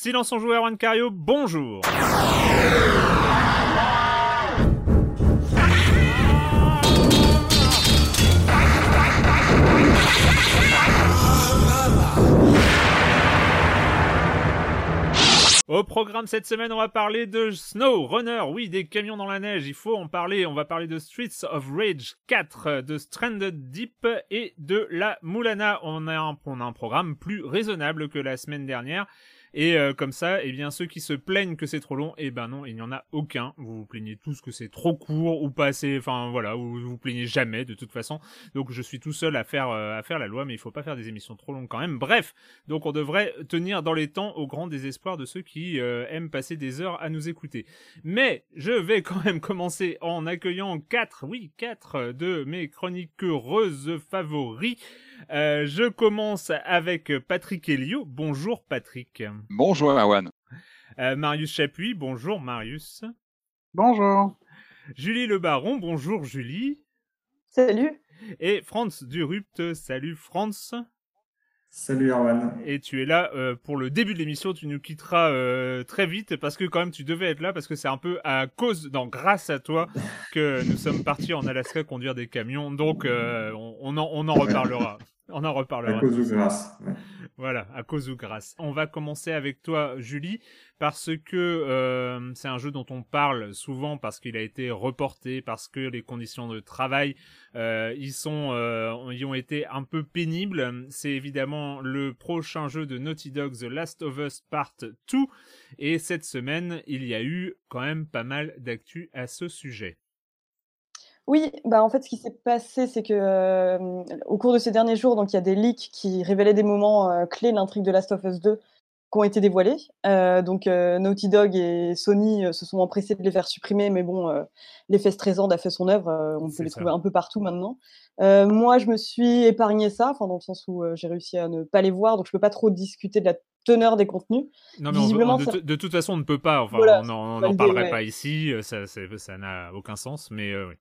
Silence en joueur, Cario, bonjour Au programme cette semaine, on va parler de Snow Runner, oui, des camions dans la neige, il faut en parler. On va parler de Streets of Rage 4, de Stranded Deep et de la Moulana. On a un programme plus raisonnable que la semaine dernière. Et euh, comme ça, eh bien ceux qui se plaignent que c'est trop long, eh ben non, il n'y en a aucun. Vous vous plaignez tous que c'est trop court ou pas assez, enfin voilà, ou vous vous plaignez jamais de toute façon. Donc je suis tout seul à faire euh, à faire la loi, mais il faut pas faire des émissions trop longues quand même. Bref, donc on devrait tenir dans les temps au grand désespoir de ceux qui euh, aiment passer des heures à nous écouter. Mais je vais quand même commencer en accueillant quatre, oui quatre de mes chroniqueuses favoris. Euh, je commence avec Patrick Elio. Bonjour Patrick. Bonjour Awan. Euh, Marius Chapuis. Bonjour Marius. Bonjour. Julie Le Baron. Bonjour Julie. Salut. Et Franz Durupt. Salut Franz. Salut Erwan. Et tu es là euh, pour le début de l'émission. Tu nous quitteras euh, très vite parce que quand même tu devais être là parce que c'est un peu à cause, non, grâce à toi que nous sommes partis en Alaska conduire des camions. Donc euh, on, on en, on en reparlera. On en reparlera. À cause ou grâce. ouais. Voilà, à cause ou grâce. On va commencer avec toi, Julie, parce que euh, c'est un jeu dont on parle souvent parce qu'il a été reporté, parce que les conditions de travail euh, y sont, euh, y ont été un peu pénibles. C'est évidemment le prochain jeu de Naughty Dog, The Last of Us Part 2, et cette semaine, il y a eu quand même pas mal d'actu à ce sujet. Oui, bah en fait, ce qui s'est passé, c'est que euh, au cours de ces derniers jours, donc il y a des leaks qui révélaient des moments euh, clés de l'intrigue de Last of Us 2 qui ont été dévoilés. Euh, donc Naughty Dog et Sony se sont empressés de les faire supprimer, mais bon, l'effet Streisand a fait son œuvre. on peut les ça. trouver un peu partout maintenant. Moi, je me suis épargné ça, enfin dans le sens où j'ai réussi à ne pas les voir, donc je peux pas trop discuter de la teneur des contenus. Non, mais on Visiblement, de, ça- de toute façon, on ne peut pas. Enfin, Voilà, on n'en on parlerait pas ici. Ça, n'a aucun sens. Mais euh, oui.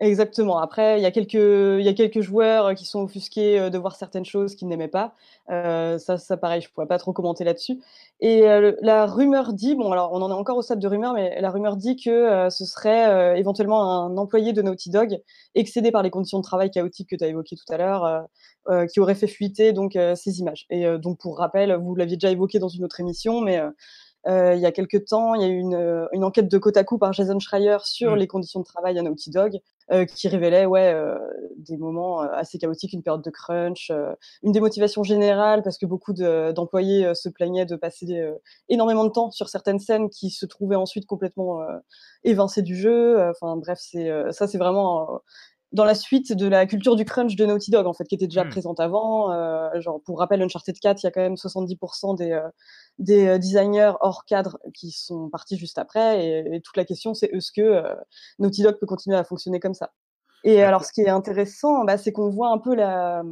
Exactement. Après, il y a quelques, il y a quelques joueurs euh, qui sont offusqués euh, de voir certaines choses qu'ils n'aimaient pas. Euh, ça, ça, pareil, je pourrais pas trop commenter là-dessus. Et euh, la rumeur dit, bon, alors on en est encore au stade de rumeur, mais la rumeur dit que euh, ce serait éventuellement un employé de Naughty Dog excédé par les conditions de travail chaotiques que tu as évoquées tout à l'heure, qui aurait fait fuiter donc ces images. Et donc pour rappel, vous l'aviez déjà évoqué dans une autre émission, mais euh, il y a quelques temps, il y a eu une, une enquête de Kotaku par Jason Schreier sur Mm. les conditions de travail à Naughty Dog, euh, qui révélait ouais, euh, des moments euh, assez chaotiques, une période de crunch, euh, une démotivation générale, parce que beaucoup de- d'employés euh, se plaignaient de passer énormément de temps sur certaines scènes qui se trouvaient ensuite complètement évincées du jeu. Enfin bref, ça c'est vraiment... dans la suite de la culture du crunch de Naughty Dog, en fait, qui était déjà Mm. présente avant. Euh, genre, pour rappel, Uncharted 4, il y a quand même 70% des, euh, des euh, designers hors cadre qui sont partis juste après. Et, et toute la question, c'est est-ce que euh, Naughty Dog peut continuer à fonctionner comme ça? Et alors, ce qui est intéressant, bah, c'est qu'on voit un peu la...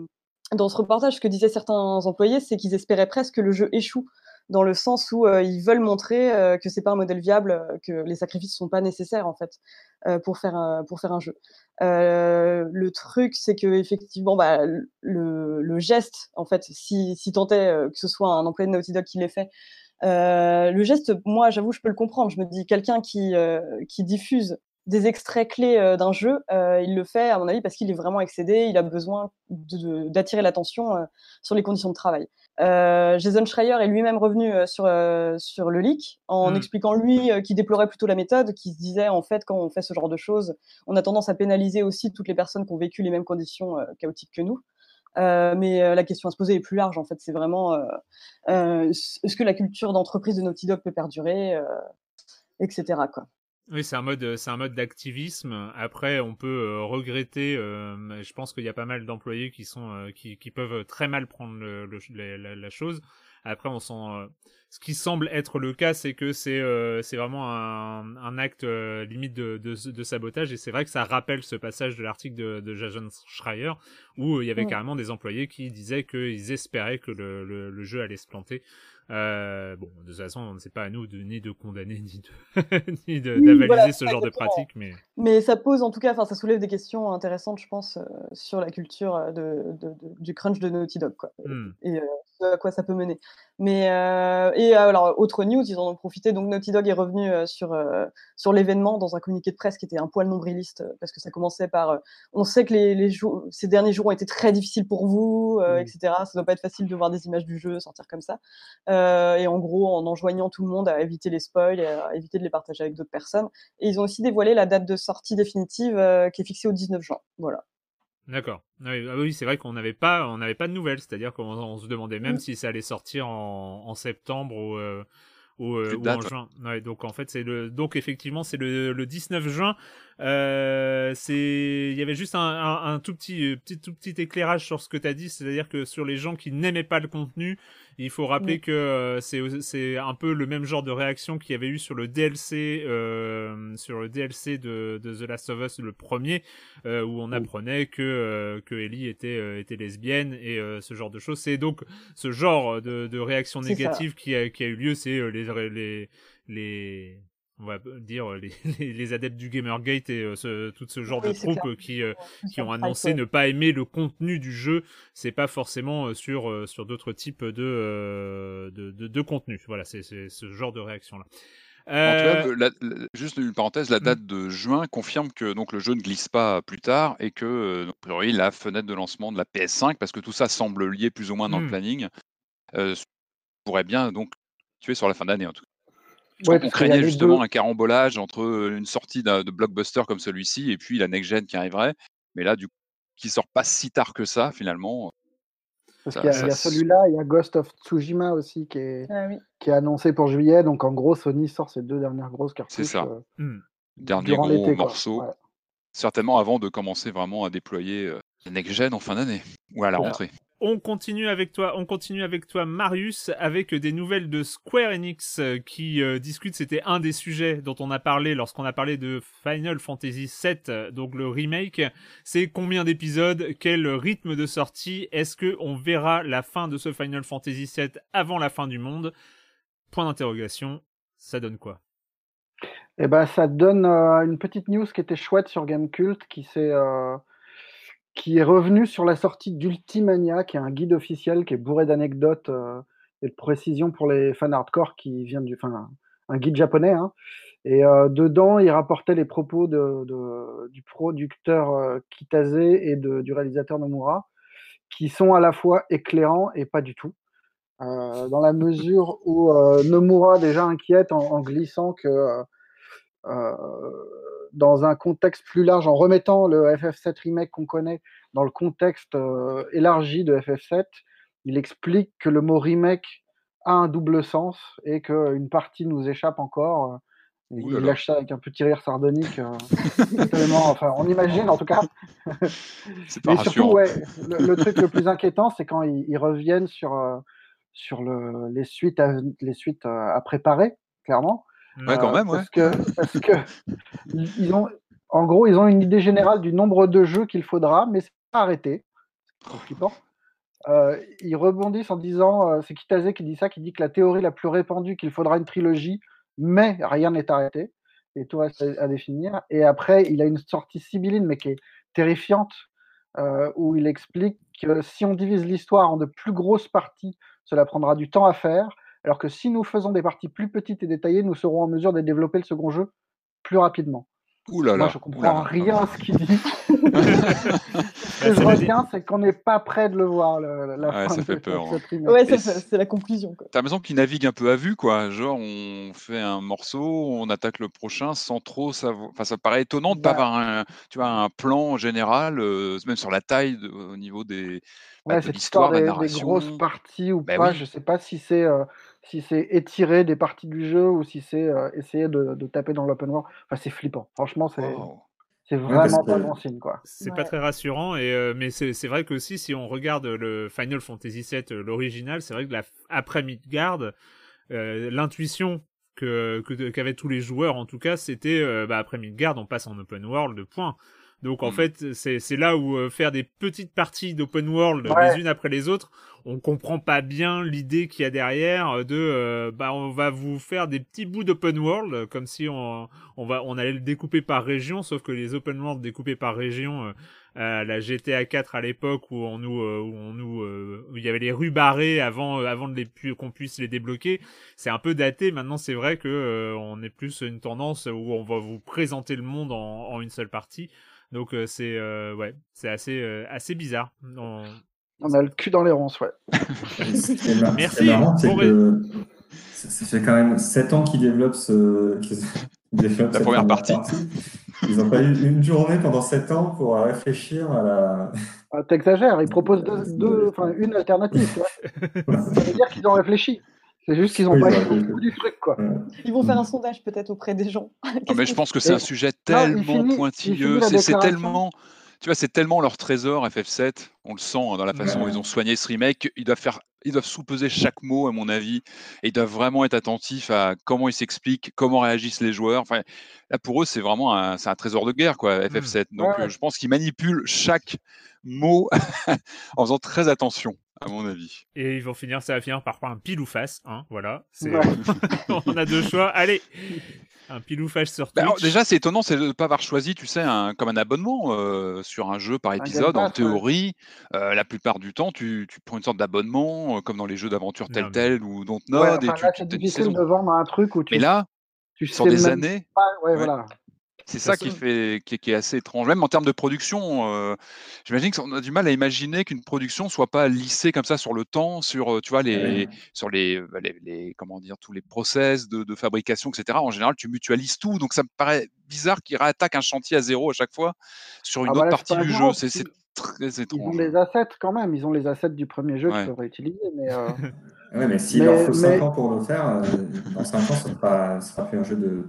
dans ce reportage, ce que disaient certains employés, c'est qu'ils espéraient presque que le jeu échoue dans le sens où euh, ils veulent montrer euh, que c'est pas un modèle viable, euh, que les sacrifices sont pas nécessaires en fait pour faire un, pour faire un jeu. le truc, c'est que effectivement, bah, le, le, geste, en fait, si, si tant est que ce soit un employé de Naughty Dog qui l'ait fait, le geste, moi, j'avoue, je peux le comprendre. Je me dis, quelqu'un qui, qui diffuse des extraits clés d'un jeu, il le fait, à mon avis, parce qu'il est vraiment excédé, il a besoin d'attirer l'attention sur les conditions de travail. Euh, Jason Schreier est lui-même revenu euh, sur, euh, sur le leak en hmm. expliquant lui qu'il déplorait plutôt la méthode, qui se disait en fait quand on fait ce genre de choses, on a tendance à pénaliser aussi toutes les personnes qui ont vécu les mêmes conditions chaotiques que nous. mais la question à se poser est plus large en fait. C'est vraiment est-ce que la culture d'entreprise de Naughty Dog peut perdurer, etc. Quoi. Oui, c'est un mode, c'est un mode d'activisme. Après, on peut euh, regretter. Euh, je pense qu'il y a pas mal d'employés qui sont, euh, qui, qui, peuvent très mal prendre le, la, chose. Après, on sent. ce qui semble être le cas, c'est que c'est, c'est vraiment un, un acte limite de, de, de, sabotage. Et c'est vrai que ça rappelle ce passage de l'article de, de Jason Schreier où il y avait carrément des employés qui disaient qu'ils espéraient que le, le, le jeu allait se planter. Euh, bon, de toute façon, c'est pas à nous de, ni de condamner ni de ni d'avaliser ce genre de pratique, mais mais ça pose en tout cas, enfin, ça soulève des questions intéressantes, je pense, euh, sur la culture euh, de, de, du crunch de Naughty Dog, quoi, hmm. et à quoi ça peut mener. Mais euh, et alors autre news, ils en ont profité. Donc Naughty Dog est revenu sur sur l'événement dans un communiqué de presse qui était un poil nombriliste parce que ça commençait par on sait que les, les jours, ces derniers jours ont été très difficiles pour vous, hmm. etc. Ça doit pas être facile de voir des images du jeu sortir comme ça. et en gros, en enjoignant tout le monde à éviter les spoils, et à éviter de les partager avec d'autres personnes. Et ils ont aussi dévoilé la date de sortie définitive euh, qui est fixée au 19 juin. Voilà. D'accord. Ah oui, ah c'est vrai qu'on n'avait pas, on n'avait pas de nouvelles, c'est-à-dire qu'on se demandait même mm. si ça allait sortir en, septembre ou, euh, euh, ou, en juin. donc en fait c'est le, donc effectivement c'est le, le 19 juin. Euh, c'est, il y avait juste un, un, un, tout petit, petit, tout petit éclairage sur ce que tu as dit, c'est-à-dire que sur les gens qui n'aimaient pas le contenu, il faut rappeler que euh, c'est, c'est un peu le même genre de réaction qu'il y avait eu sur le DLC, euh, sur le DLC de, de, The Last of Us, le premier, euh, où on apprenait que euh, que Ellie était était lesbienne et ce genre de choses. C'est donc ce genre de, de réaction négative qui a, qui a eu lieu, c'est les les les on va dire les, les, adeptes du Gamergate et euh, ce, tout ce genre de troupes euh, qui, euh, qui ont annoncé ne pas aimer le contenu du jeu, c'est pas forcément sur sur d'autres types de, de, de, de contenu. Voilà, c'est ce genre de réaction là. juste une parenthèse, la mmh. date de juin confirme que donc le jeu ne glisse pas plus tard et que a priori la fenêtre de lancement de la PS5, parce que tout ça semble lié plus ou moins dans le mmh. planning, pourrait bien donc tuer sur la fin d'année en tout cas. Ouais, on craignait justement un carambolage entre une sortie de blockbuster comme celui-ci et puis la next-gen qui arriverait. Mais là, du coup, qui sort pas si tard que ça, finalement. Parce qu'il y a, celui-là, il y a Ghost of Tsushima aussi qui est, ah qui est annoncé pour juillet. Donc en gros, Sony sort ses deux dernières grosses cartouches. C'est ça. Mmh. Dernier gros morceau. Certainement avant de commencer vraiment à déployer la next-gen en fin d'année ou à la rentrée. On continue avec toi, on continue avec toi, Marius, avec des nouvelles de Square Enix euh, qui euh, discutent. C'était un des sujets dont on a parlé lorsqu'on a parlé de Final Fantasy VII, euh, donc le remake. C'est combien d'épisodes, quel rythme de sortie, est-ce que on verra la fin de ce Final Fantasy VII avant la fin du monde? Point d'interrogation. Ça donne quoi? Eh ben, ça donne une petite news qui était chouette sur Gamecult, qui s'est qui est revenu sur la sortie d'Ultimania, qui est un guide officiel qui est bourré d'anecdotes euh, et de précisions pour les fans hardcore, qui vient du, enfin, un guide japonais. Hein. Et euh, dedans, il rapportait les propos de, du producteur euh, Kitase et de, du réalisateur Nomura, qui sont à la fois éclairants et pas du tout. dans la mesure où Nomura déjà inquiète en, en glissant que dans un contexte plus large, en remettant le FF7 Remake qu'on connaît dans le contexte euh, élargi de FF7, il explique que le mot remake a un double sens et qu'une partie nous échappe encore. il lâche ça avec un petit rire sardonique. Euh, enfin, on imagine en tout cas. Mais surtout, ouais, le, truc le plus inquiétant, c'est quand ils, reviennent sur, euh, sur le, les suites, les suites à préparer, clairement. Ouais, quand même, Parce que, parce que ils ont, En gros, ils ont une idée générale du nombre de jeux qu'il faudra, mais c'est pas arrêté. Euh, ils rebondissent en disant, euh, c'est Kitase qui dit ça, qui dit que la théorie la plus répandue, qu'il faudra une trilogie, mais rien n'est arrêté, et tout reste à, définir. Et après, il a une sortie sibylline, mais qui est terrifiante, euh, où il explique que si on divise l'histoire en de plus grosses parties, cela prendra du temps à faire, alors que si nous faisons des parties plus petites et détaillées, nous serons en mesure de développer le second jeu plus rapidement. Ouh là là. Moi, je comprends rien à ce qu'il dit. ce que je retiens, c'est qu'on n'est pas prêt de le voir. la ouais, ça fait peur. Hein. Ouais, c'est la conclusion. T'as l'impression qu'il navigue un peu à vue, quoi. Genre, on fait un morceau, on attaque le prochain sans trop savoir. Enfin, ça paraît étonnant de ne pas bah avoir un, tu vois, un plan général, euh, même sur la taille au niveau des. Bah, ouais, cette histoire des, des, grosses parties ou bah pas, je sais pas si c'est euh, si c'est étirer des parties du jeu ou si c'est euh, essayer de, de, taper dans l'open world. Enfin, c'est flippant. Franchement, c'est. C'est vraiment pas bon signe, quoi. C'est pas très rassurant, et euh, mais c'est vrai que aussi, si on regarde le Final Fantasy VII, euh, l'original, c'est vrai que la, après Midgard, euh, l'intuition que qu'avaient tous les joueurs, en tout cas, c'était bah, après Midgard, on passe en open world, point. Donc en mm. fait, c'est là où euh, faire des petites parties d'open world les unes après les autres, on comprend pas bien l'idée qu'il y a derrière euh, de euh, bah on va vous faire des petits bouts d'open world comme si on on va on allait le découper par région, sauf que les open world découpés par région la GTA 4 à l'époque où on nous où on nous où il y avait les rues barrées avant avant de les qu'on puisse les débloquer, c'est un peu daté. Maintenant, c'est vrai que on est plus une tendance où on va vous présenter le monde en, en une seule partie. Donc euh, c'est euh, ouais, c'est assez euh, assez bizarre. On... On... a le cul dans les ronces, ouais. Merci. C'est fait quand même 7 ans qu'ils développent, ce... la première partie. Ils n'ont pas eu une journée pendant 7 ans pour réfléchir à la. Ah, T'exagères, ils proposent deux, enfin, une alternative. Ça veut dire qu'ils ont réfléchi. C'est juste qu'ils n'ont pas eu du truc, quoi. Ils vont faire un sondage peut-être auprès des gens. mais je pense que c'est un sujet tellement pointilleux, c'est tellement, tu vois, c'est tellement leur trésor FF7. On le sent hein, dans la façon dont ils ont soigné ce remake. Ils doivent faire, ils doivent sous-peser chaque mot, à mon avis, et ils doivent vraiment être attentifs à comment ils s'expliquent, comment réagissent les joueurs. Enfin, là, pour eux, c'est vraiment un, un, trésor de guerre, quoi, FF7. Mmh. Donc, euh, je pense qu'ils manipulent chaque mot en faisant très attention à mon avis. Et ils vont finir, ça va finir par un pile ou face, hein, voilà. on a deux choix. Allez, un pile ou face sur bah, Twitch. déjà, c'est étonnant, c'est de ne pas avoir choisi, tu sais, un, comme un abonnement euh, sur un jeu par épisode. en théorie, euh, la plupart du temps, tu, tu prends une sorte d'abonnement, euh, comme dans les jeux d'aventure tel tel ou Dontnod. Ouais, et c'est difficile de vendre un truc où tu. Mais là, tu sur des années. ouais, voilà. C'est ça qui, fait, qui, est assez étrange. Même en termes de production, euh, j'imagine qu'on a du mal à imaginer qu'une production soit pas lissée comme ça sur le temps, sur, euh, tu vois, les, sur les, bah, les, comment dire, tous les process de, fabrication, etc. En général, tu mutualises tout. Donc, ça me paraît bizarre qu'ils réattaquent un chantier à zéro à chaque fois sur une ah, autre partie du jeu. C'est très étrange. Ils ont les assets quand même. Ils ont les assets du premier jeu qu'ils peuvent réutiliser. Mais, euh... mais s'il leur faut 5 ans pour le faire, dans 5 ans, ça sera, sera plus un jeu de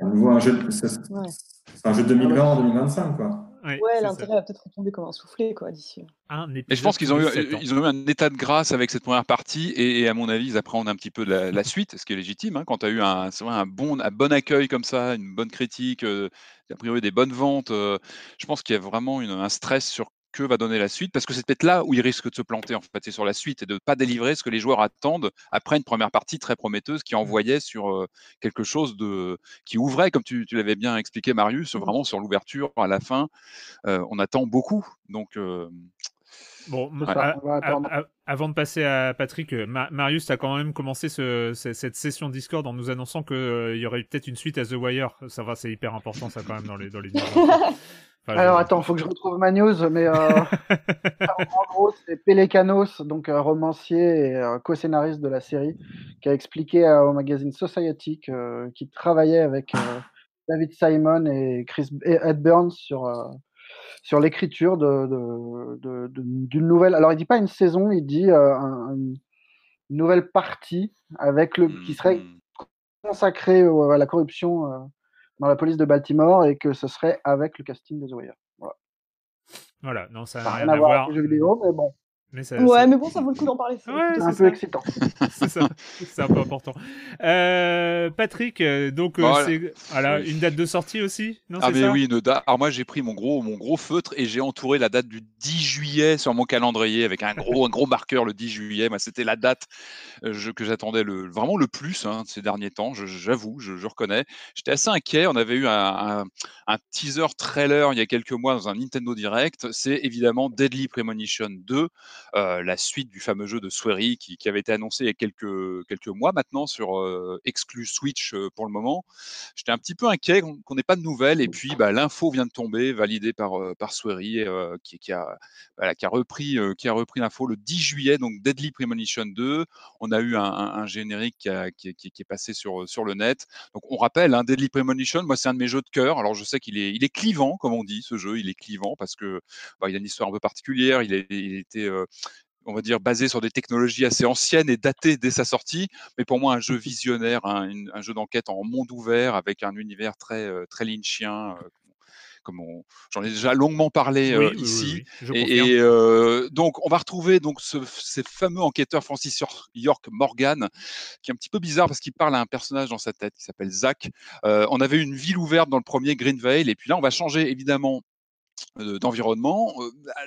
un jeu, c'est un jeu de 2020 en 2025, quoi. Ouais, l'intérêt va peut-être retomber comme un soufflé, quoi, d'ici. Mais je pense qu'ils ont, eu, ils ont eu un état de grâce avec cette première partie, et, à mon avis, ils appréhendent un petit peu la, suite, ce qui est légitime. Hein, quand tu as eu un, un, bon, un bon accueil comme ça, une bonne critique, euh, a priori des bonnes ventes, euh, je pense qu'il y a vraiment une, un stress sur que va donner la suite, parce que c'est peut-être là où il risque de se planter, en fait, c'est sur la suite et de ne pas délivrer ce que les joueurs attendent après une première partie très prometteuse qui mmh. envoyait sur euh, quelque chose de qui ouvrait, comme tu, l'avais bien expliqué, Marius, mmh. vraiment sur l'ouverture à la fin. Euh, on attend beaucoup, donc. Euh, bon, avant de passer à Patrick, Marius, tu as quand même commencé cette session Discord en nous annonçant qu'il y aurait peut-être une suite à The Wire. Ça va, c'est hyper important ça quand même dans les, dans les Alors attends, il faut que je retrouve ma news, mais euh, en gros, c'est Pelekanos, donc un romancier et co-scénariste de la série, qui a expliqué au magazine Society qu'il travaillait avec David Simon et, Chris, Ed Burns sur, sur l'écriture d'une de, de, nouvelle. Alors il dit pas une saison, il dit une nouvelle partie avec le qui serait mmh. consacrée à la corruption dans la police de Baltimore et que ce serait avec le casting de The Wire. Voilà, non, ça n'a rien, à voir. Avec les jeux vidéo, mais bon. Mais ouais, mais bon, ça vaut le coup d'en parler. C'est un peu excitant. c'est ça, c'est un peu important. Euh, Patrick, euh, donc c'est voilà, une date de sortie aussi? Non, Ah mais oui, une date. Alors moi j'ai pris mon gros, mon gros feutre et j'ai entouré la date du 10 juillet sur mon calendrier avec un gros, un gros marqueur le 10 juillet. C'était la date que j'attendais le, vraiment le plus hein, ces derniers temps, j'avoue, je, je, reconnais. J'étais assez inquiet. On avait eu un, un, teaser trailer il y a quelques mois dans un Nintendo Direct. C'est évidemment Deadly Premonition 2, euh, la suite du fameux jeu de Swery qui, qui, avait été annoncé il y a quelques, quelques mois maintenant sur euh, exclu Switch euh, pour le moment. J'étais un petit peu inquiet qu'on n'ait pas de nouvelles. Et puis bah, l'info vient de tomber, validée par, par Swery, qui, qui, a, voilà, qui a repris, qui a repris l'info le 10 juillet, donc Deadly Premonition 2. On a eu un, un, générique qui, qui, qui, est passé sur, sur le net. Donc on rappelle, hein, Deadly Premonition, moi c'est un de mes jeux de cœur. Alors je sais qu'il est, il est clivant, comme on dit, ce jeu, il est clivant parce que bah, il a une histoire un peu particulière. Il, il était on va dire, basé sur des technologies assez anciennes et datées dès sa sortie, mais pour moi un jeu visionnaire, un, jeu d'enquête en monde ouvert avec un univers très très lynchien, comme j'en ai déjà longuement parlé ici. et, donc, on va retrouver donc ce, ces fameux enquêteurs Francis York Morgan, qui est un petit peu bizarre parce qu'il parle à un personnage dans sa tête qui s'appelle Zach. on avait une ville ouverte dans le premier Greenvale, et puis là, on va changer évidemment d'environnement.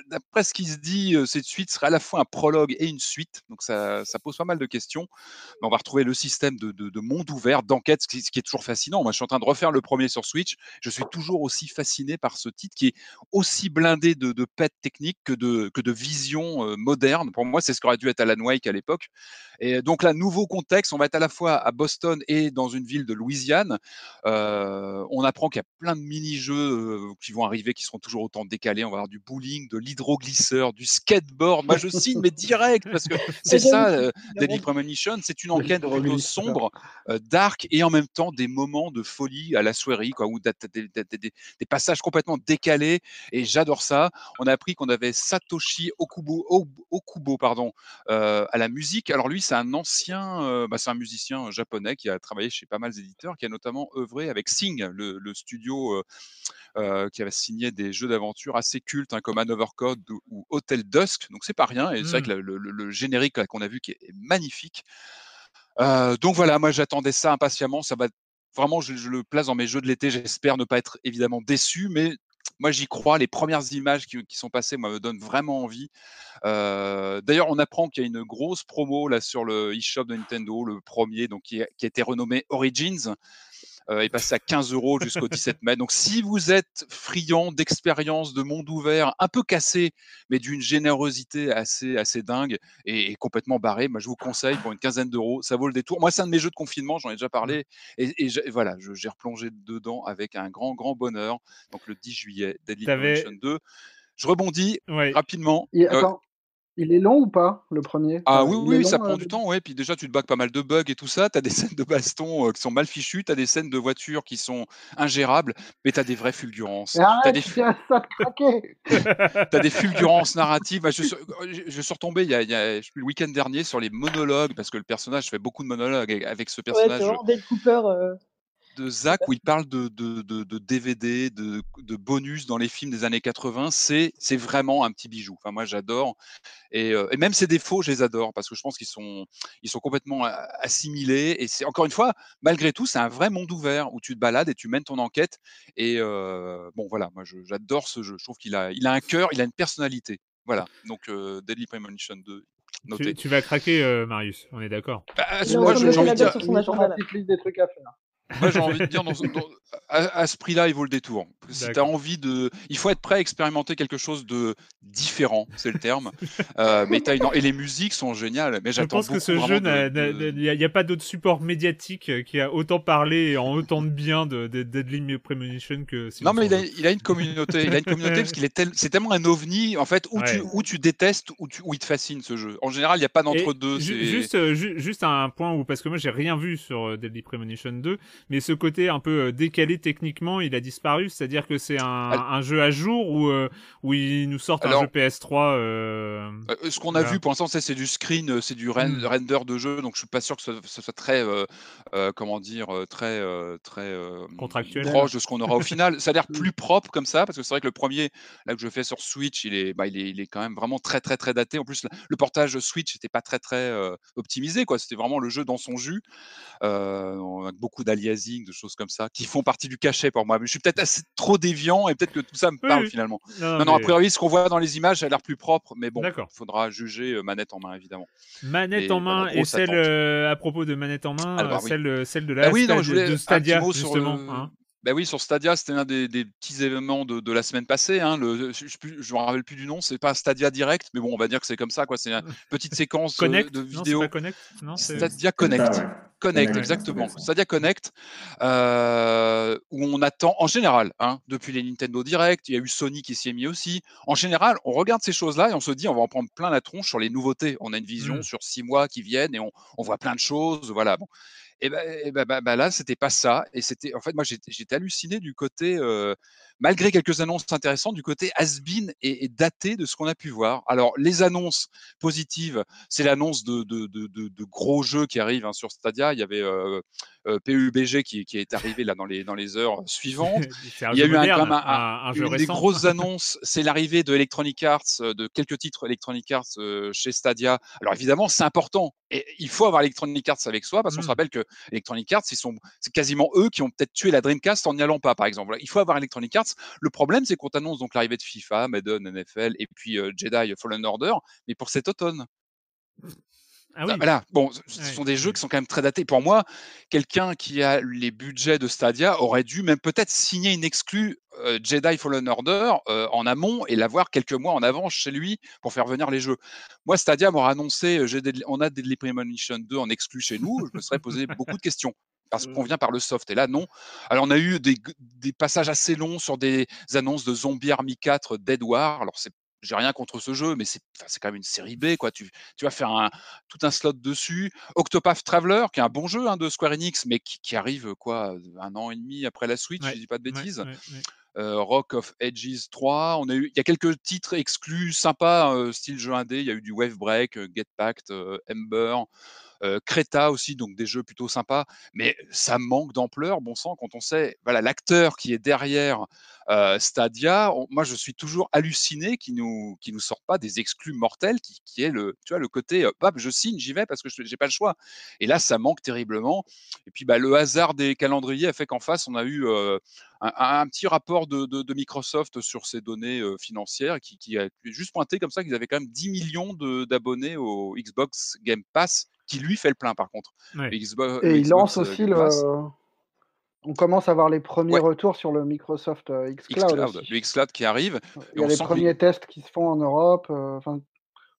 D'après ce qui se dit, cette suite serait à la fois un prologue et une suite, donc ça, ça pose pas mal de questions. Mais on va retrouver le système de, de, de monde ouvert, d'enquête, ce, qui est toujours fascinant. Moi, je suis en train de refaire le premier sur Switch. Je suis toujours aussi fasciné par ce titre qui est aussi blindé de, de pets techniques que de, que de vision moderne. Pour moi, c'est ce qu'aurait dû être Alan Wake à l'époque. Et donc là, nouveau contexte, on va être à la fois à Boston et dans une ville de Louisiane. On apprend qu'il y a plein de mini-jeux qui vont arriver, qui seront toujours autant décalé. On va avoir du bowling, de l'hydroglisseur, du skateboard. Moi, je signe, mais direct, parce que c'est ça, euh, Deadly Premonition. C'est une enquête plutôt sombre, euh, dark, et en même temps des moments de folie à la soirée, quoi, où des, des, passages complètement décalés. Et j'adore ça. On a appris qu'on avait Satoshi Okubo, Okubo pardon, euh, à la musique. Alors lui, c'est un ancien, euh, bah, c'est un musicien japonais qui a travaillé chez pas mal d'éditeurs, qui a notamment œuvré avec Sing, le, le studio qui avait signé des jeux d'aventure assez cultes hein, comme comme Overcode ou Hotel Dusk. Donc c'est pas rien. Et c'est vrai que mmh. le, générique qu'on a vu qui est magnifique. donc voilà, moi j'attendais ça impatiemment. Ça va vraiment, je, le place dans mes jeux de l'été. J'espère ne pas être évidemment déçu, mais moi j'y crois. Les premières images qui, sont passées, moi, me donnent vraiment envie. D'ailleurs, on apprend qu'il y a une grosse promo là sur le eShop de Nintendo, le premier, donc qui a été renommé Origins euh, est passé à 15 euros jusqu'au 17 mai. Donc, si vous êtes friand d'expérience de monde ouvert, un peu cassé, mais d'une générosité assez, assez dingue et, complètement barré, moi, je vous conseille pour une quinzaine d'euros, ça vaut le détour. Moi, c'est un de mes jeux de confinement, j'en ai déjà parlé, et, voilà, j'ai replongé dedans avec un grand, grand bonheur. Donc, le 10 juillet, Deadly Premonition 2. Je rebondis rapidement. Il est long ou pas, le premier? Ah oui, oui, ça prend euh, du temps, ouais. Puis déjà, tu te bacs pas mal de bugs et tout ça. Tu as des scènes de baston euh, qui sont mal fichues, tu as des scènes de voitures qui sont ingérables, mais tu as des vraies fulgurances. tu as des... ça as des fulgurances narratives. Bah, je, je, suis retombé il y a, le week-end dernier sur les monologues, parce que le personnage fait beaucoup de monologues avec ce personnage. Ouais, Cooper. Euh, de Zach où il parle de, de, de, DVD, de, bonus dans les films des années 80, c'est vraiment un petit bijou. Enfin, moi, j'adore. Et, et, même ses défauts, je les adore parce que je pense qu'ils sont, ils sont complètement assimilés. Et c'est encore une fois, malgré tout, c'est un vrai monde ouvert où tu te balades et tu mènes ton enquête. Et bon, voilà, moi, j'adore ce jeu. Je trouve qu'il a, il a un cœur, il a une personnalité. Voilà. Donc, Deadly Premonition 2. Tu, tu, vas craquer, Marius, on est d'accord. Bah, moi, j'ai envie de dire. Des trucs à faire. Moi, j'ai envie de dire, à, ce prix-là, il vaut le détour. Si tu as envie de. Il faut être prêt à expérimenter quelque chose de différent, c'est le terme. euh, mais as une... Et les musiques sont géniales. Mais Je pense que ce jeu, il n'y a, pas d'autre support médiatique euh, qui a autant parlé en autant de bien de, de Deadly Premonition que. Non, mais il a, il a, une communauté. Il a une communauté parce qu'il est tel... c'est tellement un ovni, en fait, où, tu, où tu détestes, où, tu... où il te fascine ce jeu. En général, il n'y a pas d'entre-deux. Juste, juste un point où, parce que moi, j'ai rien vu sur euh, Deadly Premonition 2. Mais ce côté un peu décalé techniquement, il a disparu. C'est-à-dire que c'est un, jeu à jour où, où ils nous sortent un jeu PS3. ce qu'on a vu pour l'instant, c'est du screen, c'est du hmm. render de jeu, donc je suis pas sûr que ce, soit très, comment dire, très, très contractuel, proche de ce qu'on aura au final. Ça a l'air hmm. plus propre comme ça, parce que c'est vrai que le premier là que je fais sur Switch, il est, bah, il est, il est quand même vraiment très, très, très daté. En plus, le portage Switch n'était pas très, très optimisé, quoi. C'était vraiment le jeu dans son jus, avec beaucoup de choses comme ça, qui font partie du cachet pour moi. Mais je suis peut-être assez trop déviant et peut-être que tout ça me parle finalement. Non, non, a priori, ce qu'on voit dans les images, ça a l'air plus propre, mais bon, il faudra juger manette en main, évidemment. Manette en main et celle, à propos de manette en main, celle, celle de la ah oui, non, de Stadia, justement. Hein. Ben oui, sur Stadia, c'était un des, petits événements de, la semaine passée. Hein, le, je ne me rappelle plus du nom, c'est pas Stadia Direct, mais bon, on va dire que c'est comme ça. quoi. C'est une petite séquence de, vidéos. Connect Stadia Connect. Connect, exactement. Stadia Connect, euh, où on attend, en général, hein, depuis les Nintendo Direct, il y a eu Sony qui s'y est mis aussi. En général, on regarde ces choses-là et on se dit, on va en prendre plein la tronche sur les nouveautés. On a une vision mmh. sur six mois qui viennent et on, on voit plein de choses. Voilà. Bon. Et ben, ben, ben, ben là, c'était pas ça. Et c'était, en fait, moi, j'étais halluciné du côté, malgré quelques annonces intéressantes, du côté has-been et, daté de ce qu'on a pu voir. Alors, les annonces positives, c'est l'annonce de, de, de, de, gros jeux qui arrivent hein, sur Stadia. Il y avait euh, euh, PUBG qui, qui, est arrivé là dans les, dans les heures suivantes. Il y a eu un, un, une des grosses annonces, c'est l'arrivée de Electronic Arts, de quelques titres Electronic Arts chez Stadia. Alors évidemment, c'est important. Et il faut avoir Electronic Arts avec soi parce qu'on se mmh. rappelle que Electronic Arts, c'est quasiment eux qui ont peut-être tué la Dreamcast en n'y allant pas, par exemple. Il faut avoir Electronic Arts. Le problème, c'est qu'on annonce donc l'arrivée de FIFA, Madden, NFL et puis euh, Jedi Fallen Order, mais pour cet automne. Ah oui. Voilà, bon, ce sont des jeux qui sont quand même très datés. Pour moi, quelqu'un qui a les budgets de Stadia aurait dû même peut-être signer une exclue euh, Jedi Fallen Order euh, en amont et l'avoir quelques mois en avance chez lui pour faire venir les jeux. Moi, Stadia m'aurait annoncé on a Deadly Premonition 2 en exclu chez nous, je me serais posé beaucoup de questions parce qu'on mmh. vient par le soft. Et là, non. Alors, on a eu des, passages assez longs sur des annonces de Zombie Army 4 Dead War. Alors, c'est j'ai rien contre ce jeu, mais c'est quand même une série B, quoi. Tu, tu vas faire un, tout un slot dessus. Octopath Traveler, qui est un bon jeu hein, de Square Enix, mais qui, arrive quoi un an et demi après la Switch, je dis pas de bêtises. Euh, Rock of Edges 3. On a eu, il y a quelques titres exclus sympas, euh, style jeu indé. Il y a eu du Wave Break, euh, Get Packed, Ember. Creta aussi, donc des jeux plutôt sympas, mais ça manque d'ampleur, bon sang, quand on sait, voilà, l'acteur qui est derrière Stadia, moi je suis toujours halluciné qu'ils nous, qui nous sortent pas des exclus mortels, qui, qui, est le, tu vois, le côté, bah, je signe, j'y vais parce que je n'ai pas le choix. Et là, ça manque terriblement. Et puis, bah, le hasard des calendriers a fait qu'en face, on a eu un, petit rapport de, Microsoft sur ses données financières qui, qui, a juste pointé comme ça qu'ils avaient quand même 10 millions d'abonnés au Xbox Game Pass qui lui fait le plein par contre. et il lance euh, aussi le. On commence à voir les premiers retours sur le Microsoft euh, xCloud. le xCloud qui arrive. Il y a les premiers tests qui se font en Europe. Euh,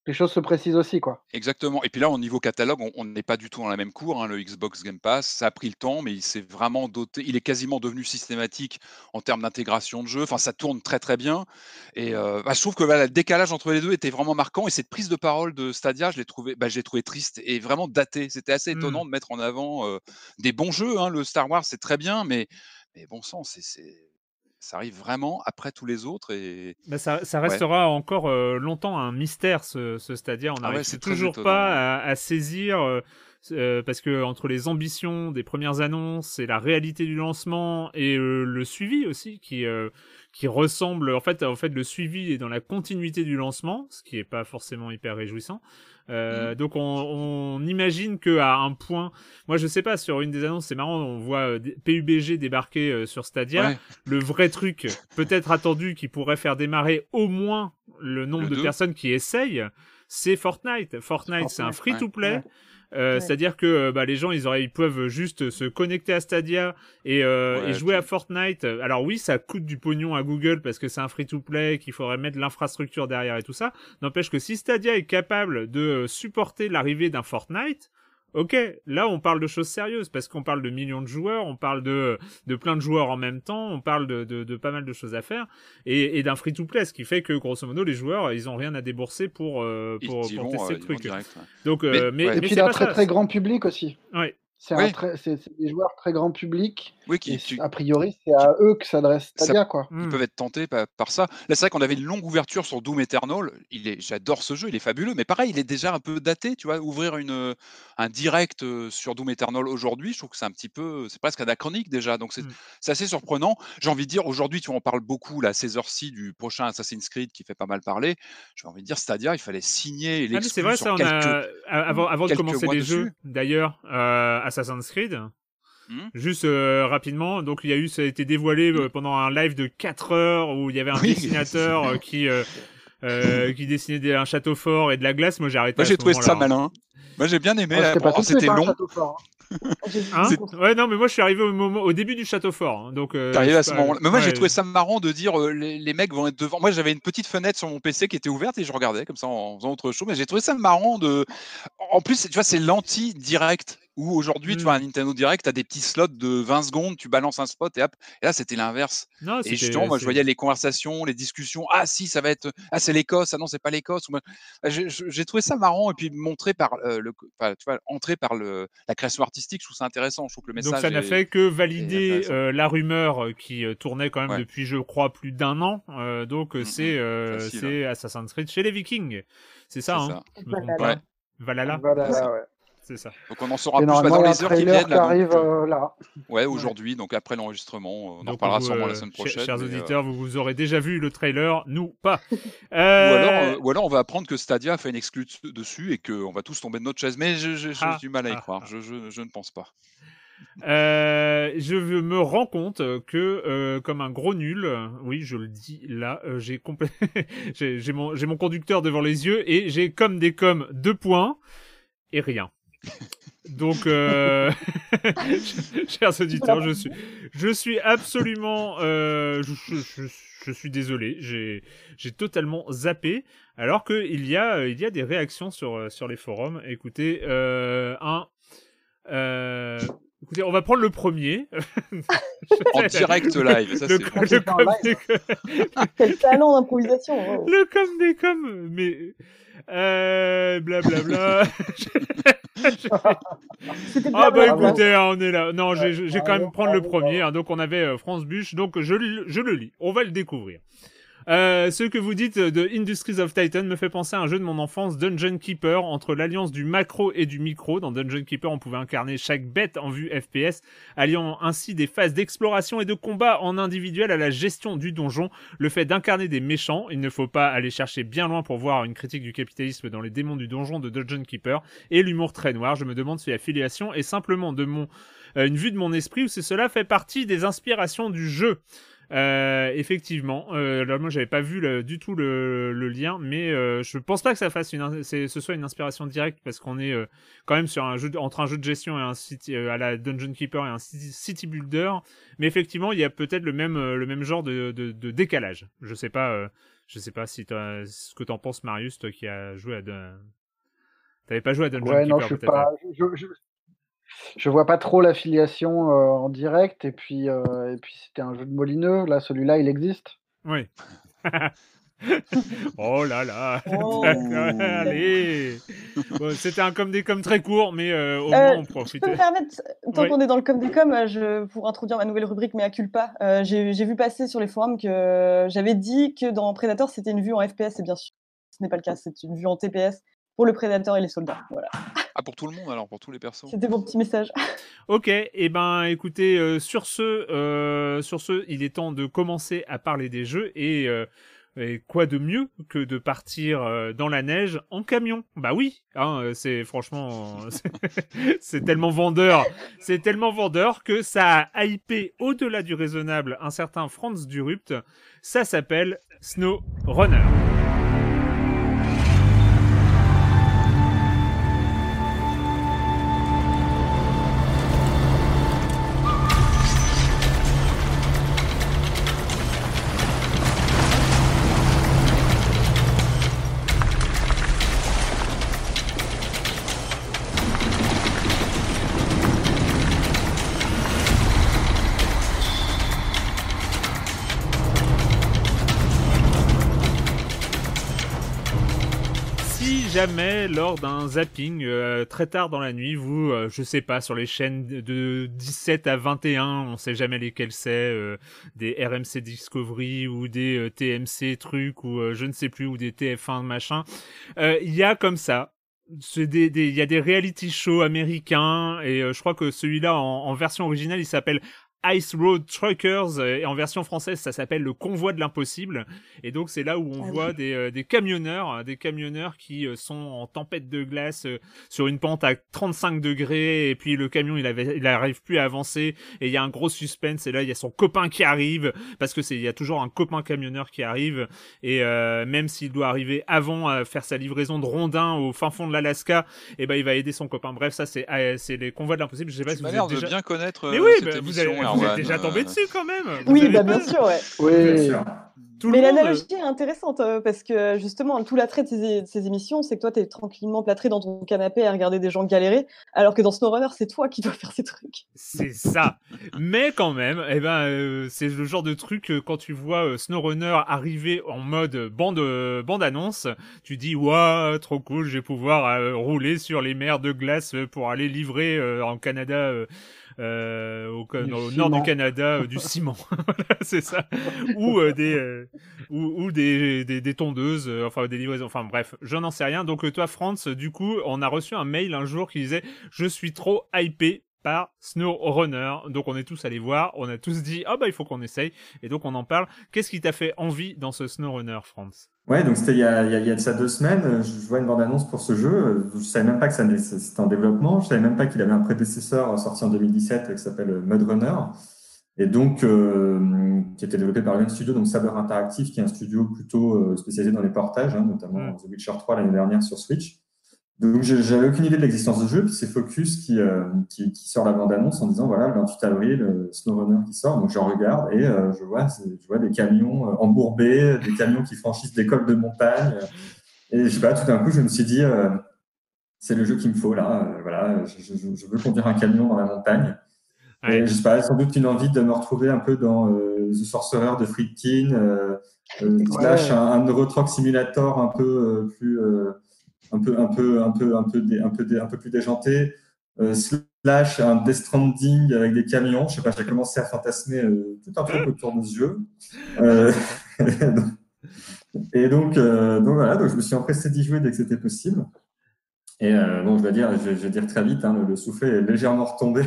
les choses se précisent aussi, quoi. Exactement. Et puis là, au niveau catalogue, on n'est pas du tout dans la même cour. Hein, le Xbox Game Pass, ça a pris le temps, mais il s'est vraiment doté. Il est quasiment devenu systématique en termes d'intégration de jeu. Enfin, ça tourne très très bien. Et euh, bah, je trouve que le décalage entre les deux était vraiment marquant. Et cette prise de parole de Stadia, je l'ai trouvé, bah, trouvé triste et vraiment datée. C'était assez étonnant mmh. de mettre en avant euh, des bons jeux. Hein. Le Star Wars, c'est très bien, mais mais bon sang, c'est ça arrive vraiment après tous les autres et bah, ça, restera encore euh, longtemps un mystère ce, ce Stadia. On ah n'arrive toujours pas à, saisir euh, euh, parce que entre les ambitions des premières annonces et la réalité du lancement et le suivi aussi qui qui ressemble en fait en fait le suivi est dans la continuité du lancement, ce qui est pas forcément hyper réjouissant. Euh, mm. Donc on, on imagine que à un point, moi je sais pas sur une des annonces, c'est marrant, on voit euh, PUBG débarquer euh, sur Stadia. Le vrai truc, peut-être attendu, qui pourrait faire démarrer au moins le nombre de personnes qui essayent, c'est Fortnite. Fortnite, c'est un free-to-play. Euh, c'est-à-dire que euh, bah, les gens, ils, auraient, ils peuvent juste se connecter à Stadia et, euh, et jouer à Fortnite. Alors oui, ça coûte du pognon à Google parce que c'est un free-to-play, qu'il faudrait mettre l'infrastructure derrière et tout ça. N'empêche que si Stadia est capable de supporter l'arrivée d'un Fortnite, Ok, là on parle de choses sérieuses parce qu'on parle de millions de joueurs, on parle de, de plein de joueurs en même temps, on parle de, de, de pas mal de choses à faire et, et d'un free-to-play, ce qui fait que grosso modo les joueurs ils ont rien à débourser pour, euh, pour, pour tester le truc. Donc, euh, mais, et puis il a un très très grand public aussi. Ouais. C'est des joueurs très grand public. Oui, qui, a priori, c'est à eux que s'adresse Stadia. quoi. Ils peuvent être tentés par, ça. Là, c'est vrai qu'on avait une longue ouverture sur Doom Eternal. J'adore ce jeu, il est fabuleux, mais pareil, il est déjà un peu daté. Tu vois, ouvrir une, un direct euh, sur Doom Eternal aujourd'hui, je trouve que c'est un petit peu, c'est presque anachronique déjà. Donc c'est, mmh. assez surprenant. J'ai envie de dire, aujourd'hui, tu en parles beaucoup, là, ces heures-ci du prochain Assassin's Creed qui fait pas mal parler. J'ai envie de dire, Stadia, il fallait signer ah, c'est vrai, ça, on a, avant, avant de commencer les jeux, d'ailleurs, euh, Assassin's Creed. Hmm. Juste euh, rapidement, donc il y a eu, ça a été dévoilé euh, pendant un live de 4 heures où il y avait un dessinateur euh, qui qui dessinait un château fort et de la glace. Moi j'ai arrêté. Moi j'ai trouvé ça malin. Moi j'ai bien aimé. c'était long. Hein ouais, non, mais moi je suis arrivé au, moment, au début du château fort. Hein, donc, arrivé à ce moment Mais moi j'ai trouvé ça marrant de dire les, les, mecs vont être devant. Moi j'avais une petite fenêtre sur mon PC qui était ouverte et je regardais comme ça en faisant autre chose. Mais j'ai trouvé ça marrant de. En plus, tu vois, c'est l'anti-direct. Ou aujourd'hui, tu vois, un mmh. Nintendo Direct, tu as des petits slots de 20 secondes, tu balances un spot et hop. Et là, c'était l'inverse. Et justement, moi, je voyais les conversations, les discussions. Ah, si, ça va être. Ah, c'est l'Écosse. Ah, non, c'est pas l'Écosse. Ah, j'ai trouvé ça marrant. Et puis, montré par euh, le. tu vois, entré par le, la création artistique, je trouve ça intéressant. Je trouve que le message. Donc, ça n'a fait que valider euh, la rumeur euh, qui tournait quand même depuis, je crois, plus d'un an. donc, mmh, c'est mmh. c'est Assassin's Creed chez les Vikings. C'est ça, hein? Ça. Valhalla. Valhalla, ouais. C'est ça. Donc on en saura plus bah, dans les heures qui viennent. Là, arrive euh, là. Ouais, aujourd'hui, donc après l'enregistrement, on en parlera sûrement la euh, semaine prochaine. Chers auditeurs, vous, vous aurez déjà vu le trailer, nous pas. ou, alors, ou, alors, on va apprendre que Stadia a fait une exclue dessus et qu'on va tous tomber de notre chaise. Mais j'ai ah, du mal à y ah, croire. Ah. Je, je, je, ne pense pas. Euh, je me rends compte que, euh, comme un gros nul, oui, je le dis là, euh, j'ai j'ai mon, mon conducteur devant les yeux et j'ai comme des coms deux points et rien. Donc, euh... chers auditeurs, je suis, je suis absolument, euh, je, suis désolé, j'ai, totalement zappé, alors que il y a, y a des réactions sur, sur les forums. Écoutez, euh, un, euh, écoutez, on va prendre le premier. en direct live, ça c'est. Quel talent d'improvisation. Hein. Le com des com, mais euh, blablabla. ah bah écoutez, hein, on est là. Non, j'ai quand même prendre le premier. Hein. donc on avait euh, France Buche, donc je, je le lis. On va le découvrir. Euh, ce que vous dites de Industries of Titan me fait penser à un jeu de mon enfance, Dungeon Keeper, entre l'alliance du macro et du micro. Dans Dungeon Keeper, on pouvait incarner chaque bête en vue FPS, alliant ainsi des phases d'exploration et de combat en individuel à la gestion du donjon. Le fait d'incarner des méchants, il ne faut pas aller chercher bien loin pour voir une critique du capitalisme dans les démons du donjon de Dungeon Keeper, et l'humour très noir. Je me demande si la filiation est simplement de mon euh, une vue de mon esprit ou si cela fait partie des inspirations du jeu. Euh, effectivement, euh, moi j'avais pas vu du tout le, le, lien, mais euh, je pense pas que ça fasse une, ce soit une inspiration directe parce qu'on est quand même sur un jeu entre un jeu de gestion et un city, à la Dungeon Keeper et un city, builder, mais effectivement il y a peut-être le même le même genre de, de, de décalage. Je sais pas, je sais pas si ce que t'en penses Marius, toi qui as joué à T'avais pas joué à Dungeon ouais, Keeper non, je, pas, je, je, je vois pas trop l'affiliation euh, en direct, et puis, euh, et puis c'était un jeu de Molineux. Là, celui-là, il existe. Oui. oh là là oh. Allez C'était un comme des com très court, mais euh, au moins on profite. Je peux me permettre, tant qu'on est dans le com des com, je, pour introduire ma nouvelle rubrique Mea culpa, j'ai vu passer sur les forums que j'avais dit que dans Predator c'était une vue en FPS, et bien sûr, ce n'est pas le cas, c'est une vue en TPS pour le Predator et les soldats. Voilà. Ah, pour tout le monde alors, pour tous les persos. C'était mon petit message. ok, et eh ben écoutez, euh, sur, ce, euh, sur ce, il est temps de commencer à parler des jeux et, euh, et quoi de mieux que de partir dans la neige en camion Bah oui, hein, c'est franchement, c'est tellement vendeur, c'est tellement vendeur que ça a hypé au-delà du raisonnable un certain Franz Durupt. Ça s'appelle Snow Runner. Jamais lors d'un zapping euh, très tard dans la nuit, vous, euh, je sais pas, sur les chaînes de 17 à 21, on sait jamais lesquelles c'est, euh, des RMC Discovery ou des TMC trucs ou je ne sais plus ou des TF1 machin, il y a comme ça. Il y a des reality shows américains et je crois que celui-là en version originale il s'appelle Ice Road Truckers euh, et en version française ça s'appelle le convoi de l'impossible. Et donc c'est là où on ah voit des, euh, des, camionneurs euh, des camionneurs qui sont en tempête de glace sur une pente à 35 degrés. Et puis le camion il avait il arrive plus à avancer. Et il y a un gros suspense. Et là il y a son copain qui arrive. Parce que c'est il y a toujours un copain camionneur qui arrive. Et même s'il doit arriver avant à faire sa livraison de rondins au fin fond de l'Alaska et eh ben il va aider son copain. Bref ça c'est c'est les convois de l'impossible. Je sais pas si vous avez déjà bien connaître mais oui bah, vous avez vous êtes déjà tombé dessus quand même. oui, bah, bien sûr, ouais. Oui. Mais l'analogie est intéressante euh, parce que justement, tout l'attrait de ces, émissions, c'est que toi, tu es tranquillement plâtré dans ton canapé à regarder des gens galérer, alors que dans SnowRunner, c'est toi qui dois faire ces trucs. C'est ça. Mais quand même, eh ben, euh, c'est le genre de truc quand tu vois euh, SnowRunner arriver en mode bande, bande annonce, tu dis waouh, trop cool, je vais pouvoir rouler sur les mers de glace pour aller livrer en Canada euh, au, nord du Canada euh, du ciment. c'est ça. ou euh, des ou, des, des, tondeuses, enfin des livraisons. Enfin bref, je n'en sais rien. Donc toi, France, du coup, on a reçu un mail un jour qui disait je suis trop hypé par SnowRunner. Donc on est tous allés voir, on a tous dit ah bah il faut qu'on essaye et donc on en parle. Qu'est-ce qui t'a fait envie dans ce SnowRunner, France Ouais, donc c'était il y a, il y a, de ça deux semaines. Je vois une bande-annonce pour ce jeu. Je savais même pas que ça c'était en développement. Je savais même pas qu'il avait un prédécesseur sorti en 2017 qui s'appelle Mudrunner. Et donc, euh, qui était développé par le même studio, donc Saber Interactive, qui est un studio plutôt euh, spécialisé dans les portages, hein, notamment mm. The Witcher 3 l'année dernière sur Switch. Donc, j'avais aucune idée de l'existence du jeu. Puis c'est Focus qui, euh, qui, qui, sort la bande-annonce en disant voilà, le 28 avril, euh, SnowRunner qui sort. Donc, j'en regarde et euh, je, vois, je vois des camions embourbés, des camions qui franchissent des cols de montagne. Et je sais pas, tout d'un coup, je me suis dit c'est le jeu qu'il me faut là. voilà, je, je, je, veux conduire un camion dans la montagne. Et je sais pas, sans doute une envie de me retrouver un peu dans The Sorcerer de Friedkin, slash un, un Euro Truck Simulator un peu plus un peu, un peu, un peu, un peu, un peu, un peu plus déjanté. Euh, slash un Death Stranding avec des camions. Je sais pas, j'ai commencé à fantasmer euh, tout un peu autour de ce jeu. Euh, et donc, donc voilà, donc je me suis empressé d'y jouer dès que c'était possible. Et bon, je vais dire, je, vais dire très vite, hein, le, soufflet est légèrement retombé,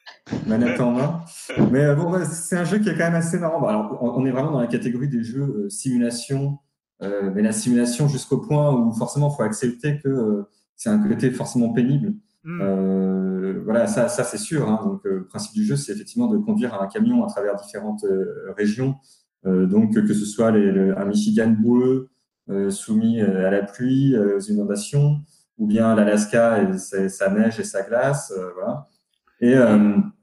manette en main. Mais bon, c'est un jeu qui est quand même assez marrant. alors, on, est vraiment dans la catégorie des jeux simulation mais la simulation jusqu'au point où forcément il faut accepter que euh, c'est un côté forcément pénible. Hmm. Euh, voilà, ça, ça c'est sûr. Hein. Donc, le principe du jeu, c'est effectivement de conduire un camion à travers différentes régions. donc, que ce soit les, un Michigan boueux soumis à la pluie, aux inondations, ou bien l'Alaska et sa neige et sa glace. voilà. Et,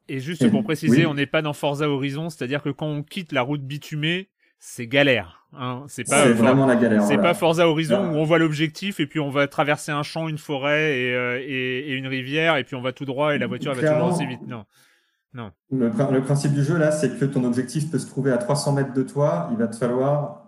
et juste pour préciser, on n'est pas dans Forza Horizon, c'est-à-dire que quand on quitte la route bitumée, c'est galère. Hein. C'est pas vraiment la galère. C'est pas Forza Horizon où on voit l'objectif et puis on va traverser un champ, une forêt et, euh, et, une rivière et puis on va tout droit et la voiture va toujours assez vite. Non. Non. Le, le, principe du jeu là, c'est que ton objectif peut se trouver à 300 mètres de toi. Il va te falloir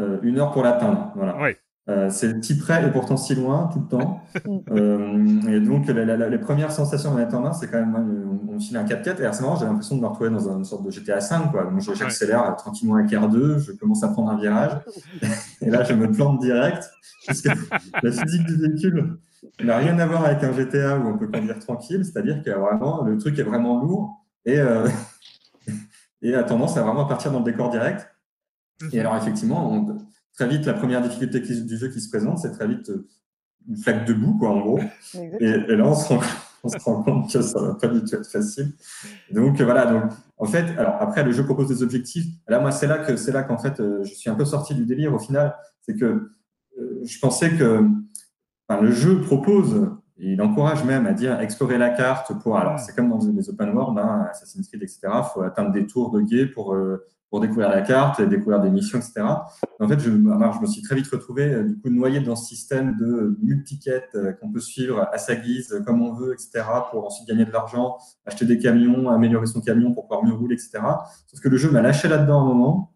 euh, une heure pour l'atteindre. Voilà. Oui. Euh, c'est si près et pourtant si loin tout le temps. euh, et donc, les premières sensations de mettre en main, c'est quand même, on, on file un 4x4 et c'est marrant, j'ai l'impression de me retrouver dans une sorte de GTA 5. Quoi. Donc, j'accélère ouais. tranquillement avec R2, je commence à prendre un virage et là, je me plante direct. Parce que la physique du véhicule n'a rien à voir avec un GTA où on peut conduire tranquille, c'est-à-dire que vraiment, le truc est vraiment lourd et, euh, et a tendance à vraiment partir dans le décor direct. Et alors, effectivement, on, très vite, la première difficulté du jeu qui se présente, c'est très vite euh, une flaque de boue, quoi, en gros. Et, là, on se, rend, compte que ça va pas du tout être facile. Donc, voilà. Donc, en fait, alors après, le jeu propose des objectifs. Là, moi, c'est là que, c'est là qu'en fait, euh, je suis un peu sorti du délire au final. C'est que euh, je pensais que enfin, le jeu propose, et il encourage même à dire explorer la carte pour. Alors, c'est comme dans les open world, hein, Assassin's Creed, etc. Il faut atteindre des tours de guet pour pour découvrir la carte, et découvrir des missions, etc. En fait, je, je me suis très vite retrouvé euh, du coup noyé dans ce système de multiquettes euh, qu'on peut suivre à sa guise, euh, comme on veut, etc. pour ensuite gagner de l'argent, acheter des camions, améliorer son camion pour pouvoir mieux rouler, etc. Sauf que le jeu m'a lâché là-dedans un moment.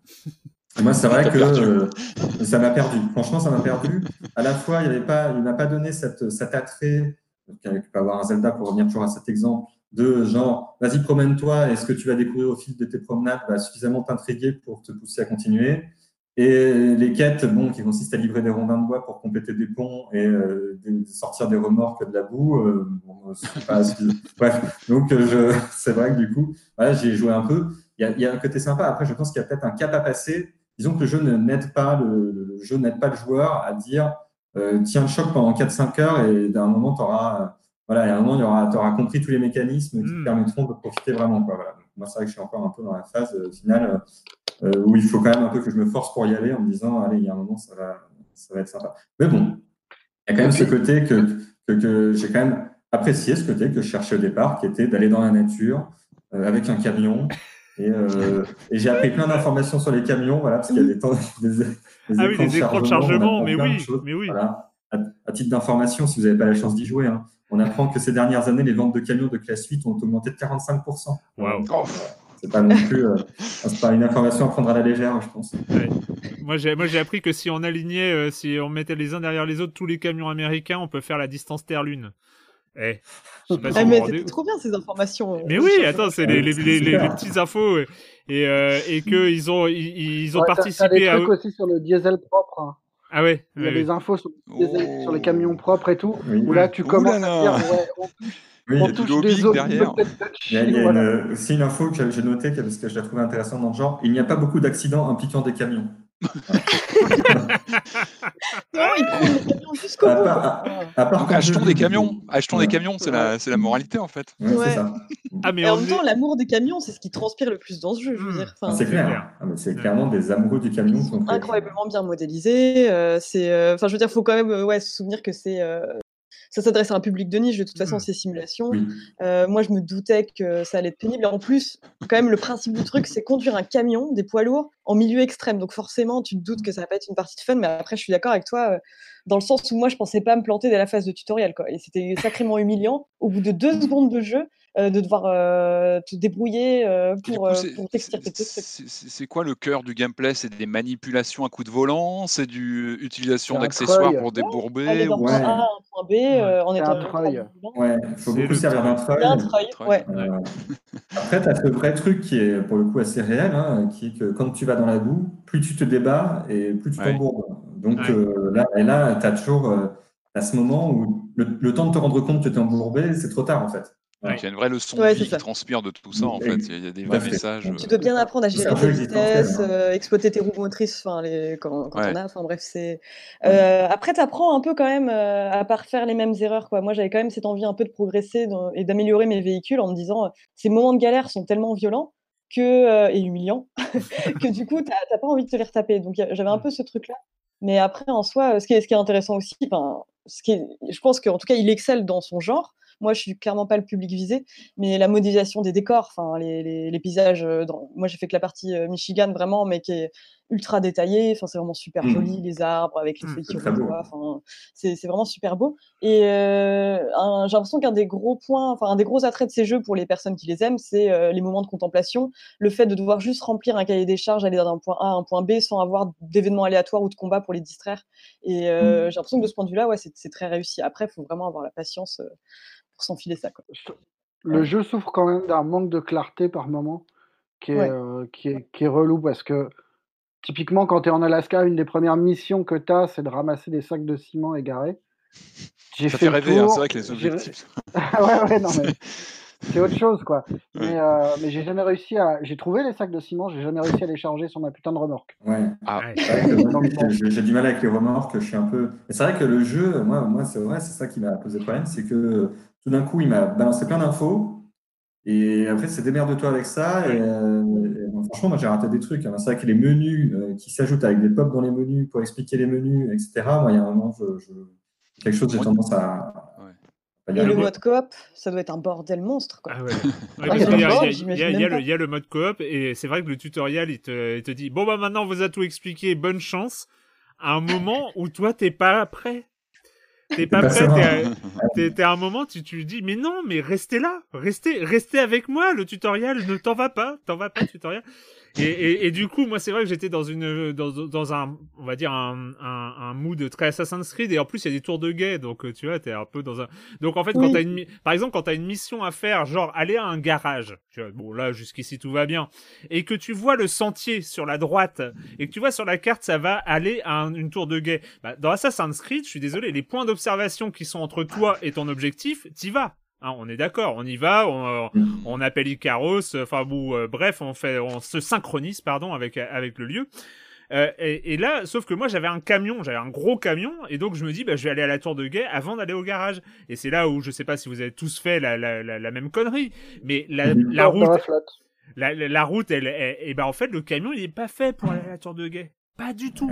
moi, c'est vrai que euh, ça m'a perdu. Franchement, ça m'a perdu. À la fois, il avait pas, il m'a pas donné cette, cet attrait qu'il peut avoir un Zelda pour revenir toujours à cet exemple de genre, vas-y, promène-toi et ce que tu vas découvrir au fil de tes promenades va suffisamment t'intriguer pour te pousser à continuer. Et les quêtes, bon, qui consistent à livrer des rondins de bois pour compléter des ponts et euh, sortir des remorques de la boue, euh, bon, pas Bref, donc euh, c'est vrai que du coup, voilà, j'ai joué un peu. Il y, a, il y, a, un côté sympa. Après, je pense qu'il y a peut-être un cap à passer. Disons que le jeu n'aide pas le, le, jeu n'aide pas le joueur à dire euh, tiens le choc pendant 4-5 heures et d'un moment tu auras voilà, et à un moment, tu auras, compris tous les mécanismes qui te hmm. permettront de profiter vraiment. Quoi, voilà. moi, c'est vrai que je suis encore un peu dans la phase euh, finale euh, où il faut quand même un peu que je me force pour y aller en me disant, allez, il y a un moment, ça va, ça va être sympa. Mais bon, il y a quand même ce côté que, que, que j'ai quand même apprécié, ce côté que je cherchais au départ, qui était d'aller dans la nature euh, avec un camion. Et, euh, et j'ai appris plein d'informations sur les camions, voilà, parce qu'il y a des temps, des, des ah oui, des écrans de chargement, mais oui, mais oui. Voilà. À, à, titre d'information, si vous n'avez pas la chance d'y jouer, hein, on apprend que ces dernières années, les ventes de camions de classe 8 ont augmenté de 45%. Wow. c'est pas non plus euh, c'est pas une information à prendre à la légère, je pense. Ouais. Moi, j'ai, moi, j'ai appris que si on alignait, euh, si on mettait les uns derrière les autres tous les camions américains, on peut faire la distance Terre-Lune. Eh, je sais pas si ah, mais c'est trop bien ces informations. Mais oui, attends, c'est les, les, les, les, petites infos et, et, et que ils ont, ils, ils ont ouais, participé t'as des trucs à. aussi sur le diesel propre. Hein. Ah ouais. Il y a ouais, des infos sur, les, Oh. sur les camions propres et tout. Oui. Où là, tu commences là à dire, ouais, on touche, Oui, il y on touche des autres derrière. peut-être Il y a, il y a voilà. une, aussi une info que j'ai notée parce que je la trouve intéressante dans le genre. Il n'y a pas beaucoup d'accidents impliquant des camions. Non, ils prennent les camions jusqu'au À bout. part, quoi. à, à part quand achetons je- des camions, achetons Ouais. des camions, c'est la, moralité en fait. Ouais, Ouais. c'est ça. Ah mais Et en même temps, l'amour des camions, c'est ce qui transpire le plus dans ce jeu, je veux Hmm. dire. Ah, Enfin, c'est clair. Ah, c'est clairement des amoureux du camion incroyablement bien modélisé. euh, c'est, euh, enfin, je veux dire, faut quand même euh, ouais, se souvenir que c'est, euh, ça s'adresse à un public de niche. De toute façon, Mm. ces simulations. Oui. Euh, moi, je me doutais que ça allait être pénible. Et en plus, quand même, le principe du truc, c'est conduire un camion, des poids lourds, en milieu extrême. Donc forcément, tu te doutes que ça va pas être une partie de fun. Mais après, je suis d'accord avec toi, euh, dans le sens où moi, je pensais pas me planter dès la phase de tutoriel. Quoi. Et c'était sacrément humiliant. Au bout de deux secondes de jeu, euh, de devoir euh, te débrouiller euh, pour, t'extirper de c'est quoi le cœur du gameplay? C'est des manipulations à coups de volant? C'est du utilisation d'accessoires pour débourber ou- Ouais. point A point B euh, en étant un treuil. Ouais, il faut beaucoup servir d'un treuil. ouais. Après, tu as ce vrai truc qui est pour le coup assez réel, hein, qui est que quand tu vas dans la boue, plus tu te débats et plus tu Ouais. t'embourbes. Donc Ouais. euh, là, et là tu as toujours euh, à ce moment où le, le temps de te rendre compte que tu es embourbé, c'est trop tard en fait. Donc, il y a une vraie leçon Ouais, qui ça. transpire de tout ça en Et- fait. Il y a- il y a des vrais fait. messages. Tu euh, dois bien apprendre à gérer tes vitesses, euh, exploiter tes roues motrices, enfin les quand, quand Ouais. on a, enfin bref c'est. Euh, après t'apprends un peu quand même euh, à pas refaire les mêmes erreurs quoi. Moi j'avais quand même cette envie un peu de progresser dans- et d'améliorer mes véhicules en me disant euh, ces moments de galère sont tellement violents que euh, et humiliants que du coup t'as t'as pas envie de te les retaper. Donc j'avais un peu ce truc là. Mais après en soi, ce qui est, ce qui est intéressant aussi, enfin ce qui est, je pense qu'en tout cas il excelle dans son genre. Moi, je suis clairement pas le public visé, mais la modélisation des décors, enfin les, les, les paysages. euh, Dans... Moi, j'ai fait que la partie euh, Michigan vraiment, mais qui est ultra détaillée. Enfin, c'est vraiment super Mm. joli, les arbres avec les Mm, feuilles qui. Enfin, c'est vraiment super beau. Et euh, j'ai l'impression qu'un des gros points, enfin un des gros attraits de ces jeux pour les personnes qui les aiment, c'est les moments de contemplation, le fait de devoir juste remplir un cahier des charges, aller d'un point A à un point B sans avoir d'événements aléatoires ou de combats pour les distraire. Et euh, j'ai l'impression que de ce point de vue-là, ouais, c'est c'est très réussi. Après, il faut vraiment avoir la patience euh, pour s'enfiler ça. Quoi. Le jeu souffre quand même d'un manque de clarté par moment qui est, Ouais. euh, qui est, qui est relou parce que typiquement quand tu es en Alaska, une des premières missions que tu as, c'est de ramasser des sacs de ciment égarés. J'ai Ça fait fait rêver, hein, c'est vrai que les objectifs. ouais, ouais, non, mais c'est autre chose, quoi. Ouais. Mais, euh, mais j'ai jamais réussi à. J'ai trouvé les sacs de ciment, j'ai jamais réussi à les charger sur ma putain de remorque. Ouais. Ah, Ouais. C'est vrai que moi, Donc, bon. j'ai du mal avec les remorques, je suis un peu. Et c'est vrai que le jeu, moi, moi c'est vrai, c'est ça qui m'a posé problème, c'est que tout d'un coup, il m'a balancé plein d'infos. Et après, c'est démerde-toi avec ça. Et, euh, et bon, franchement, moi, j'ai raté des trucs. hein. C'est vrai que les menus euh, qui s'ajoutent avec des pop dans les menus pour expliquer les menus, etc. Moi, il y a un moment, je, je... quelque chose, j'ai tendance à. Ouais. à y Et le mode coop, ça doit être un bordel monstre. Quoi. Ah ouais. Ouais, Ah, il y a qu'il y a- le il y a- mode, y a le coop et c'est vrai que le tutoriel il te, il te dit bon bah maintenant on vous a tout expliqué bonne chance à un moment où toi t'es pas prêt t'es pas prêt serein. t'es à- t'es t'es à un moment tu tu dis mais non mais restez là. Restez restez avec moi le tutoriel ne t'en va pas. T'en va pas tutoriel Et, et, du coup, moi, c'est vrai que j'étais dans une, dans, dans, un, on va dire un, un, un, mood très Assassin's Creed, et en plus, il y a des tours de guet, donc tu vois, t'es un peu dans un. Donc en fait, quand t'as une, par exemple, quand t'as une mission à faire, genre aller à un garage, tu vois, bon là, jusqu'ici tout va bien, et que tu vois le sentier sur la droite, et que tu vois sur la carte, ça va aller à une tour de guet. Bah, dans Assassin's Creed, je suis désolé, les points d'observation qui sont entre toi et ton objectif, t'y vas. Hein, on est d'accord, on y va, on, on appelle Icaros, enfin bon, euh, bref, on fait, on se synchronise, pardon, avec avec le lieu. Euh, et, là, sauf que moi j'avais un camion, j'avais un gros camion, et donc je me dis, bah, je vais aller à la tour de guet avant d'aller au garage. Et c'est là où je sais pas si vous avez tous fait la, la, la, même connerie, mais la, la route, la, la, route, elle, et ben en fait le camion il est pas fait pour aller à la tour de guet. Pas du tout.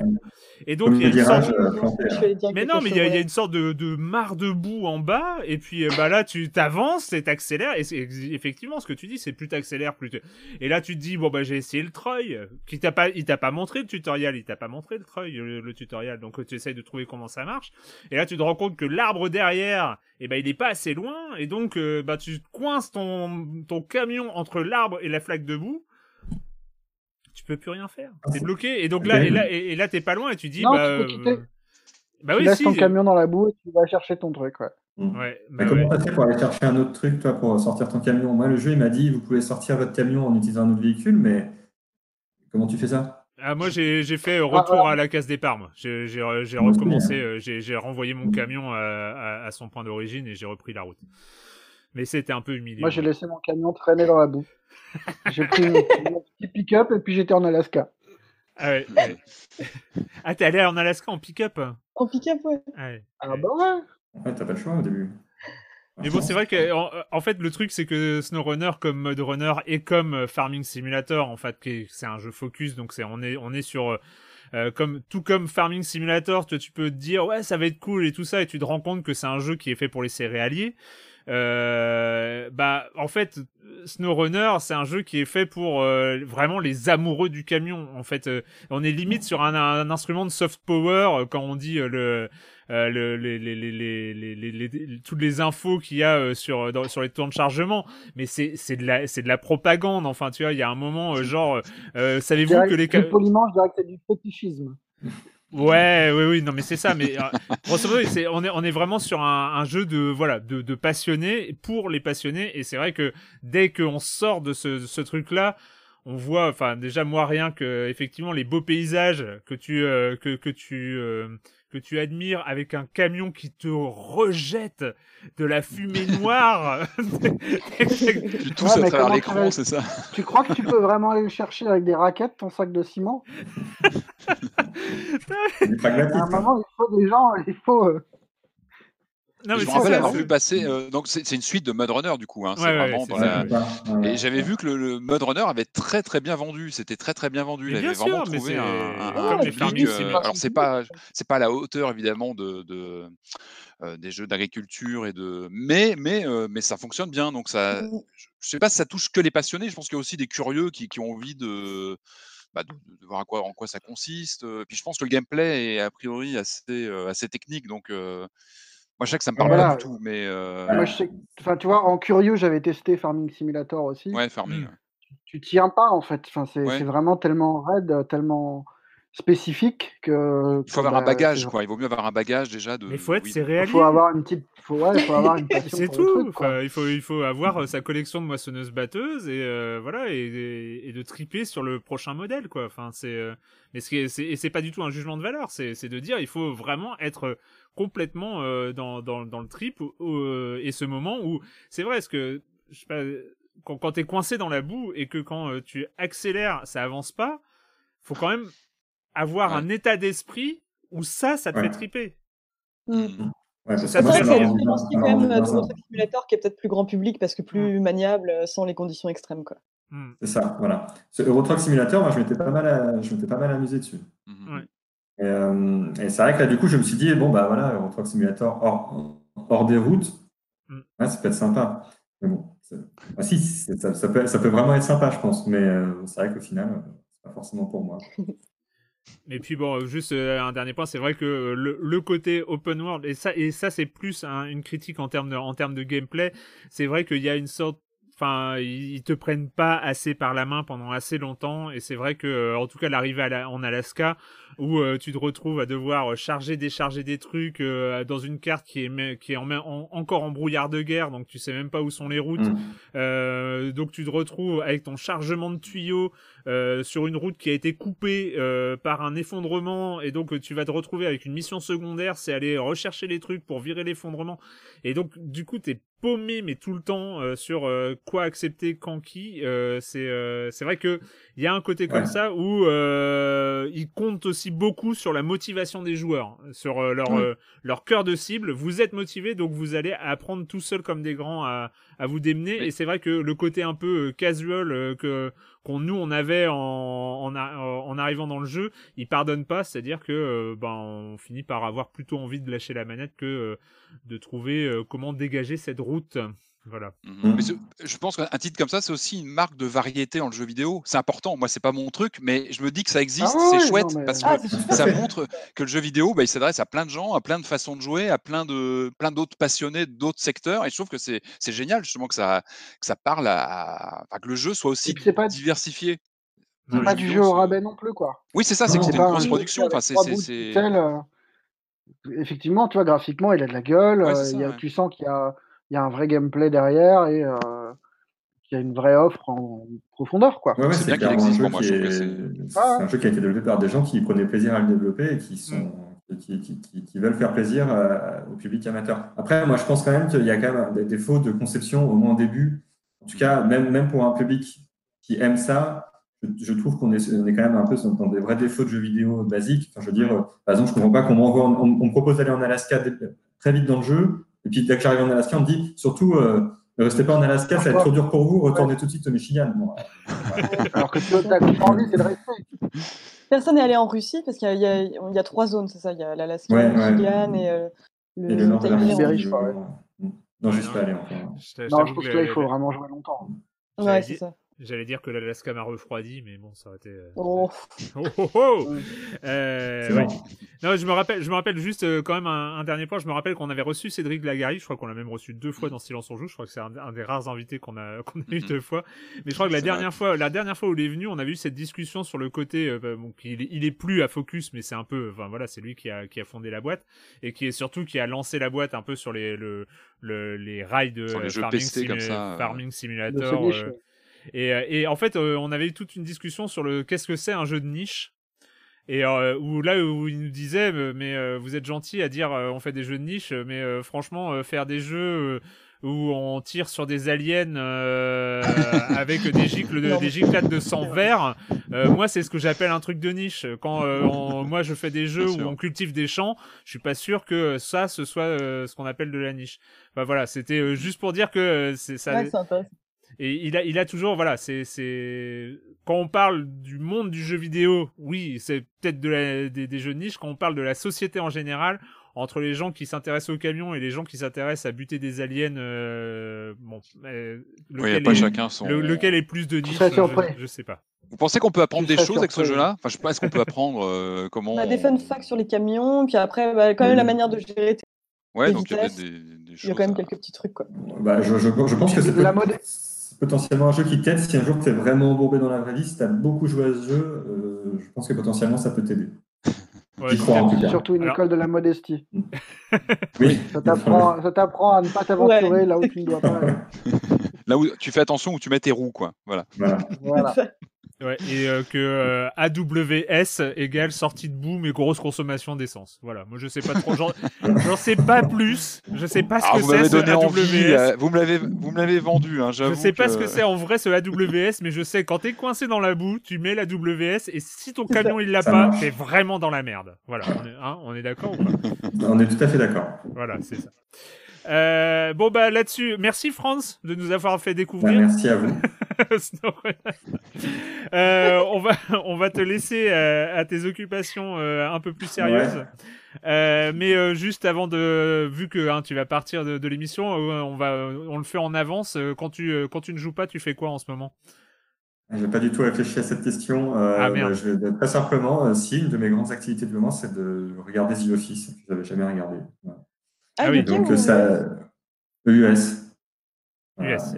Et donc, il y a une sorte de... Mais non, mais il y, a, une sorte de, de mare de boue en bas, et puis euh, bah là, tu t'avances et t'accélères, et c'est effectivement ce que tu dis, c'est plus t'accélères, plus Et là, tu te dis, bon, bah j'ai essayé le treuil, qui t'a pas, il t'a pas montré le tutoriel, il t'a pas montré le treuil, le, tutoriel, donc tu essayes de trouver comment ça marche, et là, tu te rends compte que l'arbre derrière, et eh ben il est pas assez loin, et donc, euh, bah tu coinces ton, ton camion entre l'arbre et la flaque de boue, tu peux plus rien faire. Ah, t'es bloqué. Et donc là, et là, et, là, t'es pas loin et tu dis, bah, tu peux euh, bah tu laisses ton camion dans la boue et tu vas chercher ton truc, ouais. Mm. ouais bah comment t'as fait pour aller chercher un autre truc, toi, pour sortir ton camion? Moi, le jeu, il m'a dit, vous pouvez sortir votre camion en utilisant un autre véhicule, mais comment tu fais ça? Ah, moi, j'ai fait retour à la case départ. J'ai recommencé, euh, j'ai renvoyé mon camion à, à son point d'origine et j'ai repris la route. Mais c'était un peu humiliant. Moi, j'ai laissé mon camion traîner dans la boue. J'ai pris mon petit pick-up et puis j'étais en Alaska. Ah ouais. ah, t'es allé en Alaska en pick-up? En pick-up, ouais. Ah bah ouais. Fait, t'as pas le choix au début. Mais bon, c'est vrai que en, fait, le truc, c'est que SnowRunner, comme mode runner et comme euh, Farming Simulator, en fait, c'est un jeu focus, donc c'est on est on est sur euh, comme tout comme Farming Simulator, tu, tu peux te dire ouais, ça va être cool et tout ça, et tu te rends compte que c'est un jeu qui est fait pour les céréaliers. Euh, bah en fait SnowRunner c'est un jeu qui est fait pour euh, vraiment les amoureux du camion en fait. Euh, on est limite sur un, un, instrument de soft power quand on dit le le, les, les, les, les, toutes les infos qu'il y a sur dans, sur les temps de chargement. Mais c'est c'est de la c'est de la propagande enfin tu vois il y a un moment genre savez-vous que les poliment je dirais que c'est du fétichisme Ouais, oui, oui, non, mais c'est ça. Mais euh, on est, vraiment sur un, jeu de, voilà, de, de, passionnés pour les passionnés. Et c'est vrai que dès qu'on sort de ce, ce truc-là, on voit, enfin, déjà moi rien que, effectivement, les beaux paysages que tu, euh, que, que tu, euh, que tu admires avec un camion qui te rejette de la fumée noire. tu tousses à travers l'écran, c'est ça Tu crois que tu peux vraiment aller le chercher avec des raquettes, ton sac de ciment À un moment, il faut des gens, il faut. Euh, non, je me rappelle avoir vu passer. Euh, donc, c'est une suite de Mud Runner, du coup. Hein, vraiment Et j'avais vu que le, Mud Runner avait très très bien vendu. C'était très très bien vendu. Il avait vraiment trouvé un, un, public. Euh, alors, c'est pas c'est pas à la hauteur évidemment de, de euh, des jeux d'agriculture et de. Mais mais mais ça fonctionne bien. Donc ça. Mm. Je sais pas si ça touche que les passionnés. Je pense qu'il y a aussi des curieux qui, qui ont envie de. Bah, de, voir à quoi, en quoi ça consiste. Puis je pense que le gameplay est a priori assez, assez technique. Donc, moi, je sais que ça me parle pas du tout, mais. Euh... Moi, je sais, enfin, tu vois, en curieux, j'avais testé Farming Simulator aussi. Ouais, Farming. Tu, tiens pas en fait. Enfin, c'est vraiment tellement raide, tellement spécifique que. Il faut avoir un bah, bagage, quoi. Il vaut mieux avoir un bagage déjà de. Mais il faut être oui. Il faut avoir une petite. Faut, ouais, il faut avoir une passion. c'est tout. il faut, il faut avoir euh, sa collection de moissonneuses batteuses et euh, voilà et, et, de triper sur le prochain modèle, quoi. Enfin, c'est. Euh, mais c'est c'est pas du tout un jugement de valeur. C'est de dire il faut vraiment être complètement euh, dans, dans, dans, le trip euh, et ce moment où c'est vrai, est-ce que je sais pas, quand, quand t'es coincé dans la boue et que quand euh, tu accélères, ça avance pas, faut quand même avoir un état d'esprit où ça, ça te fait triper. Mm. Mm. Ouais, c'est vrai que c'est quand même de notre simulateur qui est peut-être plus grand public parce que plus mm. maniable sans les conditions extrêmes. Quoi. C'est ça, voilà. Ce Euro Truck Simulator, moi, je m'étais pas mal, je m'étais pas mal amusé dessus. Ouais. Euh, et, c'est vrai que là, du coup, je me suis dit, bon, bah voilà, Euro Truck Simulator hors, hors des routes, mm. ouais, ça peut être sympa. Mais bon, ah, si, ça, ça, peut, ça peut vraiment être sympa, je pense. Mais euh, c'est vrai qu'au final, c'est pas forcément pour moi. Et puis bon, juste euh, un dernier point, c'est vrai que le, le, côté open world et ça et ça c'est plus une critique en termes de en termes de gameplay. C'est vrai qu'il y a une sorte enfin, ils, te prennent pas assez par la main pendant assez longtemps. Et c'est vrai que, en tout cas, l'arrivée en Alaska, où tu te retrouves à devoir charger, décharger des trucs dans une carte qui est qui est encore en brouillard de guerre, donc tu sais même pas où sont les routes. Mmh. donc tu te retrouves avec ton chargement de tuyaux euh, sur une route qui a été coupée euh, par un effondrement et donc tu vas te retrouver avec une mission secondaire, c'est aller rechercher les trucs pour virer l'effondrement et donc du coup t'es paumé mais tout le temps euh, sur quoi accepter quand qui c'est c'est vrai que il y a un côté comme ça où il compte aussi beaucoup sur la motivation des joueurs sur leur leur cœur de cible. Vous êtes motivé donc vous allez apprendre tout seul comme des grands à, à vous démener. Et c'est vrai que le côté un peu casual que qu'on nous on avait en, en, en, arrivant dans le jeu, il pardonne pas, c'est-à-dire que euh, ben on finit par avoir plutôt envie de lâcher la manette que euh, de trouver euh, comment dégager cette route. Voilà. Mais je pense qu'un titre comme ça, c'est aussi une marque de variété en le jeu vidéo. C'est important. Moi, c'est pas mon truc, mais je me dis que ça existe, ah c'est chouette parce ah, que ça montre que le jeu vidéo, bah, il s'adresse à plein de gens, à plein de façons de jouer, à plein de plein d'autres passionnés d'autres secteurs. Et je trouve que c'est génial justement que ça que ça parle à, que le jeu soit aussi pas diversifié. C'est pas du jeu au rabais non plus, quoi. Oui, c'est ça. C'est une grosse production. Enfin, c'est euh, effectivement, tu vois, graphiquement, il a de la gueule. Euh, tu sens qu'il y a il y a un vrai gameplay derrière et euh, qu'il y a une vraie offre en profondeur. Quoi. c'est clairement un jeu, qui est... un jeu qui a été développé par des gens qui prenaient plaisir à le développer et qui, sont... Mm. qui, veulent faire plaisir euh, au public amateur. Après, moi, je pense quand même qu'il y a quand même des défauts de conception au moins au début. En tout cas, même, même pour un public qui aime ça, je, trouve qu'on est, on est quand même un peu dans des vrais défauts de jeux vidéo basiques. Enfin, je veux dire, par exemple, je comprends pas qu'on m'envoie, on, on, me propose d'aller en Alaska très vite dans le jeu. Et puis, dès que j'arrive en Alaska, on me dit surtout, euh, ne restez pas en Alaska, ça va être trop dur pour vous, retournez tout de suite au Michigan. Alors que tu as envie, c'est de rester. Personne n'est allé en Russie parce qu'il y, y, a trois zones, c'est ça Il y a l'Alaska, le Michigan et euh, le, et le nord de la Russie. Non, juste pas aller encore. Non, je pense que là, il faut vraiment jouer longtemps. Ouais, c'est ça. J'allais dire que l'Alaska m'a refroidi, mais bon, ça aurait été. Euh, oh. oh, oh, oh euh, ouais. Non, je me rappelle, je me rappelle juste euh, quand même un, dernier point. Je me rappelle qu'on avait reçu Cédric Lagari. Je crois qu'on l'a même reçu deux fois dans Silence on joue. Je crois que c'est un, des rares invités qu'on a, qu'on a eu deux fois. Mais je crois que la dernière fois, la dernière fois où il est venu, on avait eu cette discussion sur le côté. Euh, bah, bon, il, il, est plus à Focus, mais c'est un peu. Enfin voilà, c'est lui qui a, qui a fondé la boîte et qui est surtout qui a lancé la boîte un peu sur les le, le les rails de farming, farming Simulator. Euh, et, en fait, euh, on avait eu toute une discussion sur le qu'est-ce que c'est un jeu de niche. Et euh, où là où il nous disait mais vous êtes gentil à dire on fait des jeux de niche mais franchement faire des jeux où on tire sur des aliens avec des gicles de, des giclades de sang vert moi c'est ce que j'appelle un truc de niche. Quand moi je fais des jeux où on cultive des champs je suis pas sûr que ça ce soit ce qu'on appelle de la niche. Bah voilà c'était juste pour dire que c'est ça ouais, et il a, il a toujours, voilà, c'est, c'est, quand on parle du monde du jeu vidéo, oui, c'est peut-être de la, des, jeux de niche. Quand on parle de la société en général, entre les gens qui s'intéressent aux camions et les gens qui s'intéressent à buter des aliens, euh, bon, euh, lequel, pas est, chacun son... lequel est plus de niche, je, je, sais pas. Vous pensez qu'on peut apprendre des choses avec ce jeu-là? Enfin, je sais pas, est-ce qu'on peut apprendre euh, comment On a des fun facts sur les camions, puis après, bah, quand même la manière de gérer. Ouais, donc il y a des, des, choses. Il y a quand même quelques petits trucs, quoi. Bah, je, je, je pense que c'est la mode potentiellement un jeu qui t'aide si un jour tu es vraiment embourbé dans la vraie vie, si tu as beaucoup joué à ce jeu, euh, je pense que potentiellement ça peut t'aider. Ouais, crois, surtout une école de la modestie. oui. Ça t'apprend à ne pas t'aventurer là où tu ne dois pas. là où tu fais attention où tu mets tes roues, quoi. Voilà. voilà. voilà. Ouais, et euh, que euh, AWS égale sortie de boom et grosse consommation d'essence. Voilà, moi je sais pas trop, j'en sais pas plus, je sais pas ce ah, que c'est ce AWS. Envie, euh, vous me l'avez, vous me l'avez vendu, hein, Je sais pas ce que c'est en vrai ce AWS, mais je sais quand t'es coincé dans la boue, tu mets l'AWS et si ton camion il l'a pas, t'es vraiment dans la merde. Voilà, on est, hein, on est d'accord ou pas? On est tout à fait d'accord. Voilà, c'est ça. Euh, bon bah là-dessus, merci Franz de nous avoir fait découvrir. Bah, merci à vous. euh, on va on va te laisser euh, à tes occupations euh, un peu plus sérieuses. Euh, mais juste avant de, vu que hein, tu vas partir de, de l'émission, on va on le fait en avance. Quand tu quand tu ne joues pas, tu fais quoi en ce moment? Je n'ai pas du tout réfléchi à cette question. ah, merde. Je vais, très simplement, si une de mes grandes activités du moment, c'est de regarder The Office que j'avais jamais regardé. Ah, oui, donc ça EUS.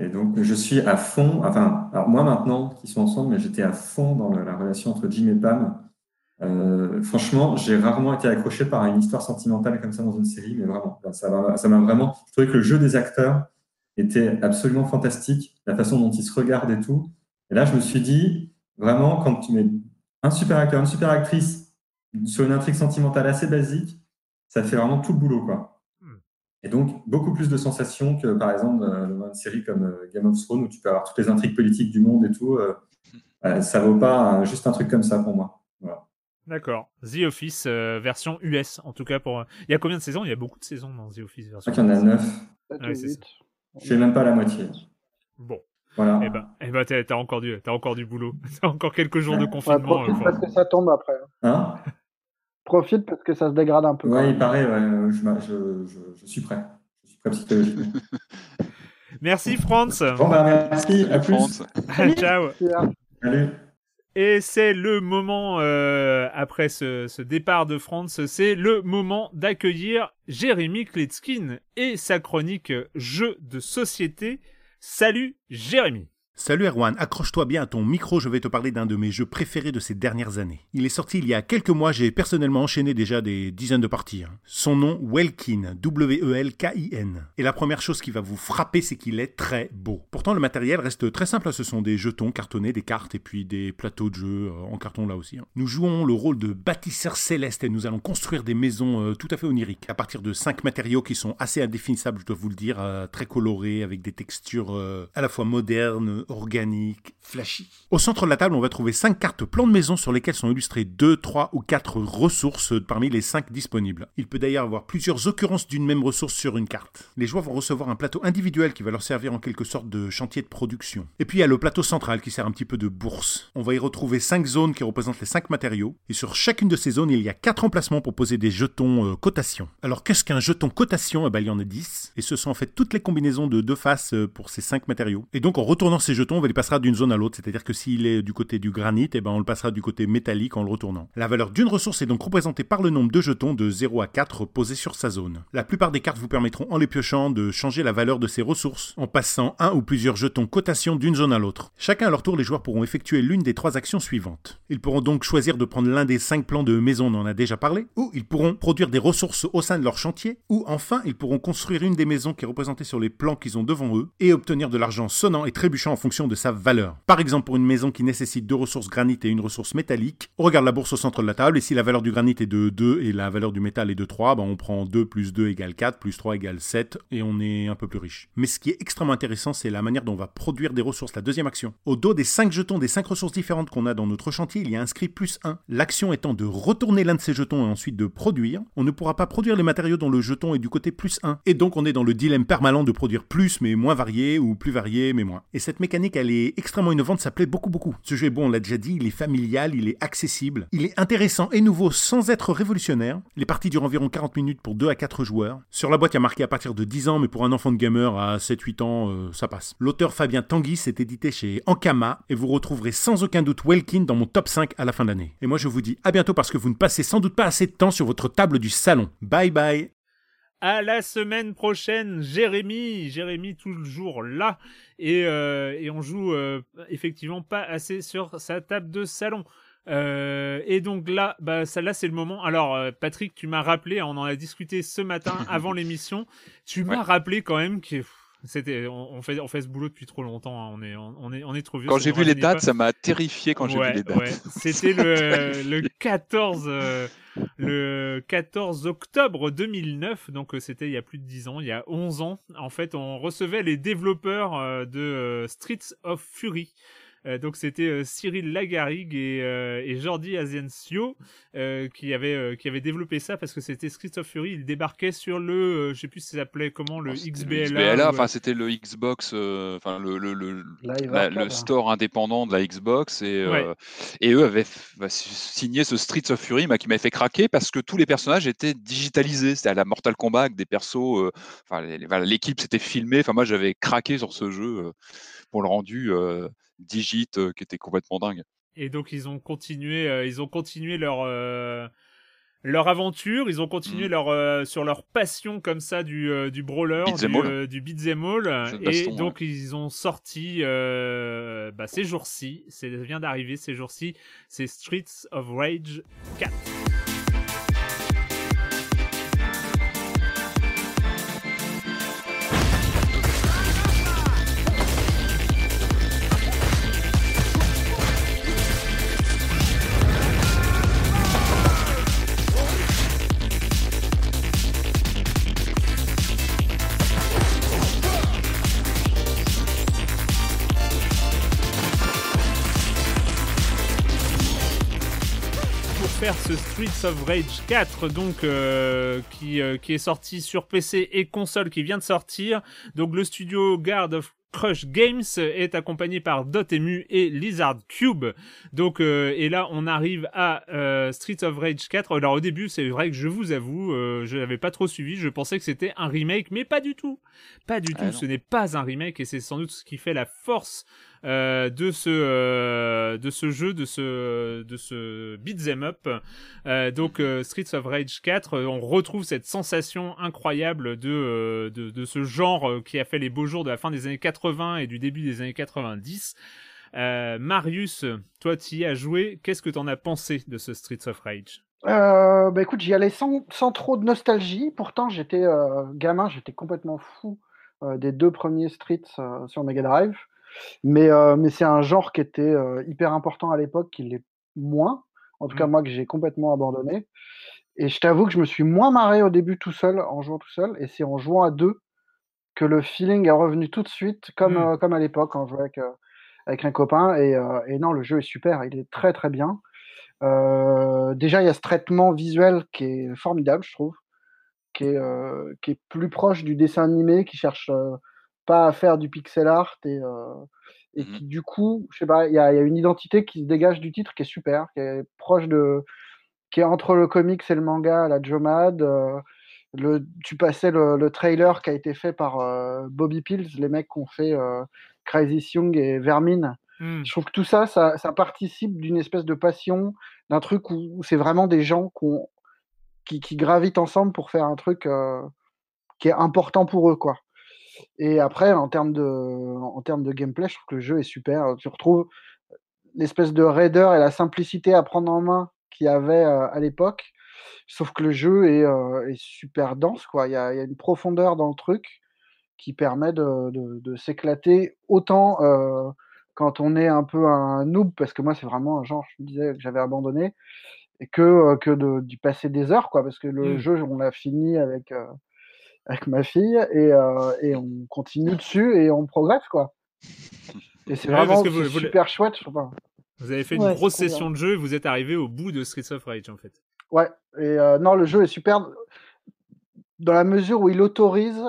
Et donc, je suis à fond. Enfin, alors moi maintenant, qui sont ensemble, mais j'étais à fond dans la relation entre Jim et Pam. Euh, franchement, j'ai rarement été accroché par une histoire sentimentale comme ça dans une série, mais vraiment, ça m'a vraiment. Je trouvais que le jeu des acteurs était absolument fantastique, la façon dont ils se regardent et tout. Et là, je me suis dit, vraiment, quand tu mets un super acteur, une super actrice sur une intrigue sentimentale assez basique, ça fait vraiment tout le boulot, quoi. Et donc, beaucoup plus de sensations que, par exemple, euh, dans une série comme euh, Game of Thrones, où tu peux avoir toutes les intrigues politiques du monde et tout. Euh, ça vaut pas juste un truc comme ça pour moi. D'accord. The Office version US, en tout cas pour. Il y a combien de saisons? Il y a beaucoup de saisons dans The Office version. Je crois qu'il y en a neuf. Je fais même pas la moitié. Bon. Voilà. Eh ben, eh ben t'as, encore du, t'as encore du boulot. T'as encore quelques jours de confinement. Ouais, parce que ça tombe après. Hein? Profite parce que ça se dégrade un peu. Ouais, il paraît, ouais, je, je, je, suis prêt. Je suis prêt psychologiquement. merci, Franz. Bon, bah, merci. À plus. Ciao. Salut. Et c'est le moment, euh, après ce, ce, départ de Franz, c'est le moment d'accueillir Jérémy Kletskin et sa chronique Jeux de société. Salut Jérémy Salut Erwan, accroche-toi bien à ton micro, je vais te parler d'un de mes jeux préférés de ces dernières années. Il est sorti il y a quelques mois, j'ai personnellement enchaîné déjà des dizaines de parties. Hein. Son nom, Welkin, W-E-L-K-I-N. Et la première chose qui va vous frapper, c'est qu'il est très beau. Pourtant, le matériel reste très simple, hein. ce sont des jetons cartonnés, des cartes et puis des plateaux de jeu euh, en carton là aussi. Hein. Nous jouons le rôle de bâtisseurs célestes et nous allons construire des maisons euh, tout à fait oniriques, à partir de cinq matériaux qui sont assez indéfinissables, je dois vous le dire, euh, très colorés, avec des textures à la fois modernes, organique, flashy. Au centre de la table, on va trouver 5 cartes plan de maison sur lesquelles sont illustrées 2, 3 ou 4 ressources parmi les 5 disponibles. Il peut d'ailleurs avoir plusieurs occurrences d'une même ressource sur une carte. Les joueurs vont recevoir un plateau individuel qui va leur servir en quelque sorte de chantier de production. Et puis il y a le plateau central qui sert un petit peu de bourse. On va y retrouver 5 zones qui représentent les 5 matériaux. Et sur chacune de ces zones, il y a 4 emplacements pour poser des jetons euh, cotation. Alors qu'est-ce qu'un jeton cotation? Eh bien il y en a 10. Et ce sont en fait toutes les combinaisons de deux faces euh, pour ces 5 matériaux. Et donc en retournant ces jetons, on les passera d'une zone à l'autre. C'est-à-dire que s'il est du côté du granit, eh ben on le passera du côté métallique en le retournant. La valeur d'une ressource est donc représentée par le nombre de jetons de 0 à 4 posés sur sa zone. La plupart des cartes vous permettront en les piochant de changer la valeur de ces ressources en passant un ou plusieurs jetons cotation d'une zone à l'autre. Chacun à leur tour, les joueurs pourront effectuer l'une des trois actions suivantes. Ils pourront donc choisir de prendre l'un des cinq plans de maison, on en a déjà parlé, ou ils pourront produire des ressources au sein de leur chantier, ou enfin ils pourront construire une des maisons qui est représentée sur les plans qu'ils ont devant eux et obtenir de l'argent sonnant et trébuchant en fonction de sa valeur. Par exemple, pour une maison qui nécessite deux ressources granit et une ressource métallique, on regarde la bourse au centre de la table et si la valeur du granit est de 2 et la valeur du métal est de 3, ben on prend 2 plus 2 égale 4, plus 3 égale 7 et on est un peu plus riche. Mais ce qui est extrêmement intéressant, c'est la manière dont on va produire des ressources, la deuxième action. Au dos des 5 jetons des 5 ressources différentes qu'on a dans notre chantier, il y a inscrit plus 1. L'action étant de retourner l'un de ces jetons et ensuite de produire, on ne pourra pas produire les matériaux dont le jeton est du côté plus 1. Et donc on est dans le dilemme permanent de produire plus mais moins varié ou plus varié mais moins. Et cette mécanique, elle est extrêmement innovante, ça plaît beaucoup beaucoup. Ce jeu est bon, on l'a déjà dit, il est familial, il est accessible, il est intéressant et nouveau sans être révolutionnaire. Les parties durent environ 40 minutes pour 2 à 4 joueurs. Sur la boîte, il y a marqué à partir de 10 ans, mais pour un enfant de gamer à 7-8 ans, euh, ça passe. L'auteur Fabien Tanguy s'est édité chez Ankama et vous retrouverez sans aucun doute Welkin dans mon top 5 à la fin de l'année. Et moi je vous dis à bientôt parce que vous ne passez sans doute pas assez de temps sur votre table du salon. Bye bye à la semaine prochaine, Jérémy. Jérémy toujours là. Et, euh, et on joue euh, effectivement pas assez sur sa table de salon. Euh, et donc là, bah, ça, là c'est le moment. Alors, Patrick, tu m'as rappelé, on en a discuté ce matin avant l'émission. Tu m'as rappelé quand même que c'était, on, fait, on fait ce boulot depuis trop longtemps. Hein. On est, on est, on est trop vieux. Quand j'ai vu les dates, ça m'a terrifié quand j'ai vu les dates. C'était le, le 14, euh, le 14 octobre 2009. Donc euh, c'était il y a plus de 10 ans, il y a 11 ans. En fait, on recevait les développeurs euh, de Streets of Fury. Euh, donc c'était euh, Cyril Lagarigue et, euh, et Jordi Aziencio qui avaient qui avait développé ça parce que c'était Street of Fury. Il débarquait sur le, je sais plus si ça s'appelait comment le XBLA. enfin c'était le Xbox, enfin le le, le, le store indépendant de la Xbox et et eux avaient bah, signé ce Street of Fury qui m'avait fait craquer parce que tous les personnages étaient digitalisés. C'était à la Mortal Kombat avec des persos. Enfin l'équipe s'était filmée. Enfin moi j'avais craqué sur ce jeu pour le rendu digit qui était complètement dingue. Et donc ils ont continué, ils ont continué leur leur aventure. Ils ont continué mm. leur, euh, sur leur passion comme ça du, euh, du brawler, du, euh, du beat'em all. Et donc, ils ont sorti bah, ces jours-ci, ça vient d'arriver ces jours-ci, c'est Streets of Rage 4. Streets of Rage 4 donc euh, qui, euh, qui est sorti sur PC et console qui vient de sortir. Donc le studio Guard of Crush Games est accompagné par Dotemu et Lizard Cube. Donc euh, et là on arrive à Streets of Rage 4. Alors au début c'est vrai que je vous avoue je n'avais pas trop suivi. Je pensais que c'était un remake mais pas du tout. Pas du ah tout. Ce n'est pas un remake et c'est sans doute ce qui fait la force euh, de ce euh, de ce jeu, de ce de ce beat'em up. Euh, donc Streets of Rage 4, on retrouve cette sensation incroyable de, de, de ce genre qui a fait les beaux jours de la fin des années 80 et du début des années 90. Marius, toi, tu y as joué. Qu'est-ce que tu en as pensé de ce Streets of Rage? Bah écoute, j'y allais sans, sans, trop de nostalgie. Pourtant, j'étais gamin, j'étais complètement fou des deux premiers Streets sur Mega Drive. Mais, euh, mais c'est un genre qui était euh, hyper important à l'époque, qui l'est moins. En tout cas, mmh. moi, que j'ai complètement abandonné. Et je t'avoue que je me suis moins marré au début tout seul, en jouant tout seul. Et c'est en jouant à deux que le feeling est revenu tout de suite, comme, mmh. euh, comme à l'époque, quand je jouais avec, avec un copain. Et, et, non, le jeu est super, il est très très bien. déjà, il y a ce traitement visuel qui est formidable, je trouve, qui est, qui est plus proche du dessin animé, qui cherche pas à faire du pixel art et, euh, et mmh qui du coup, je sais pas, il y, y, a une identité qui se dégage du titre qui est super, qui est proche de, qui est entre le comics et le manga, la Jomad. Euh, le, tu passais le, le, trailer qui a été fait par euh, Bobby Pills, les mecs qui ont fait Crazy Young et Vermine. Mmh. Je trouve que tout ça, ça, ça participe d'une espèce de passion, d'un truc où, c'est vraiment des gens qui, qui, gravitent ensemble pour faire un truc qui est important pour eux, quoi. Et après, en termes de, en termes de gameplay, je trouve que le jeu est super. Tu retrouves l'espèce de raideur et la simplicité à prendre en main qu'il y avait euh, à l'époque. Sauf que le jeu est, euh, est super dense. Quoi. Il, y a, il y a une profondeur dans le truc qui permet de, de, de s'éclater autant euh, quand on est un peu un noob, parce que moi, c'est vraiment un genre, je me disais, que j'avais abandonné, et que, que d'y passer des heures, quoi, parce que le mmh. jeu, on l'a fini avec avec ma fille et, euh, et, on continue dessus et on progresse quoi. Et c'est vraiment super chouette. Je pas. Vous avez fait une grosse session de jeu et vous êtes arrivé au bout de Streets of Rage en fait. Ouais, et euh, non, le jeu est super dans la mesure où il autorise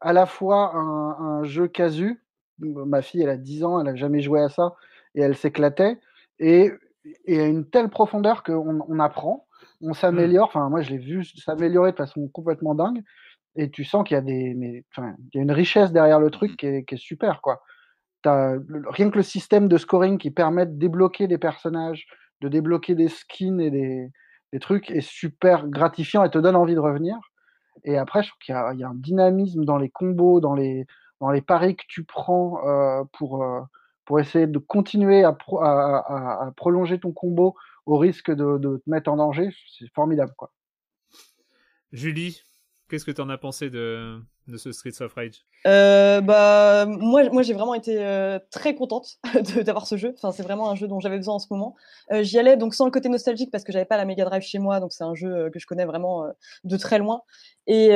à la fois un, un, jeu casu. Ma fille, elle a 10 ans, elle n'a jamais joué à ça et elle s'éclatait. Et, et à une telle profondeur qu'on on apprend, on s'améliore. Mmh. Enfin, moi, je l'ai vu s'améliorer de façon complètement dingue et tu sens qu'il y a des, mais, il y a une richesse derrière le truc qui est, qui est super, quoi. As, rien que le système de scoring qui permet de débloquer des personnages, de débloquer des skins et des, des trucs est super gratifiant et te donne envie de revenir. Et après, je trouve qu'il y, a un dynamisme dans les combos, dans les, dans les paris que tu prends euh, pour, euh, pour essayer de continuer à, pro, à, prolonger ton combo au risque de, de te mettre en danger. C'est formidable, quoi. Julie, Qu'est-ce que tu en as pensé de, de ce Streets of Rage? Euh, bah, Moi, moi j'ai vraiment été euh, très contente d'avoir ce jeu. Enfin, c'est vraiment un jeu dont j'avais besoin en ce moment. Euh, J'y allais donc sans le côté nostalgique parce que j'avais pas la Mega Drive chez moi, donc c'est un jeu que je connais vraiment euh, de très loin. Et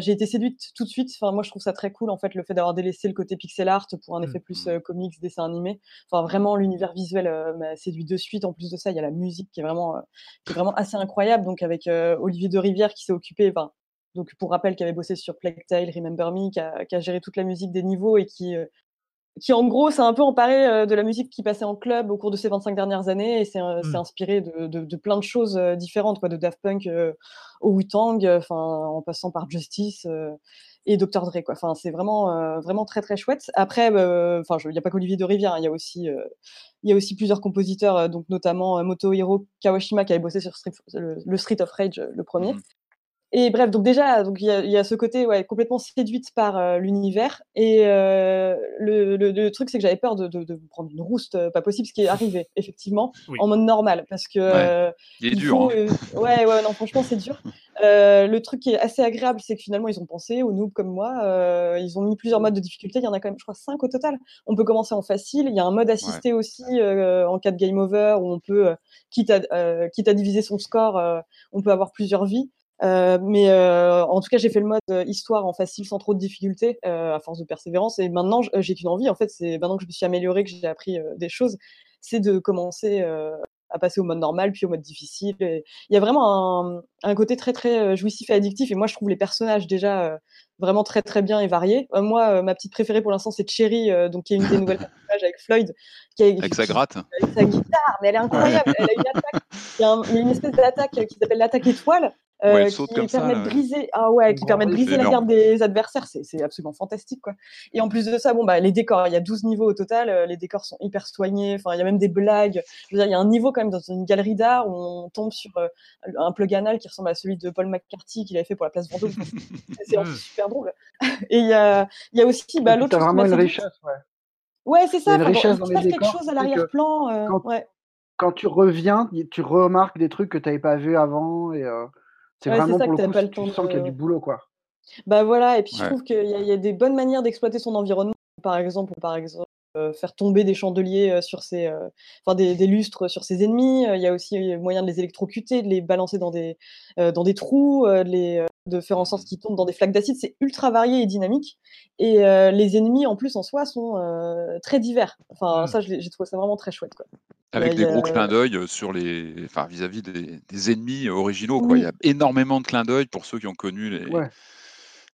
j'ai été séduite tout de suite. Enfin, moi, je trouve ça très cool en fait le fait d'avoir délaissé le côté pixel art pour un effet mmh. plus comics, dessin animé. Enfin, vraiment l'univers visuel m'a séduit de suite. En plus de ça, il y a la musique qui est vraiment, qui est vraiment assez incroyable. Donc avec Olivier de Rivière qui s'est occupé, enfin donc pour rappel, qui avait bossé sur Plague Tale, Remember Me, qui a, qui a, géré toute la musique des niveaux et qui, euh, qui en gros s'est un peu emparé de la musique qui passait en club au cours de ces 25 dernières années et s'est Mmh. inspiré de, de, de, plein de choses différentes, quoi, de Daft Punk au Wu-Tang, enfin en passant par Justice et Dr Dre quoi. Enfin c'est vraiment vraiment très très chouette. Après enfin il n'y a pas qu'Olivier de Rivière, il y a aussi il y a aussi plusieurs compositeurs donc notamment Motohiro Kawashima qui avait bossé sur Street, le, Street of Rage le premier. Mmh. Et bref, donc déjà, donc il y a, y a, ce côté ouais, complètement séduite par euh, l'univers. Et euh, le, le, le, truc, c'est que j'avais peur de, de, de, prendre une rouste, euh, pas possible, ce qui est arrivé effectivement oui. en mode normal, parce que ouais. il est il dur. faut, hein. ouais, ouais, non, franchement, c'est dur. le truc qui est assez agréable, c'est que finalement, ils ont pensé aux noobs comme moi. ils ont mis plusieurs modes de difficulté. Il y en a quand même, je crois, cinq au total. On peut commencer en facile. Il y a un mode assisté aussi en cas de game over où on peut, quitte à, quitte à diviser son score, on peut avoir plusieurs vies. Euh, mais euh, en tout cas, j'ai fait le mode histoire en facile sans trop de difficultés euh, à force de persévérance. Et maintenant, j'ai qu'une envie. En fait, c'est maintenant que je me suis améliorée, que j'ai appris des choses, c'est de commencer à passer au mode normal, puis au mode difficile. Et il y a vraiment un, un, côté très très jouissif et addictif. Et moi, je trouve les personnages déjà vraiment très très bien et variés. moi, ma petite préférée pour l'instant, c'est Cherry, donc qui est une des nouvelles personnages avec Floyd, qui a, avec sa gratte, avec sa guitare. Mais elle est incroyable. elle a une attaque. Il y a, un, il y a une espèce d'attaque qui s'appelle l'attaque étoile. Ouais, Euh, qui comme permet ça, de briser, ah ouais, qui Bon, permet de briser la garde des adversaires, c'est c'est absolument fantastique quoi. Et en plus de ça, bon bah les décors, il y a 12 niveaux au total, euh, les décors sont hyper soignés, enfin il y a même des blagues. Je veux dire, il y a un niveau quand même dans une galerie d'art où on tombe sur euh, un plug anal qui ressemble à celui de Paul McCarthy qu'il avait fait pour la place Vendôme. C'est- super drôle. Et il y a, il y a aussi bah, l'autre vraiment une richesse, ouais. Ouais, c'est Il y a ça. une enfin, bon, richesse il dans se les passe quelque décors chose à l'arrière-plan. euh, quand- ouais. Quand tu reviens, tu remarques des trucs que tu n'avais pas vu avant et euh, c'est Ouais, vraiment ça pour que le coup, pas le tu temps sens qu'il y a du boulot, quoi. Bah voilà, et puis je trouve qu'il y, y a des bonnes manières d'exploiter son environnement. Par exemple, par exemple faire tomber des chandeliers euh, sur ses, euh, enfin des, des lustres sur ses ennemis. Euh, Il y a aussi moyen de les électrocuter, de les balancer dans des, euh, dans des trous, euh, de, les, euh, de faire en sorte qu'ils tombent dans des flaques d'acide. C'est ultra varié et dynamique. Et euh, les ennemis, en plus, en soi, sont euh, très divers. Enfin, Mm. ça, j'ai trouvé ça vraiment très chouette. Quoi. Avec des a- gros clins d'œil euh, sur les, enfin vis-à-vis des, des ennemis originaux. Quoi. Oui. Il y a énormément de clins d'œil pour ceux qui ont connu les, Ouais.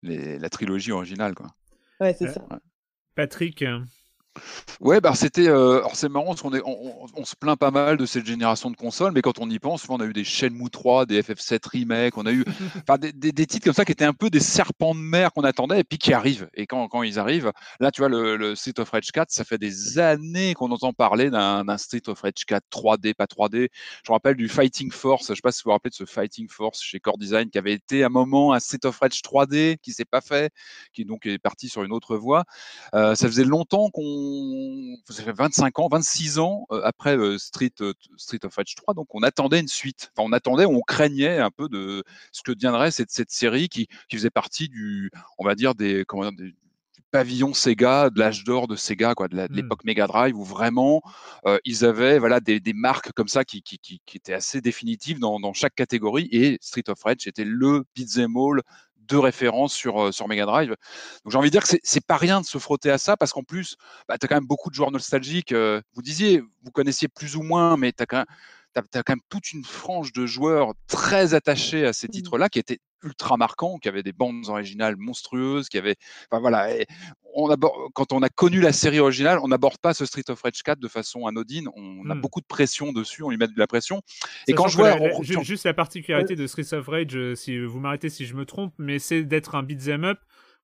les- la trilogie originale. Quoi. Ouais, c'est Euh, ça. Patrick, euh, Ouais, bah c'était, euh, alors c'est marrant parce qu'on est, on, on- on se plaint pas mal de cette génération de consoles, mais quand on y pense, on a eu des Shenmue 3, des FF7 remake, on a eu, des, des- des titres comme ça qui étaient un peu des serpents de mer qu'on attendait et puis qui arrivent. Et quand, quand ils arrivent, là tu vois le, le Street of Rage 4, ça fait des années qu'on entend parler d'un d'un Street of Rage 4 3D, pas 3D. Je me rappelle du Fighting Force, je sais pas si vous vous rappelez de ce Fighting Force chez Core Design qui avait été à un moment un Street of Rage 3D qui s'est pas fait, qui donc est parti sur une autre voie. Euh, ça faisait longtemps qu'on, ça fait 25 ans, 26 ans euh, après euh, Street, euh, Street of Rage 3, donc on attendait une suite. Enfin, on attendait, on craignait un peu de ce que deviendrait cette, cette série qui, qui faisait partie du, on va dire des, comment dire, des- du pavillon Sega, de l'âge d'or de Sega, quoi, de la- de Mm. l'époque Mega Drive, où vraiment euh, ils avaient voilà des, des marques comme ça qui, qui, qui, qui étaient assez définitives dans, dans chaque catégorie. Et Street of Rage était le beat'em all de référence sur, euh, sur Mega Drive. Donc j'ai envie de dire que c'est- pas rien de se frotter à ça parce qu'en plus, bah, tu as quand même beaucoup de joueurs nostalgiques. euh, vous disiez, vous connaissiez plus ou moins, mais tu as quand même. T'as, as quand même toute une frange de joueurs très attachés à ces Mmh. titres-là qui étaient ultra marquants, qui avaient des bandes originales monstrueuses, qui avaient, enfin voilà, et on aborde, quand on a connu la série originale, on n'aborde pas ce Street of Rage 4 de façon anodine. On a Mm. beaucoup de pression dessus, on lui met de la pression. Et Sachant quand je vois, la- on- juste la particularité de Streets of Rage, euh, si vous m'arrêtez si je me trompe, mais c'est d'être un beat'em up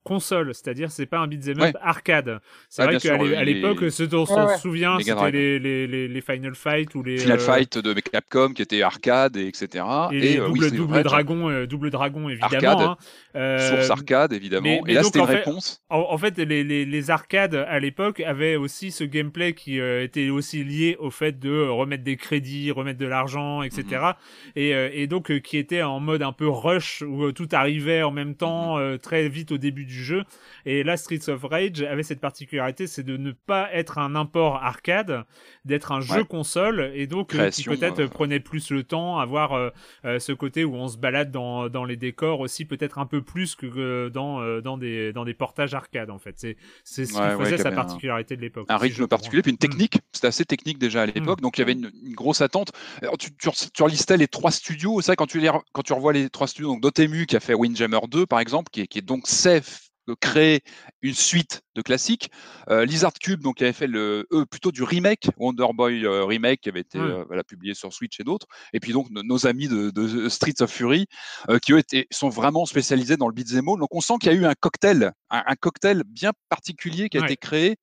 console, c'est-à-dire c'est pas un beat'em up Ouais. arcade. C'est vrai qu'à sûr, l'é- à les- l'époque, ceux dont on ouais. se souvient, c'était les, les, les, les Final Fight ou les Final euh, Fight de Capcom qui était arcade et etc. et, les euh, double, double dragon, euh, double dragon évidemment. Arcade. hein. Euh, source arcade évidemment. mais- mais et là donc, c'était une en fait- réponse. En, en fait, les, les, les arcades à l'époque avaient aussi ce gameplay qui euh, était aussi lié au fait de remettre des crédits, remettre de l'argent, etc. Mhm. Et, euh, et donc euh, qui était en mode un peu rush où euh, tout arrivait en même temps Mhm. euh, très vite au début du jeu. Et là, Streets of Rage avait cette particularité, c'est de ne pas être un import arcade, d'être un jeu console, et donc euh, qui peut-être euh, prenait plus le temps, avoir euh, euh, ce côté où on se balade dans, dans les décors aussi peut-être un peu plus que dans dans des dans des portages arcade en fait. C'est c'est ce qui Ouais, faisait sa un- particularité de l'époque. un rythme particulier, puis une Mm. technique. C'était assez technique déjà à l'époque, Mm. donc il y avait une, une grosse attente. Alors, tu, tu, tu relistais les trois studios, ça quand tu les, quand tu revois les trois studios, donc Dotemu qui a fait Windjammer 2 par exemple, qui est, qui est donc safe de créer une suite de classique. Euh, Lizard Cube, donc, qui avait fait le, eux, plutôt du remake, Wonder Boy euh, remake, qui avait été euh, voilà, publié sur Switch et d'autres. Et puis donc nos amis de, de Streets of Fury, qui eux étaient, sont vraiment spécialisés dans le beat'em all. Donc on sent qu'il y a eu un cocktail, un, cocktail bien particulier qui a été créé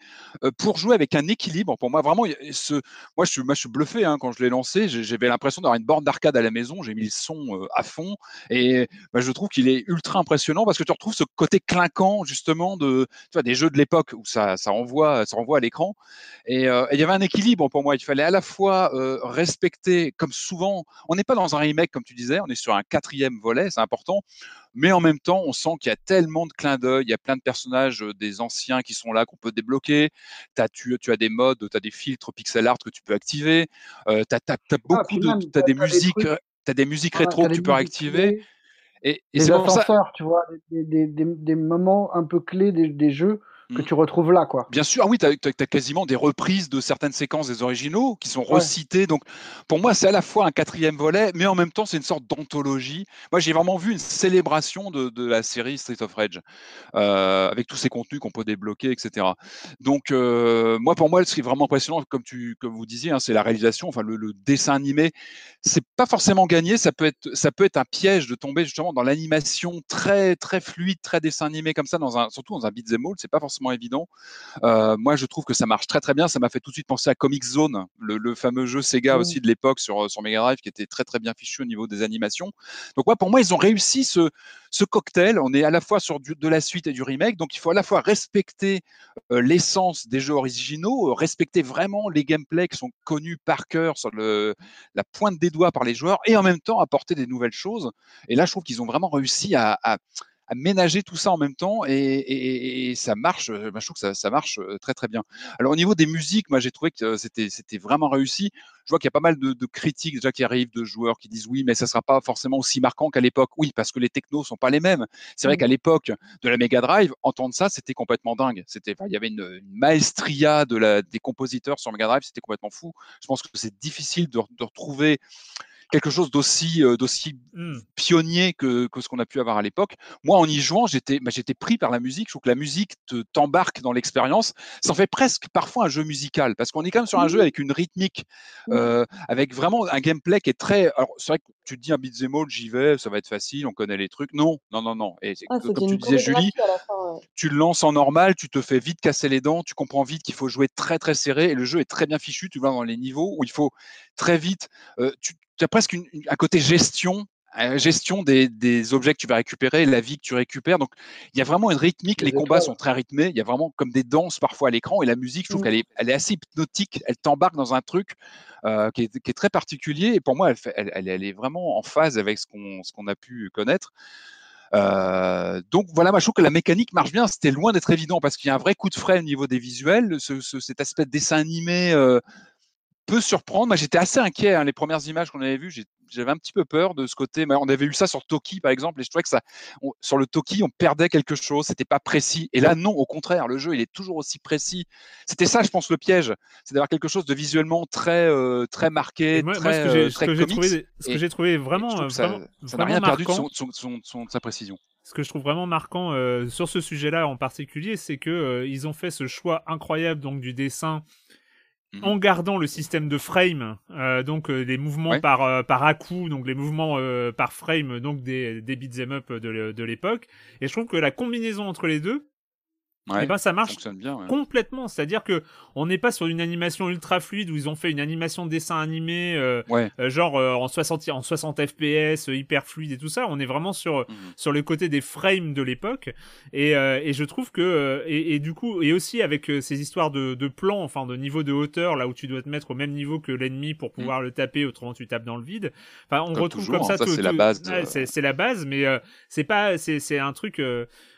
pour jouer avec un équilibre. Pour moi, vraiment, ce, moi je suis, moi, je suis bluffé hein, quand je l'ai lancé. J'avais l'impression d'avoir une borne d'arcade à la maison. J'ai mis le son à fond et bah, je trouve qu'il est ultra impressionnant parce que tu retrouves ce côté clinquant justement de, tu vois, des jeux de l'époque où ça, ça renvoie, ça renvoie à l'écran. Euh, et il y avait un équilibre pour moi. Il fallait à la fois euh, respecter, comme souvent, on n'est pas dans un remake comme tu disais, on est sur un quatrième volet, c'est important. Mais en même temps, on sent qu'il y a tellement de clins d'œil, il y a plein de personnages euh, des anciens qui sont là qu'on peut débloquer. As, tu, tu, as des modes, tu as des filtres pixel art que tu peux activer. tu as, ah, beaucoup de, as des musiques, tu as des musiques rétro que tu peux activer. Et, et c'est ça... tu vois, des, des, des, des, moments un peu clés des, jeux que mmh. tu retrouves là, quoi. Bien sûr, ah oui, tu as, quasiment des reprises de certaines séquences des originaux qui sont recitées. Donc, pour moi, c'est à la fois un quatrième volet, mais en même temps, c'est une sorte d'anthologie. Moi, j'ai vraiment vu une célébration de, de, la série Street of Rage, euh, avec tous ces contenus qu'on peut débloquer, etc. Donc, euh, moi, pour moi, ce qui est vraiment impressionnant, comme, tu, comme vous disiez, hein, c'est la réalisation, enfin, le, le dessin animé. C'est pas forcément gagné, ça peut, être, ça peut être un piège de tomber justement dans l'animation très, très fluide, très dessin animé comme ça, dans un, surtout dans un beat'em all. C'est pas forcément évident. Euh, moi, je trouve que ça marche très très bien. Ça m'a fait tout de suite penser à Comic Zone, le, fameux jeu Sega mmh. aussi de l'époque sur, sur Mega Drive, qui était très très bien fichu au niveau des animations. Donc, ouais, pour moi, ils ont réussi ce, ce cocktail. On est à la fois sur de la suite et du remake, donc il faut à la fois respecter euh, l'essence des jeux originaux, respecter vraiment les gameplays qui sont connus par cœur sur le, la pointe des doigts par les joueurs, et en même temps apporter des nouvelles choses. Et là, je trouve qu'ils ont vraiment réussi à à ménager tout ça en même temps et, ça marche. Euh, bah, je trouve que ça, ça, marche euh, très très bien. Alors au niveau des musiques, moi j'ai trouvé que c'était c'était vraiment réussi. Je vois qu'il y a pas mal de, de, critiques déjà qui arrivent de joueurs qui disent oui, mais ça sera pas forcément aussi marquant qu'à l'époque. Oui, parce que les technos sont pas les mêmes. C'est vrai mmh. qu'à l'époque de la Mega Drive, entendre ça, c'était complètement dingue. C'était, il y avait une, maestria de la, des compositeurs sur Mega Drive, c'était complètement fou. Je pense que c'est difficile de, de retrouver quelque chose d'aussi euh, d'aussi mmh. pionnier que, que ce qu'on a pu avoir à l'époque. Moi, en y jouant, j'étais bah, j'étais pris par la musique. Je trouve que la musique te t'embarque dans l'expérience. Ça en fait presque parfois un jeu musical parce qu'on est quand même sur un jeu mmh. avec une rythmique, euh, avec vraiment un gameplay qui est très. Alors c'est vrai que tu te dis un beat'em all, j'y vais, ça va être facile, on connaît les trucs. Non, non, non, non. Et ah, comme tu disais, Julie, tu le lances en normal, tu te fais vite casser les dents, tu comprends vite qu'il faut jouer très très serré et le jeu est très bien fichu. Tu vois dans les niveaux où il faut très vite. Euh, tu, tu as presque un côté gestion gestion des, objets que tu vas récupérer, la vie que tu récupères. Donc, il y a vraiment une rythmique. Les combats sont très rythmés. Il y a vraiment comme des danses parfois à l'écran. Et la musique, je trouve mmh. qu'elle est, elle est assez hypnotique. Elle t'embarque dans un truc euh, qui, est, très particulier. Et pour moi, elle, elle, est vraiment en phase avec ce qu'on, ce qu'on a pu connaître. Euh, donc voilà, moi je trouve que la mécanique marche bien. C'était loin d'être évident parce qu'il y a un vrai coup de frais au niveau des visuels. cet aspect de dessin animé euh, peut surprendre. Moi, j'étais assez inquiet. Hein, les premières images qu'on avait vues, j'avais un petit peu peur de ce côté. Mais on avait vu ça sur Toki, par exemple, et je trouvais que ça, sur le Toki, on perdait quelque chose. C'était pas précis. Et là, non, au contraire, le jeu, il est toujours aussi précis. C'était ça, je pense, le piège, c'est d'avoir quelque chose de visuellement très, euh, très marqué, très, ce que j'ai trouvé, ce que j'ai trouvé vraiment, ça n'a rien perdu de, sa précision ce que je trouve vraiment marquant euh, sur ce sujet-là en particulier, c'est que euh, ils ont fait ce choix incroyable donc du dessin Mmh en gardant le système de frame, euh, donc euh, les mouvements par euh, par à coup, donc les mouvements par frame, donc des des beat'em up de l'époque. Et je trouve que la combinaison entre les deux, et eh ben ça marche complètement. C'est-à-dire que on n'est pas sur une animation ultra fluide où ils ont fait une animation de dessin animé, euh, euh, genre euh, en 60 en 60 FPS, hyper fluide et tout ça. On est vraiment sur mmh. sur le côté des frames de l'époque. Et, et je trouve que et, et, du coup et aussi avec ces histoires de, de plans, enfin de niveau de hauteur, là où tu dois te mettre au même niveau que l'ennemi pour mmh. pouvoir le taper, autrement tu tapes dans le vide. Enfin, on retrouve comme ça. Hein, c'est la base. C'est la base, mais c'est pas c'est c'est un truc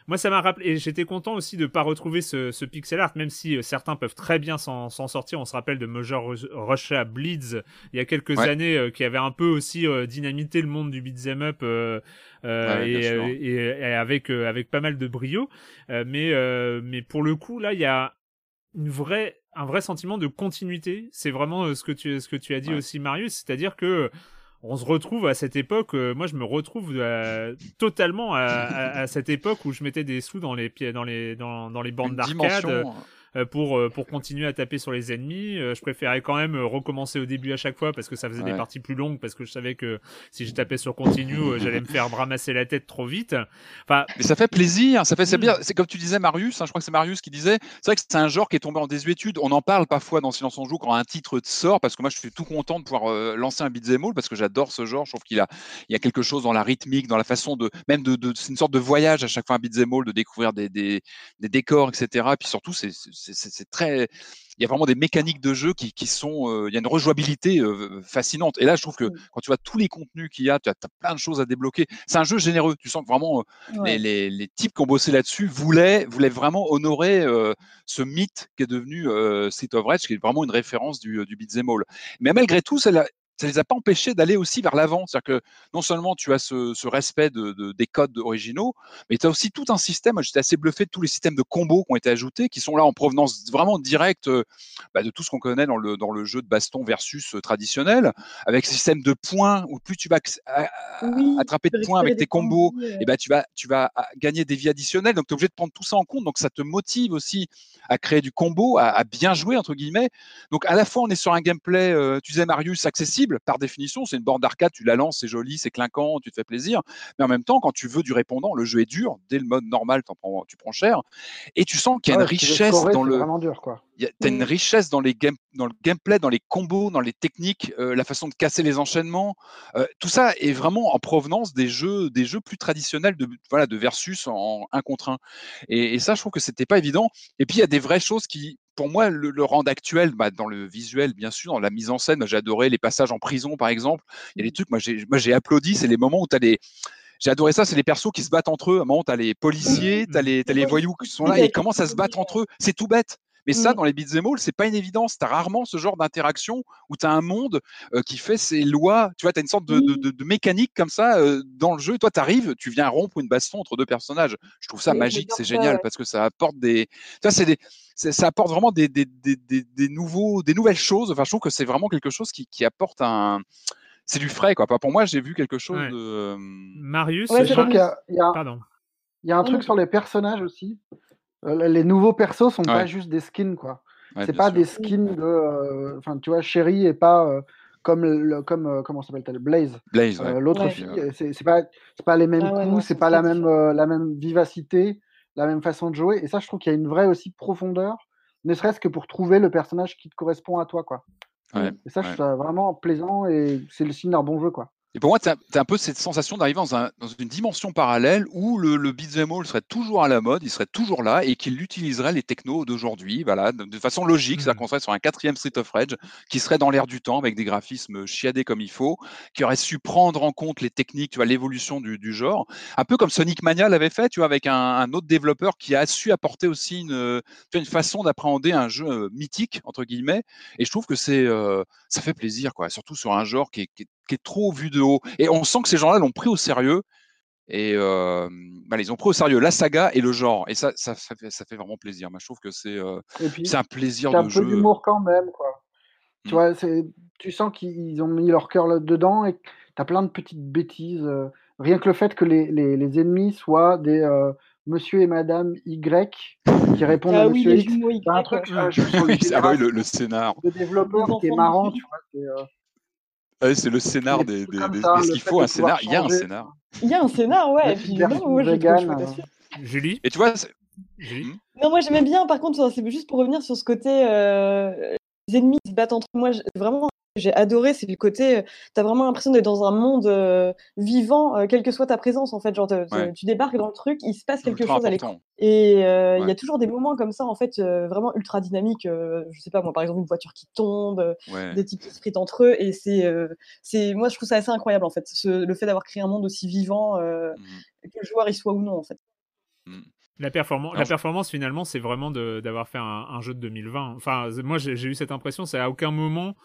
moi, ça m'a rappelé, et j'étais content aussi de pas retrouver ce, pixel art, même si euh, certains peuvent très bien s'en sortir. On se rappelle de Major Russia Bleeds il y a quelques années, euh, qui avait un peu aussi euh, dynamité le monde du beat'em up et, avec avec pas mal de brio. mais mais pour le coup, là, il y a une vraie un vrai sentiment de continuité. C'est vraiment ce que tu ce que tu as dit aussi, Marius, c'est-à-dire que on se retrouve à cette époque. moi, je me retrouve totalement à, cette époque où je mettais des sous dans les pieds, dans les dans, dans les bandes d'arcade. Euh, pour, euh, pour continuer à taper sur les ennemis. Euh, je préférais quand même recommencer au début à chaque fois parce que ça faisait des parties plus longues parce que je savais que si je tapais sur continue, j'allais me faire ramasser la tête trop vite. Enfin, mais ça fait plaisir, ça fait c'est hmm. bien. C'est comme tu disais Marius, hein, je crois que c'est Marius qui disait, c'est vrai que c'est un genre qui est tombé en désuétude. On en parle parfois dans Silence on joue quand un titre sort parce que moi je suis tout content de pouvoir lancer un beat'em all parce que j'adore ce genre. Je trouve qu'il a il y a quelque chose dans la rythmique, dans la façon de même de, de c'est une sorte de voyage à chaque fois un beat'em all, de découvrir des, des, des décors, etc. Et puis surtout c'est c'est très il y a vraiment des mécaniques de jeu qui, qui sont, euh, il y a une rejouabilité euh, fascinante. Et là, je trouve que quand tu vois tous les contenus qu'il y a, tu as, plein de choses à débloquer. C'est un jeu généreux. Tu sens que vraiment euh, les, les, les, types qui ont bossé là-dessus voulaient, voulaient vraiment honorer ce mythe qui est devenu Street of Rage, qui est vraiment une référence du, du beat'em all. Mais malgré tout, ça, ça les a pas empêchés d'aller aussi vers l'avant. C'est-à-dire que non seulement tu as ce, respect de, des codes originaux, mais tu as aussi tout un système. J'étais assez bluffé de tous les systèmes de combos qui ont été ajoutés, qui sont là en provenance vraiment directe euh, bah, de tout ce qu'on connaît dans le, dans le jeu de baston versus euh, traditionnel, avec ce système de points où plus tu vas attraper de points avec tes combos, et bah, tu, vas, tu vas gagner des vies additionnelles. Donc tu es obligé de prendre tout ça en compte. Donc ça te motive aussi à créer du combo, à, bien jouer, entre guillemets. Donc à la fois, on est sur un gameplay, euh, tu disais Marius, accessible par définition. C'est une borne d'arcade, tu la lances, c'est joli, c'est clinquant, tu te fais plaisir. Mais en même temps, quand tu veux du répondant, le jeu est dur. Dès le mode normal, prends, tu prends cher. Et tu sens qu'il y a une richesse dans le. dur, quoi. As une richesse dans, les game, dans le gameplay, dans les combos, dans les techniques, euh, la façon de casser les enchaînements. Euh, tout ça est vraiment en provenance des jeux, des jeux plus traditionnels de, voilà, de versus en un contre un. Et, et ça, je trouve que c'était pas évident. Et puis, il y a des vraies choses qui, pour moi, le, le rend actuel, bah, dans le visuel, bien sûr, dans la mise en scène, j'ai adoré les passages en prison, par exemple. Il y a des trucs, moi j'ai applaudi, c'est les moments où tu as des. J'ai adoré ça, c'est les persos qui se battent entre eux. À un moment, tu as les policiers, tu as les, as les voyous qui sont là et ils commencent à se battre entre eux. C'est tout bête. Mais ça, mmh. dans les beat'em all, c'est pas une évidence. Tu as rarement ce genre d'interaction où tu as un monde euh, qui fait ses lois. Tu vois, tu as une sorte de, de, de, mécanique comme ça euh, dans le jeu. Toi, tu arrives, tu viens rompre une baston entre deux personnages. Je trouve ça magique, c'est génial parce que ça apporte des. Tu c'est des ça apporte vraiment des, des, des, des, nouveaux, des nouvelles choses. Enfin, je trouve que c'est vraiment quelque chose qui, qui apporte un. C'est du frais, quoi. Pour moi, j'ai vu quelque chose de. Marius, ouais, je qu'il y a, il y a, Pardon. Il y a un truc sur les personnages aussi. Euh, les nouveaux persos sont pas juste des skins, quoi. c'est pas des skins de. Euh, enfin, tu vois, Sherry est pas euh, comme le, comme comment s'appelle-t-elle? Blaze. Blaze. L'autre fille, c'est pas c'est pas les mêmes ah coups, c'est pas la même la même vivacité, la même façon de jouer. Et ça, je trouve qu'il y a une vraie aussi profondeur, ne serait-ce que pour trouver le personnage qui te correspond à toi, quoi. et ça, je trouve ça vraiment plaisant et c'est le signe d'un bon jeu, quoi. Et pour moi, tu as, un peu cette sensation d'arriver dans, un, dans, une dimension parallèle où le, le beat'em all serait toujours à la mode, il serait toujours là et qu'il utiliserait les technos d'aujourd'hui, voilà, de, façon logique, c'est-à-dire mmh. qu'on serait sur un quatrième Street of Rage qui serait dans l'air du temps avec des graphismes chiadés comme il faut, qui aurait su prendre en compte les techniques, tu vois, l'évolution du, du, genre, un peu comme Sonic Mania l'avait fait, tu vois, avec un, un, autre développeur qui a su apporter aussi une, une façon d'appréhender un jeu euh, mythique entre guillemets. Et je trouve que c'est, euh, ça fait plaisir, quoi, surtout sur un genre qui est, qui est qui est trop vu de haut. Et on sent que ces gens-là l'ont pris au sérieux. Et euh, bah, ils ont pris au sérieux la saga et le genre. Et ça, ça, fait, ça fait vraiment plaisir. Moi, je trouve que c'est euh, un plaisir de un jeu. un peu d'humour quand même. Quoi. Tu, mmh. vois, tu sens qu'ils ont mis leur cœur là-dedans et tu as plein de petites bêtises. Euh, rien que le fait que les, les, les ennemis soient des euh, monsieur et madame Y qui répondent ah à monsieur X. C'est un truc, ah, bah le, le, scénar. Le développeur qui est marrant, tu vois. Ah c'est le scénar des. des, Est-ce qu'il faut un scénar Il y a un scénar. Il y a un scénar, ouais. Et puis, non, moi, je trouve Julie? Et tu vois. Julie? Non, moi j'aimais bien, par contre, c'est juste pour revenir sur ce côté. Euh, les ennemis se battent entre moi. Vraiment, j'ai adoré, c'est le côté, euh, tu as vraiment l'impression d'être dans un monde euh, vivant, euh, quelle que soit ta présence en fait. Genre, tu débarques dans le truc, il se passe quelque chose à l'écran. Et il y a toujours des moments comme ça, en fait, vraiment ultra dynamiques. je sais pas, moi, par exemple, une voiture qui tombe, des types qui se fritent entre eux. Et c'est, c'est, moi, je trouve ça assez incroyable, en fait, le fait d'avoir créé un monde aussi vivant, mmh que le joueur y soit ou non, en fait. Mmh. La, performance, la performance, finalement, c'est vraiment d'avoir fait un, un, jeu de 2020. Enfin, moi, j'ai eu cette impression, c'est à aucun moment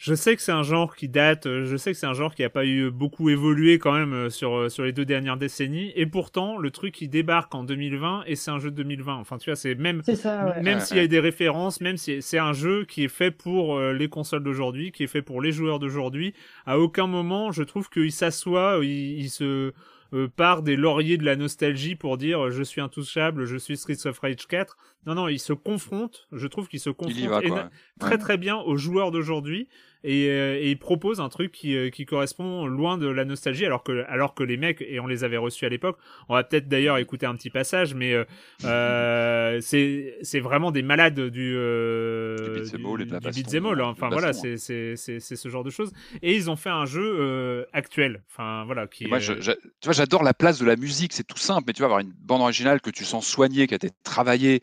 je sais que c'est un genre qui date, euh, je sais que c'est un genre qui a pas eu beaucoup évolué quand même euh, sur euh, sur les deux dernières décennies, et pourtant le truc il débarque en 2020 et c'est un jeu de 2020. Enfin tu vois c'est même ça, ouais. même s'il y a des références, même si c'est un jeu qui est fait pour les consoles d'aujourd'hui, qui est fait pour les joueurs d'aujourd'hui. À aucun moment je trouve qu'il s'assoit, il, il se euh, part des lauriers de la nostalgie pour dire je suis intouchable, je suis Streets of Rage 4. Non, non, il se confronte, je trouve qu'il se confronte très très bien aux joueurs d'aujourd'hui et, euh, et, il propose un truc qui, euh, qui correspond loin de la nostalgie alors que alors que les mecs et on les avait reçus à l'époque on va peut-être d'ailleurs écouter un petit passage mais euh, euh c'est c'est vraiment des malades du euh, du, du hein. enfin voilà c'est c'est c'est ce genre de choses. Et ils ont fait un jeu actuel. Enfin voilà qui moi je, tu vois j'adore la place de la musique c'est tout simple mais tu vas avoir une bande originale que tu sens soignée qui a été travaillée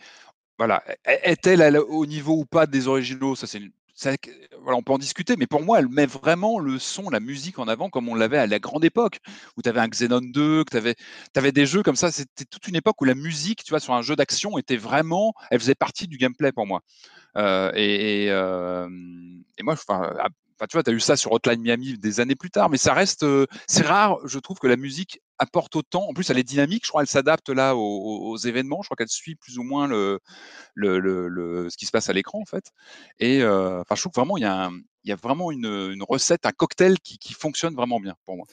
voilà, est-elle au niveau ou pas des originaux? Ça, c'est voilà, on peut en discuter, mais pour moi, elle met vraiment le son, la musique en avant, comme on l'avait à la grande époque, où tu avais un Xenon 2, que tu avais, avais, des jeux comme ça. C'était toute une époque où la musique, tu vois, sur un jeu d'action, était vraiment, elle faisait partie du gameplay pour moi. Euh, et, euh, et, moi, enfin, Enfin, tu vois, tu as eu ça sur Hotline Miami des années plus tard, mais ça reste. Euh, c'est rare, je trouve, que la musique apporte autant. En plus, elle est dynamique, je crois, elle s'adapte là aux, événements. Je crois qu'elle suit plus ou moins ce qui se passe à l'écran, en fait. Et euh, je trouve vraiment, il y a, vraiment une, recette, un cocktail qui, qui fonctionne vraiment bien pour moi.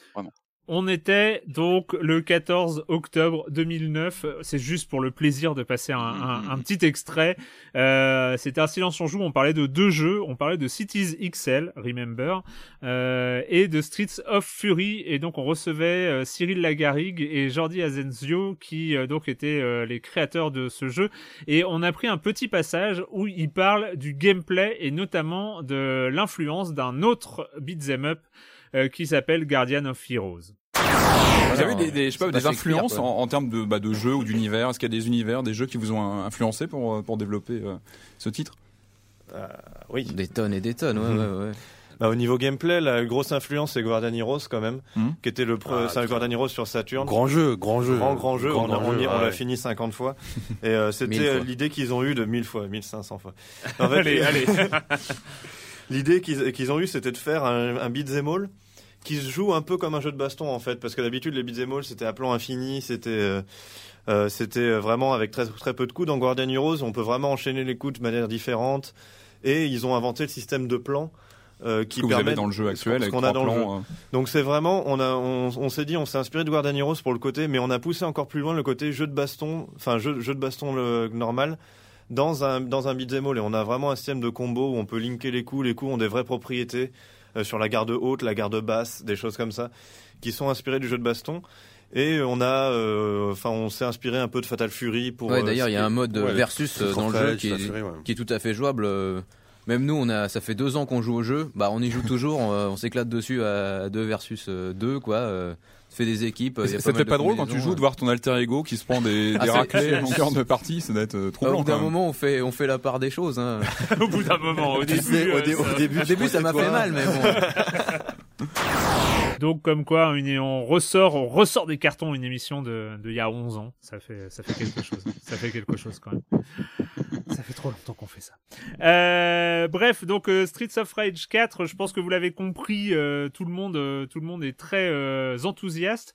On était donc le 14 octobre 2009. C'est juste pour le plaisir de passer un, un, un petit extrait. Euh, C'était un silence on joue. On parlait de deux jeux. On parlait de Cities XL, Remember, euh, et de Streets of Fury. Et donc on recevait euh, Cyril Lagarigue et Jordi Azenzio qui euh, donc étaient euh, les créateurs de ce jeu. Et on a pris un petit passage où ils parlent du gameplay et notamment de l'influence d'un autre beat'em up euh, qui s'appelle Guardian of Heroes. Vous avez des, des, je sais pas, des influences en, en, termes de, bah, de jeux ou d'univers? Est-ce qu'il y a des univers, des jeux qui vous ont influencé pour, pour développer euh, ce titre? Euh, Oui. Des tonnes et des tonnes, ouais, ouais, ouais. Bah, au niveau gameplay, la grosse influence c'est Guardian Heroes quand même, mmh. qui était le ah, c'est Guardian Heroes sur Saturn. Grand jeu, grand jeu, grand grand jeu. Grand, on, grand on, jeu, on l'a fini 50 fois. Et euh, c'était l'idée qu'ils ont eu de 1000 fois, 1500 fois. En fait, allez, allez. l'idée qu'ils qu ont eu, c'était de faire un, un beat'em all qui se joue un peu comme un jeu de baston en fait, parce que d'habitude les beat'em all c'était à plan infini, c'était euh, euh, c'était vraiment avec très très peu de coups. Dans Guardian Heroes, on peut vraiment enchaîner les coups de manière différente, et ils ont inventé le système de plans. Euh, qui avez dans le jeu actuel avec qu'on a dans plans, le jeu. Euh... Donc c'est vraiment on a on, on s'est dit on s'est inspiré de Guardian Heroes pour le côté mais on a poussé encore plus loin le côté jeu de baston enfin jeu jeu de baston le, normal dans un dans un beat'em all et on a vraiment un système de combo où on peut linker les coups les coups ont des vraies propriétés sur la garde haute, la garde basse, des choses comme ça, qui sont inspirées du jeu de baston. Et on a, euh, enfin, on s'est inspiré un peu de Fatal Fury pour. Ouais, d'ailleurs, il y a un mode ouais, versus dans le jeu qui est, Fury, ouais. qui est, tout à fait jouable. Même nous, on a, ça fait deux ans qu'on joue au jeu. Bah, on y joue toujours. on, on s'éclate dessus à 2 versus 2, quoi fait des équipes. Ça te fait pas drôle quand tu joues de voir ton alter ego qui se prend des, des ah, raclés en longueur de partie, ça doit être trop Au bout d'un moment, on fait, on fait la part des choses. Hein. au bout d'un moment, au début, au, dé, au début, au début ça m'a fait mal, mais bon. Donc comme quoi, une, on ressort, on ressort des cartons une émission de, de il y a 11 ans. Ça fait, ça fait quelque chose. ça fait quelque chose quand même. Ça fait trop longtemps qu'on fait ça. Euh, bref, donc euh, Streets of Rage 4, je pense que vous l'avez compris, euh, tout le monde, euh, tout le monde est très euh, enthousiaste.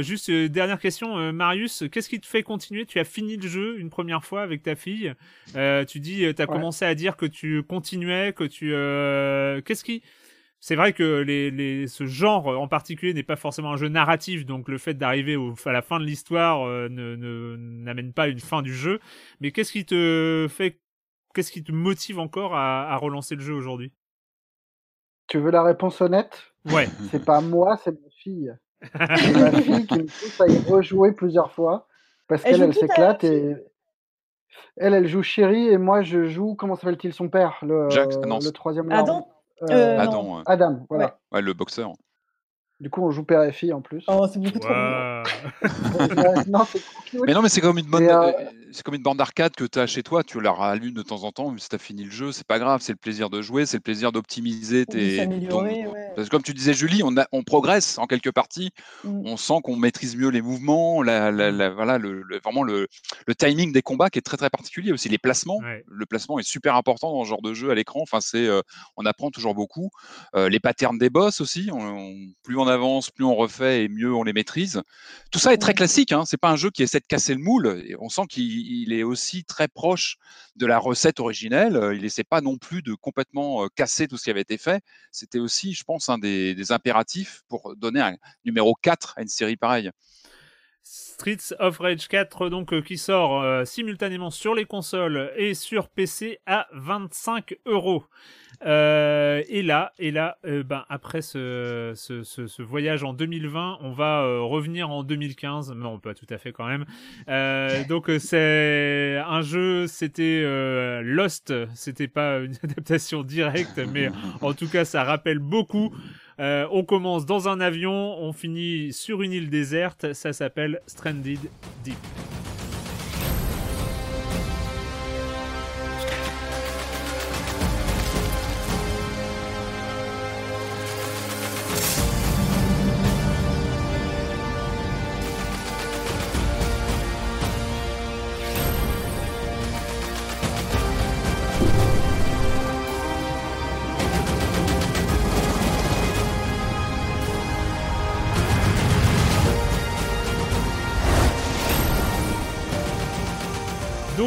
juste dernière question, Marius, qu'est-ce qui te fait continuer? Tu as fini le jeu une première fois avec ta fille. tu dis, tu as ouais. commencé à dire que tu continuais, que tu, qu'est-ce qui c'est vrai que les, les, ce genre en particulier n'est pas forcément un jeu narratif, donc le fait d'arriver à la fin de l'histoire euh, ne n'amène pas une fin du jeu. Mais qu'est-ce qui te fait, qu'est-ce qui te motive encore à, à relancer le jeu aujourd'hui? Tu veux la réponse honnête? Ouais. C'est pas moi, c'est ma fille. c'est ma fille qui me pousse à y rejouer plusieurs fois parce qu'elle elle, s'éclate et elle elle joue Chérie et moi je joue comment s'appelle-t-il son père le, Jacques, le troisième. Adam. Euh, Adam, ouais. Adam, voilà. Ouais. ouais. le boxeur. Du coup, on joue père et fille en plus. Oh, c'est beaucoup trop wow. non, mais non, mais c'est comme une bonne. Euh... c'est comme une bande d'arcade que tu as chez toi, tu la rallumes de temps en temps, si tu as fini le jeu, c'est pas grave, c'est le plaisir de jouer, c'est le plaisir d'optimiser tes. Parce que comme tu disais, Julie, on, on progresse en quelques parties, mmh. on sent qu'on maîtrise mieux les mouvements, la, voilà, le, vraiment le, le, timing des combats qui est très très particulier aussi, les placements. Le placement est super important dans ce genre de jeu à l'écran, enfin, c'est, euh, on apprend toujours beaucoup. Euh, les patterns des boss aussi, plus on avance, plus on refait et mieux on les maîtrise. Tout ça est très classique, hein, c'est pas un jeu qui essaie de casser le moule, et on sent qu'il est aussi très proche de la recette originelle. Euh, il n'essaie pas non plus de complètement euh, casser tout ce qui avait été fait. C'était aussi, je pense, un des, impératifs pour donner un numéro 4 à une série pareille. Streets of Rage 4 donc euh, qui sort simultanément sur les consoles et sur PC à 25 euros. Euh, et là, et là, euh, ben après ce, ce, ce, voyage en 2020, on va euh, revenir en 2015. Non, pas tout à fait quand même. donc c'est un jeu, c'était Lost. C'était pas une adaptation directe, mais en tout cas, ça rappelle beaucoup. On commence dans un avion, on finit sur une île déserte. Ça s'appelle Stranded Deep.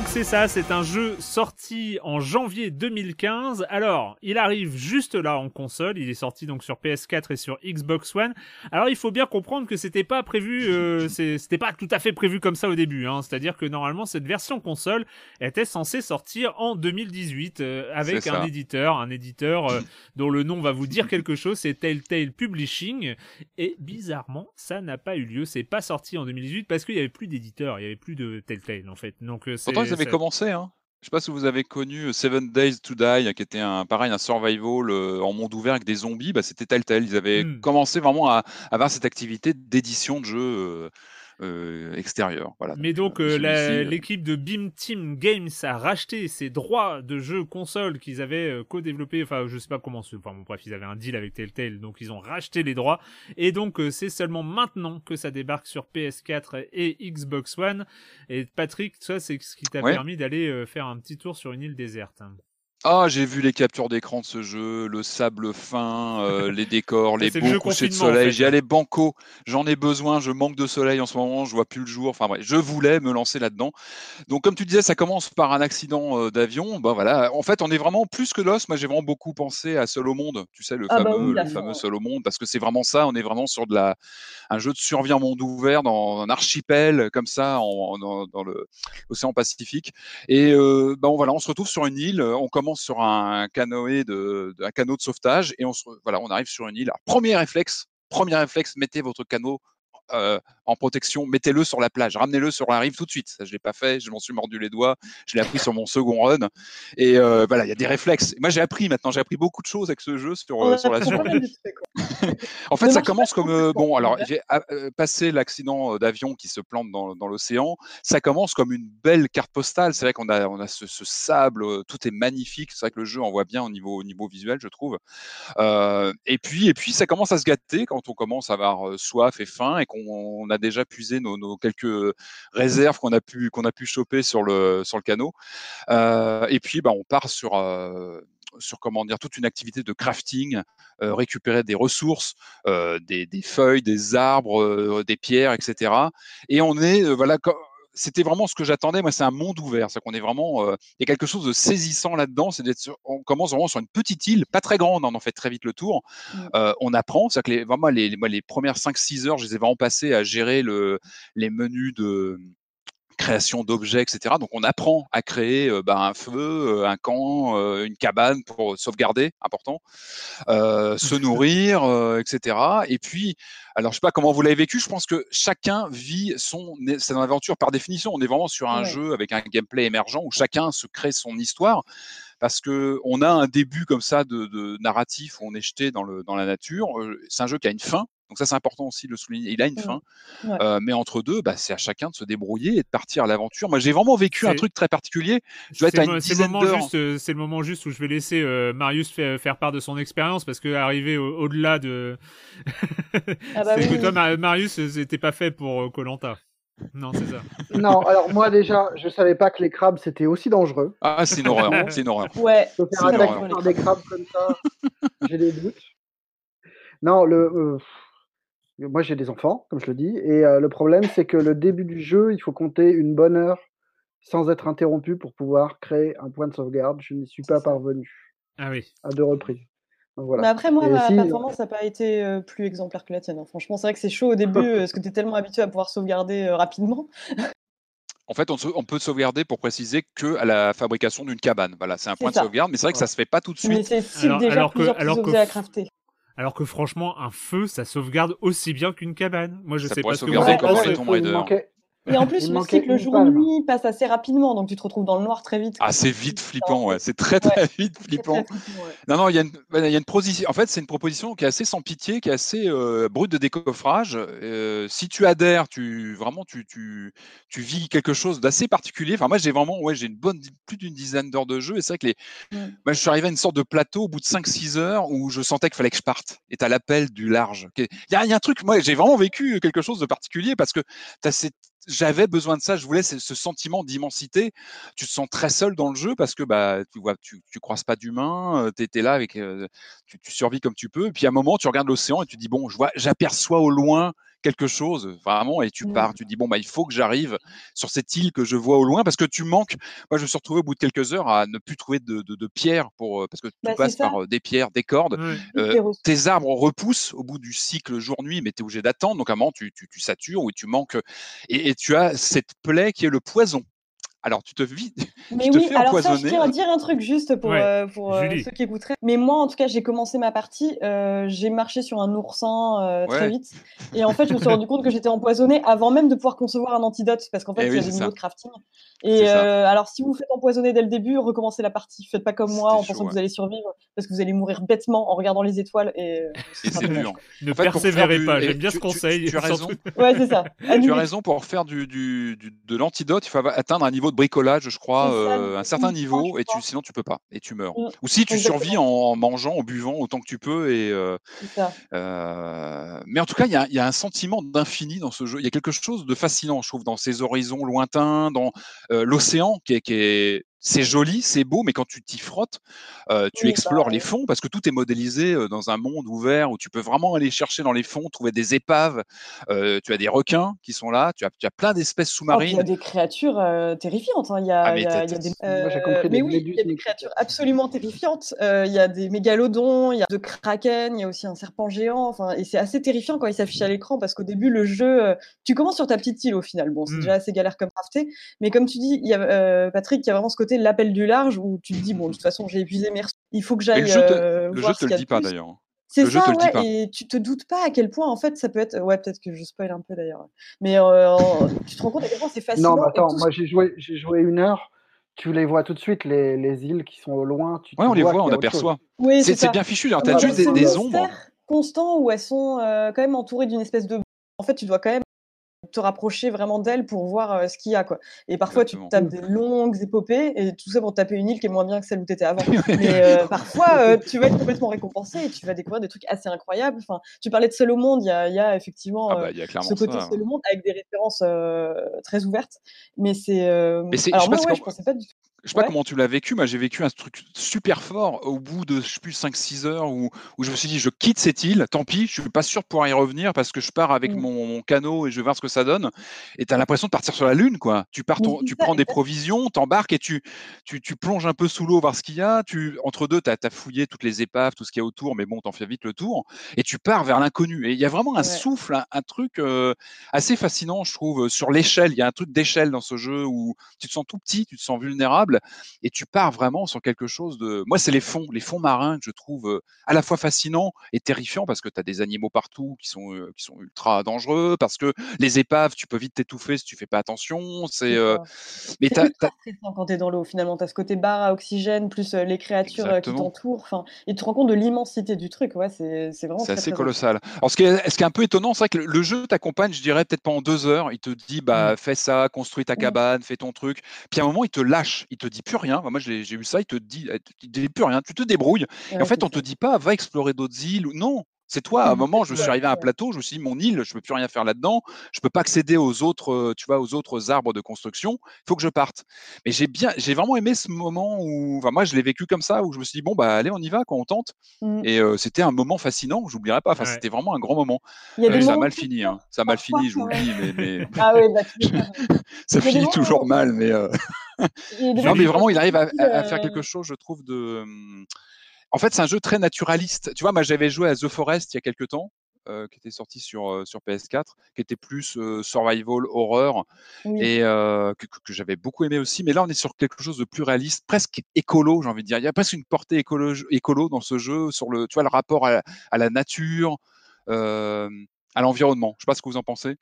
C'est ça, c'est un jeu sorti en janvier 2015. Alors, il arrive juste là en console, il est sorti donc sur PS4 et sur Xbox One. Alors, il faut bien comprendre que c'était pas prévu, euh, c'était pas tout à fait prévu comme ça au début. Hein. C'est-à-dire que normalement, cette version console était censée sortir en 2018 euh, avec un éditeur, un éditeur euh, dont le nom va vous dire quelque chose, c'est Telltale Publishing. Et bizarrement, ça n'a pas eu lieu. C'est pas sorti en 2018 parce qu'il y avait plus d'éditeurs, il y avait plus de Telltale en fait. Donc, c'est commencé. Hein. Je sais pas si vous avez connu euh, Seven Days to Die, qui était un pareil un survival euh, en monde ouvert avec des zombies. Bah, c'était tel Ils avaient mmh. commencé vraiment à, avoir cette activité d'édition de jeux. Euh, euh, extérieur. Voilà. Mais donc, euh, euh, l'équipe de Beam Team Games a racheté ses droits de jeux console qu'ils avaient co-développé. Enfin, je sais pas comment. Enfin, bon, bref, ils avaient un deal avec Telltale, donc ils ont racheté les droits. Et donc, c'est seulement maintenant que ça débarque sur PS4 et Xbox One. Et Patrick, ça, c'est ce qui t'a permis d'aller faire un petit tour sur une île déserte. Ah, j'ai vu les captures d'écran de ce jeu, le sable fin, euh, les décors, les beaux couchers de soleil. J'y allais banco. J'en ai besoin. Je manque de soleil en ce moment. Je vois plus le jour. Enfin bref, je voulais me lancer là-dedans. Donc, comme tu disais, ça commence par un accident euh, d'avion. Ben voilà. En fait, on est vraiment plus que l'os. Moi, j'ai vraiment beaucoup pensé à Seul au monde. Tu sais, le ah bah fameux, le fameux Seul au monde, parce que c'est vraiment ça. On est vraiment sur de la, un jeu de survie en monde ouvert dans un archipel comme ça, en, dans, dans l'océan Pacifique. Et euh, ben voilà, on se retrouve sur une île. On commence sur un canoë de, canot de sauvetage et on arrive sur une île. premier réflexe, premier réflexe, mettez votre canot euh, en protection, mettez-le sur la plage, ramenez-le sur la rive tout de suite. Ça, je l'ai pas fait, je m'en suis mordu les doigts, je l'ai appris sur mon second run. Et euh, voilà, il y a des réflexes. Moi, j'ai appris maintenant, j'ai appris beaucoup de choses avec ce jeu sur, euh, sur la survie. en fait, ça commence comme bon. Alors, j'ai passé l'accident d'avion qui se plante dans, dans l'océan. Ça commence comme une belle carte postale. C'est vrai qu'on a, on a ce, sable, tout est magnifique. C'est vrai que le jeu en voit bien au niveau, au niveau visuel, je trouve. et puis, et puis, ça commence à se gâter quand on commence à avoir soif et faim et qu'on a déjà puisé nos, quelques réserves qu'on a pu choper sur le canot. Euh, et puis, bah, on part sur euh, toute une activité de crafting, euh, récupérer des ressources, des, feuilles, des arbres, des pierres, etc. Et on est c'était vraiment ce que j'attendais. Moi, c'est un monde ouvert. C'est qu'on est vraiment, euh, il y a quelque chose de saisissant là-dedans. C'est d'être, on commence vraiment sur une petite île, pas très grande. Hein, on en fait très vite le tour. Mmh. Euh, on apprend. C'est que les, vraiment les, les, les premières 5-6 heures, je les ai vraiment passées à gérer le, les menus de création d'objets, etc. Donc on apprend à créer euh, bah, un feu, euh, un camp, euh, une cabane pour sauvegarder, important, se nourrir, etc. Et puis, alors je sais pas comment vous l'avez vécu, je pense que chacun vit son, son aventure par définition. On est vraiment sur un jeu avec un gameplay émergent où chacun se crée son histoire parce que on a un début comme ça de, de narratif où on est jeté dans, le, dans la nature. C'est un jeu qui a une fin, Donc ça, c'est important aussi de le souligner. Il a une fin, euh, mais entre deux, bah, c'est à chacun de se débrouiller et de partir à l'aventure. Moi, j'ai vraiment vécu un truc très particulier. Je dois être à une dizaine d'heures. Euh, c'est le moment juste où je vais laisser euh, Marius faire, part de son expérience parce que arriver au-delà de. ah bah que toi, Marius, c'était pas fait pour Colanta. Non, c'est ça. Non, alors moi déjà, je savais pas que les crabes c'était aussi dangereux. Ah, c'est une horreur, c'est une horreur. Ouais. faire attaquer par des crabes comme ça, j'ai des doutes. Non, le, euh, moi j'ai des enfants, comme je le dis, et euh, le problème c'est que le début du jeu, il faut compter une bonne heure sans être interrompu pour pouvoir créer un point de sauvegarde. Je n'y suis pas parvenu. Ah oui. À deux reprises. Mais après, moi, ma performance n'a pas été plus exemplaire que la tienne. Hein. Franchement, c'est vrai que c'est chaud au début, parce que tu es tellement habitué à pouvoir sauvegarder rapidement. En fait, on, peut sauvegarder pour préciser que à la fabrication d'une cabane. Voilà, c'est un point de sauvegarde, mais c'est vrai que ça se fait pas tout de suite. Mais c'est alors, déjà alors plusieurs que, alors que, à crafter. Alors que franchement, un feu, ça sauvegarde aussi bien qu'une cabane. Moi, je ça sais pas ce que vous en pensez. Et en plus, le cycle jour-nuit passe assez rapidement, donc tu te retrouves dans le noir très vite. Ah, c'est vite flippant, ouais. C'est très, très vite flippant. Non, non, il y, a une, il y a une proposition. En fait, c'est une proposition qui est assez sans pitié, qui est assez euh, brute de décoffrage. Euh, si tu adhères, tu vraiment, tu, tu, tu vis quelque chose d'assez particulier. Enfin, moi, j'ai vraiment, ouais, j'ai une bonne, plus d'une dizaine d'heures de jeu. Et c'est vrai que les, moi, je suis arrivé à une sorte de plateau au bout de 5-6 heures où je sentais qu'il fallait que je parte. Et tu as l'appel du large. Il y, a, y a un truc, moi, j'ai vraiment vécu quelque chose de particulier parce que tu as cette j'avais besoin de ça. Je voulais ce, sentiment d'immensité. Tu te sens très seul dans le jeu parce que bah tu vois, tu, tu croises pas d'humains. Tu étais là avec, tu, tu, survis comme tu peux. Et puis à un moment, tu regardes l'océan et tu dis bon, je vois, j'aperçois au loin quelque chose vraiment et tu pars, tu dis bon bah il faut que j'arrive sur cette île que je vois au loin parce que tu manques. Moi je me suis retrouvé au bout de quelques heures à ne plus trouver de, de, pierres pour parce que tu bah, passes par des pierres, des cordes. tes arbres repoussent au bout du cycle jour-nuit, mais tu es obligé d'attendre. Donc à un moment tu, tu, tu satures ou tu manques et, et tu as cette plaie qui est le poison alors, tu te vis. Mais oui, alors ça, je tiens à dire un truc juste pour, euh, pour euh, ceux qui écouteraient. Mais moi, en tout cas, j'ai commencé ma partie, euh, j'ai marché sur un oursin très vite. Et en fait, je me suis rendu compte que j'étais empoisonné avant même de pouvoir concevoir un antidote, parce qu'en fait, eh il y a des niveaux de crafting. Et alors, si vous vous faites empoisonner dès le début, recommencez la partie. Faites pas comme moi en pensant que vous allez survivre, parce que vous allez mourir bêtement en regardant les étoiles. Et, c'est dur. Ne persévérez pas, j'aime bien ce conseil. Tu, as raison. ouais, c'est ça. Tu as raison, pour faire de l'antidote, il faut atteindre un niveau de bricolage, je crois, euh, un certain niveau, et tu, sinon tu peux pas, et tu meurs. Mmh. Ou si tu survis en mangeant, en buvant autant que tu peux. Et, euh, euh, mais en tout cas, il y, y, a un sentiment d'infini dans ce jeu. Il y a quelque chose de fascinant, je trouve, dans ces horizons lointains, dans l'océan qui est, qui est c'est joli, c'est beau, mais quand tu t'y frottes, euh, tu explores bah, les fonds parce que tout est modélisé euh, dans un monde ouvert où tu peux vraiment aller chercher dans les fonds, trouver des épaves. Euh, tu as des requins qui sont là, tu as, tu as plein d'espèces sous-marines. il y a des créatures terrifiantes. Il y a, des... mais oui, il y a des créatures absolument terrifiantes. il y a des mégalodons, il y a de kraken, il y a aussi un serpent géant. Enfin, et c'est assez terrifiant quand il s'affiche à l'écran parce qu'au début, le jeu, tu commences sur ta petite île au final. Bon, c'est mmh. déjà assez galère comme crafter, mais comme tu dis, il y a Patrick, il y a vraiment ce côté l'appel du large où tu te dis, bon, de toute façon, j'ai épuisé mes Il faut que j'aille. Le jeu te, euh, le jeu te le dit pas d'ailleurs. C'est ça, ouais, et tu te doutes pas à quel point, en fait, ça peut être. Ouais, peut-être que je spoil un peu d'ailleurs. Mais euh, tu te rends compte à quel point c'est fascinant. Non, mais attends, moi j'ai joué, j'ai joué une heure. Tu les vois tout de suite, les, les îles qui sont au loin. Tu ouais, on les voit, on aperçoit. Oui, c'est bien fichu. Hein. Tu as juste des, des ombres. constant où elles sont euh, quand même entourées d'une espèce de. En fait, tu dois quand même te rapprocher vraiment d'elle pour voir ce qu'il y a. Quoi. Et parfois, tu tapes des longues épopées, et tout ça pour taper une île qui est moins bien que celle où tu étais avant. Mais parfois, tu vas être complètement récompensé et tu vas découvrir des trucs assez incroyables. Enfin, tu parlais de Seul au monde, il y a, y a, effectivement ah bah, ce côté ça, Seul au monde avec des références très ouvertes. Mais c'est. Alors, moi, ouais, je pensais pas du tout. Je sais pas comment tu l'as vécu, moi j'ai vécu un truc super fort au bout de, je sais plus, 5-6 heures où, où, je me suis dit, je quitte cette île, tant pis, je suis pas sûr de pouvoir y revenir parce que je pars avec mmh. mon, mon, canot et je vais voir ce que ça donne. Et tu as l'impression de partir sur la Lune, quoi. Tu, pars tu prends des provisions, t'embarques et tu, tu, tu, plonges un peu sous l'eau, voir ce qu'il y a. Tu, entre deux, tu as, as, fouillé toutes les épaves, tout ce qu'il y a autour, mais bon, t'en fais vite le tour. Et tu pars vers l'inconnu. Et il y a vraiment un souffle, un, un truc euh, assez fascinant, je trouve, sur l'échelle. Il y a un truc d'échelle dans ce jeu où tu te sens tout petit, tu te sens vulnérable incroyable. Et tu pars vraiment sur quelque chose de. Moi, c'est les fonds, les fonds marins que je trouve euh, à la fois fascinants et terrifiants parce que tu as des animaux partout qui sont, euh, qui sont ultra dangereux, parce que les épaves, tu peux vite t'étouffer si tu fais pas attention. C'est. Mais t'as, quand tu es dans l'eau, finalement, tu as ce côté barre à oxygène, plus les créatures qui t'entourent. Enfin, et tu te rends compte de l'immensité du truc. Ouais, c'est, c'est vraiment. C'est assez colossal. Alors, ce qui, est, ce qui est un peu étonnant, c'est vrai que le, jeu t'accompagne, je dirais, peut-être pendant deux heures. Il te dit, bah, mmh. fais ça, construis ta mmh. cabane, fais ton truc. Puis à un moment, il te lâche. Il te dit plus rien. moi, j'ai, eu ça. Il te dit, il te dit plus rien. Tu te débrouilles. et en fait, on te dit pas, va explorer d'autres îles. Non, c'est toi, à un moment, je suis arrivé à un plateau, je me suis dit, mon île, je peux plus rien faire là-dedans, je peux pas accéder aux autres, euh, tu vois, aux autres arbres de construction, il faut que je parte. Mais j'ai bien, j'ai vraiment aimé ce moment où, enfin, moi, je l'ai vécu comme ça, où je me suis dit, bon, bah, allez, on y va, quoi, on tente. Mmh. Et euh, c'était un moment fascinant, j'oublierai pas, enfin, c'était vraiment un grand moment. Euh, ça a mal fini, hein. ça a mal fini, je vous le dis, mais. Ah oui, bah, ça finit toujours mal, mais. non, mais vraiment, il arrive à, à, faire quelque chose, je trouve, de. En fait, c'est un jeu très naturaliste. Tu vois, moi, j'avais joué à The Forest il y a quelques temps. Euh, qui était sorti sur, euh, sur PS4, qui était plus euh, survival, horreur, et que, j'avais beaucoup aimé aussi. Mais là, on est sur quelque chose de plus réaliste, presque écolo, j'ai envie de dire. Il y a presque une portée écolo, écolo dans ce jeu, sur le, tu vois, le rapport à, la nature, à l'environnement. Je sais pas ce que vous en pensez.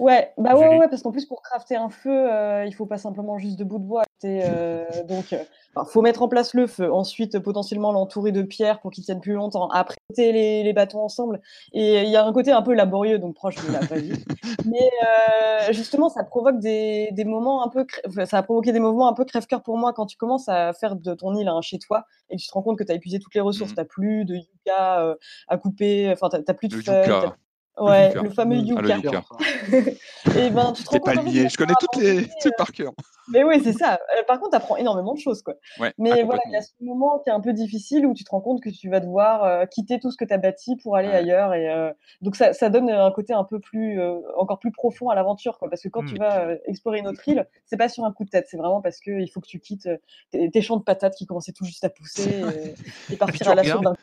Ouais, bah ouais, ouais, parce qu'en plus pour crafter un feu, euh, il faut pas simplement juste de bouts de bois. Euh, donc, il faut mettre en place le feu. Ensuite, potentiellement l'entourer de pierres pour qu'il tienne plus longtemps. Après, les, les bâtons ensemble. Et il y a un côté un peu laborieux, donc proche de la vraie Mais euh, justement, ça provoque des, des moments un peu, ça a provoqué des moments un peu crève-cœur pour moi quand tu commences à faire de ton île un chez toi et que tu te rends compte que tu as épuisé toutes les ressources. Mmh. Tu plus de yucca euh, à couper, enfin, tu n'as plus de feuilles. Ouais, le fameux Yuka. Le Yuka. et ben, tu te rends compte. Je connais toutes les trucs par cœur. Mais oui, c'est ça. Euh, par contre, tu apprends énormément de choses. Quoi. Ouais, Mais ah, voilà, il y a ce moment qui est un peu difficile où tu te rends compte que tu vas devoir euh, quitter tout ce que tu as bâti pour aller ailleurs. Et, euh, donc, ça, ça, donne un côté un peu plus, encore plus profond à l'aventure. Parce que quand tu mmh. vas explorer une autre île, c'est pas sur un coup de tête. C'est vraiment parce qu'il faut que tu quittes tes, champs de patates qui commençaient tout juste à pousser et, partir à l'assaut d'un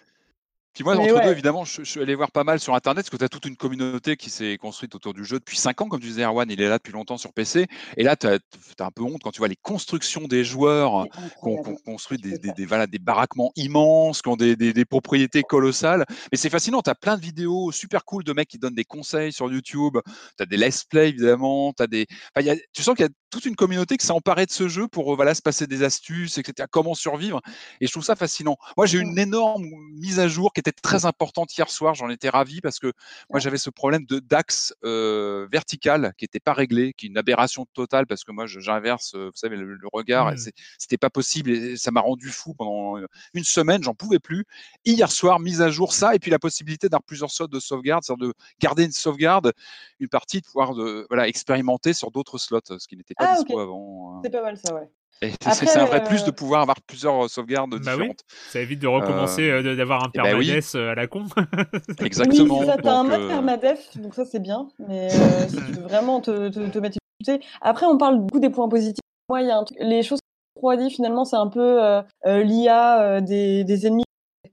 puis moi, entre deux, évidemment, je, suis allé voir pas mal sur Internet, parce que tu as toute une communauté qui s'est construite autour du jeu depuis 5 ans, comme tu disais, Erwan, il est là depuis longtemps sur PC. Et là, tu as, un peu honte quand tu vois les constructions des joueurs qui ont, construit des, des, des, des, baraquements immenses, qui ont des, propriétés colossales. Mais c'est fascinant, tu as plein de vidéos super cool de mecs qui donnent des conseils sur YouTube. Tu as des let's play, évidemment. As des... Enfin, y a, tu sens qu'il y a toute une communauté qui s'est emparée de ce jeu pour voilà, se passer des astuces, etc. Comment survivre. Et je trouve ça fascinant. Moi, j'ai une énorme mise à jour qui était très importante hier soir. J'en étais ravi parce que moi, j'avais ce problème de d'axe euh, vertical qui n'était pas réglé, qui est une aberration totale parce que moi, j'inverse, vous savez, le, regard. Mmh. C'était pas possible et ça m'a rendu fou pendant une semaine. J'en pouvais plus. Hier soir, mise à jour ça et puis la possibilité d'avoir plusieurs slots de sauvegarde, c'est-à-dire de garder une sauvegarde, une partie, de pouvoir de, voilà, expérimenter sur d'autres slots, ce qui n'était pas ah, dispo avant. Hein. C'est pas mal ça, ouais. C'est un vrai plus de pouvoir avoir plusieurs sauvegardes bah différentes. Ça évite de recommencer, euh, d'avoir un eh ben permadef à la con. Exactement. Oui, tu as un mode permadef, donc ça c'est bien. Mais si tu veux vraiment te, te, mettre une Après, on parle beaucoup des points positifs. Moi, il y a un truc, les choses 3D, finalement, c'est un peu euh, euh, l'IA des, des ennemis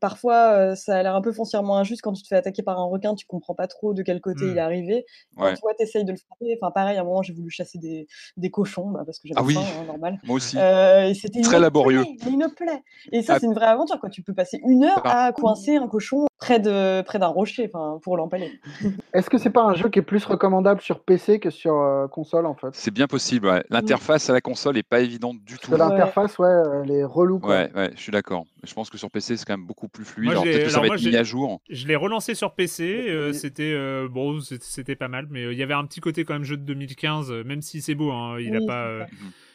parfois, euh, ça a l'air un peu foncièrement injuste quand tu te fais attaquer par un requin, tu comprends pas trop de quel côté il est mmh. arrivé. Quand toi, tu essayes de le frapper. Enfin, pareil, à un moment, j'ai voulu chasser des, des cochons bah, parce que j'avais ah oui. faim, hein, normal. Moi aussi. Euh, c'était très laborieux. Plaie, une plaie. Et ça, ah. c'est une vraie aventure. Quoi. Tu peux passer une heure à coincer un cochon près de près d'un rocher, enfin, pour l'empaler. Est-ce que c'est pas un jeu qui est plus recommandable sur PC que sur euh, console en fait? C'est bien possible. Ouais. L'interface à la console est pas évidente du tout. L'interface, ouais, elle est relou. Quoi. Ouais, ouais, je suis d'accord. Je pense que sur PC, c'est quand même beaucoup plus fluide. peut-être ça va être mis à jour. Je l'ai relancé sur PC. Euh, c'était euh, bon, c'était pas mal, mais il y avait un petit côté quand même jeu de 2015, même si c'est beau. Hein, il a pas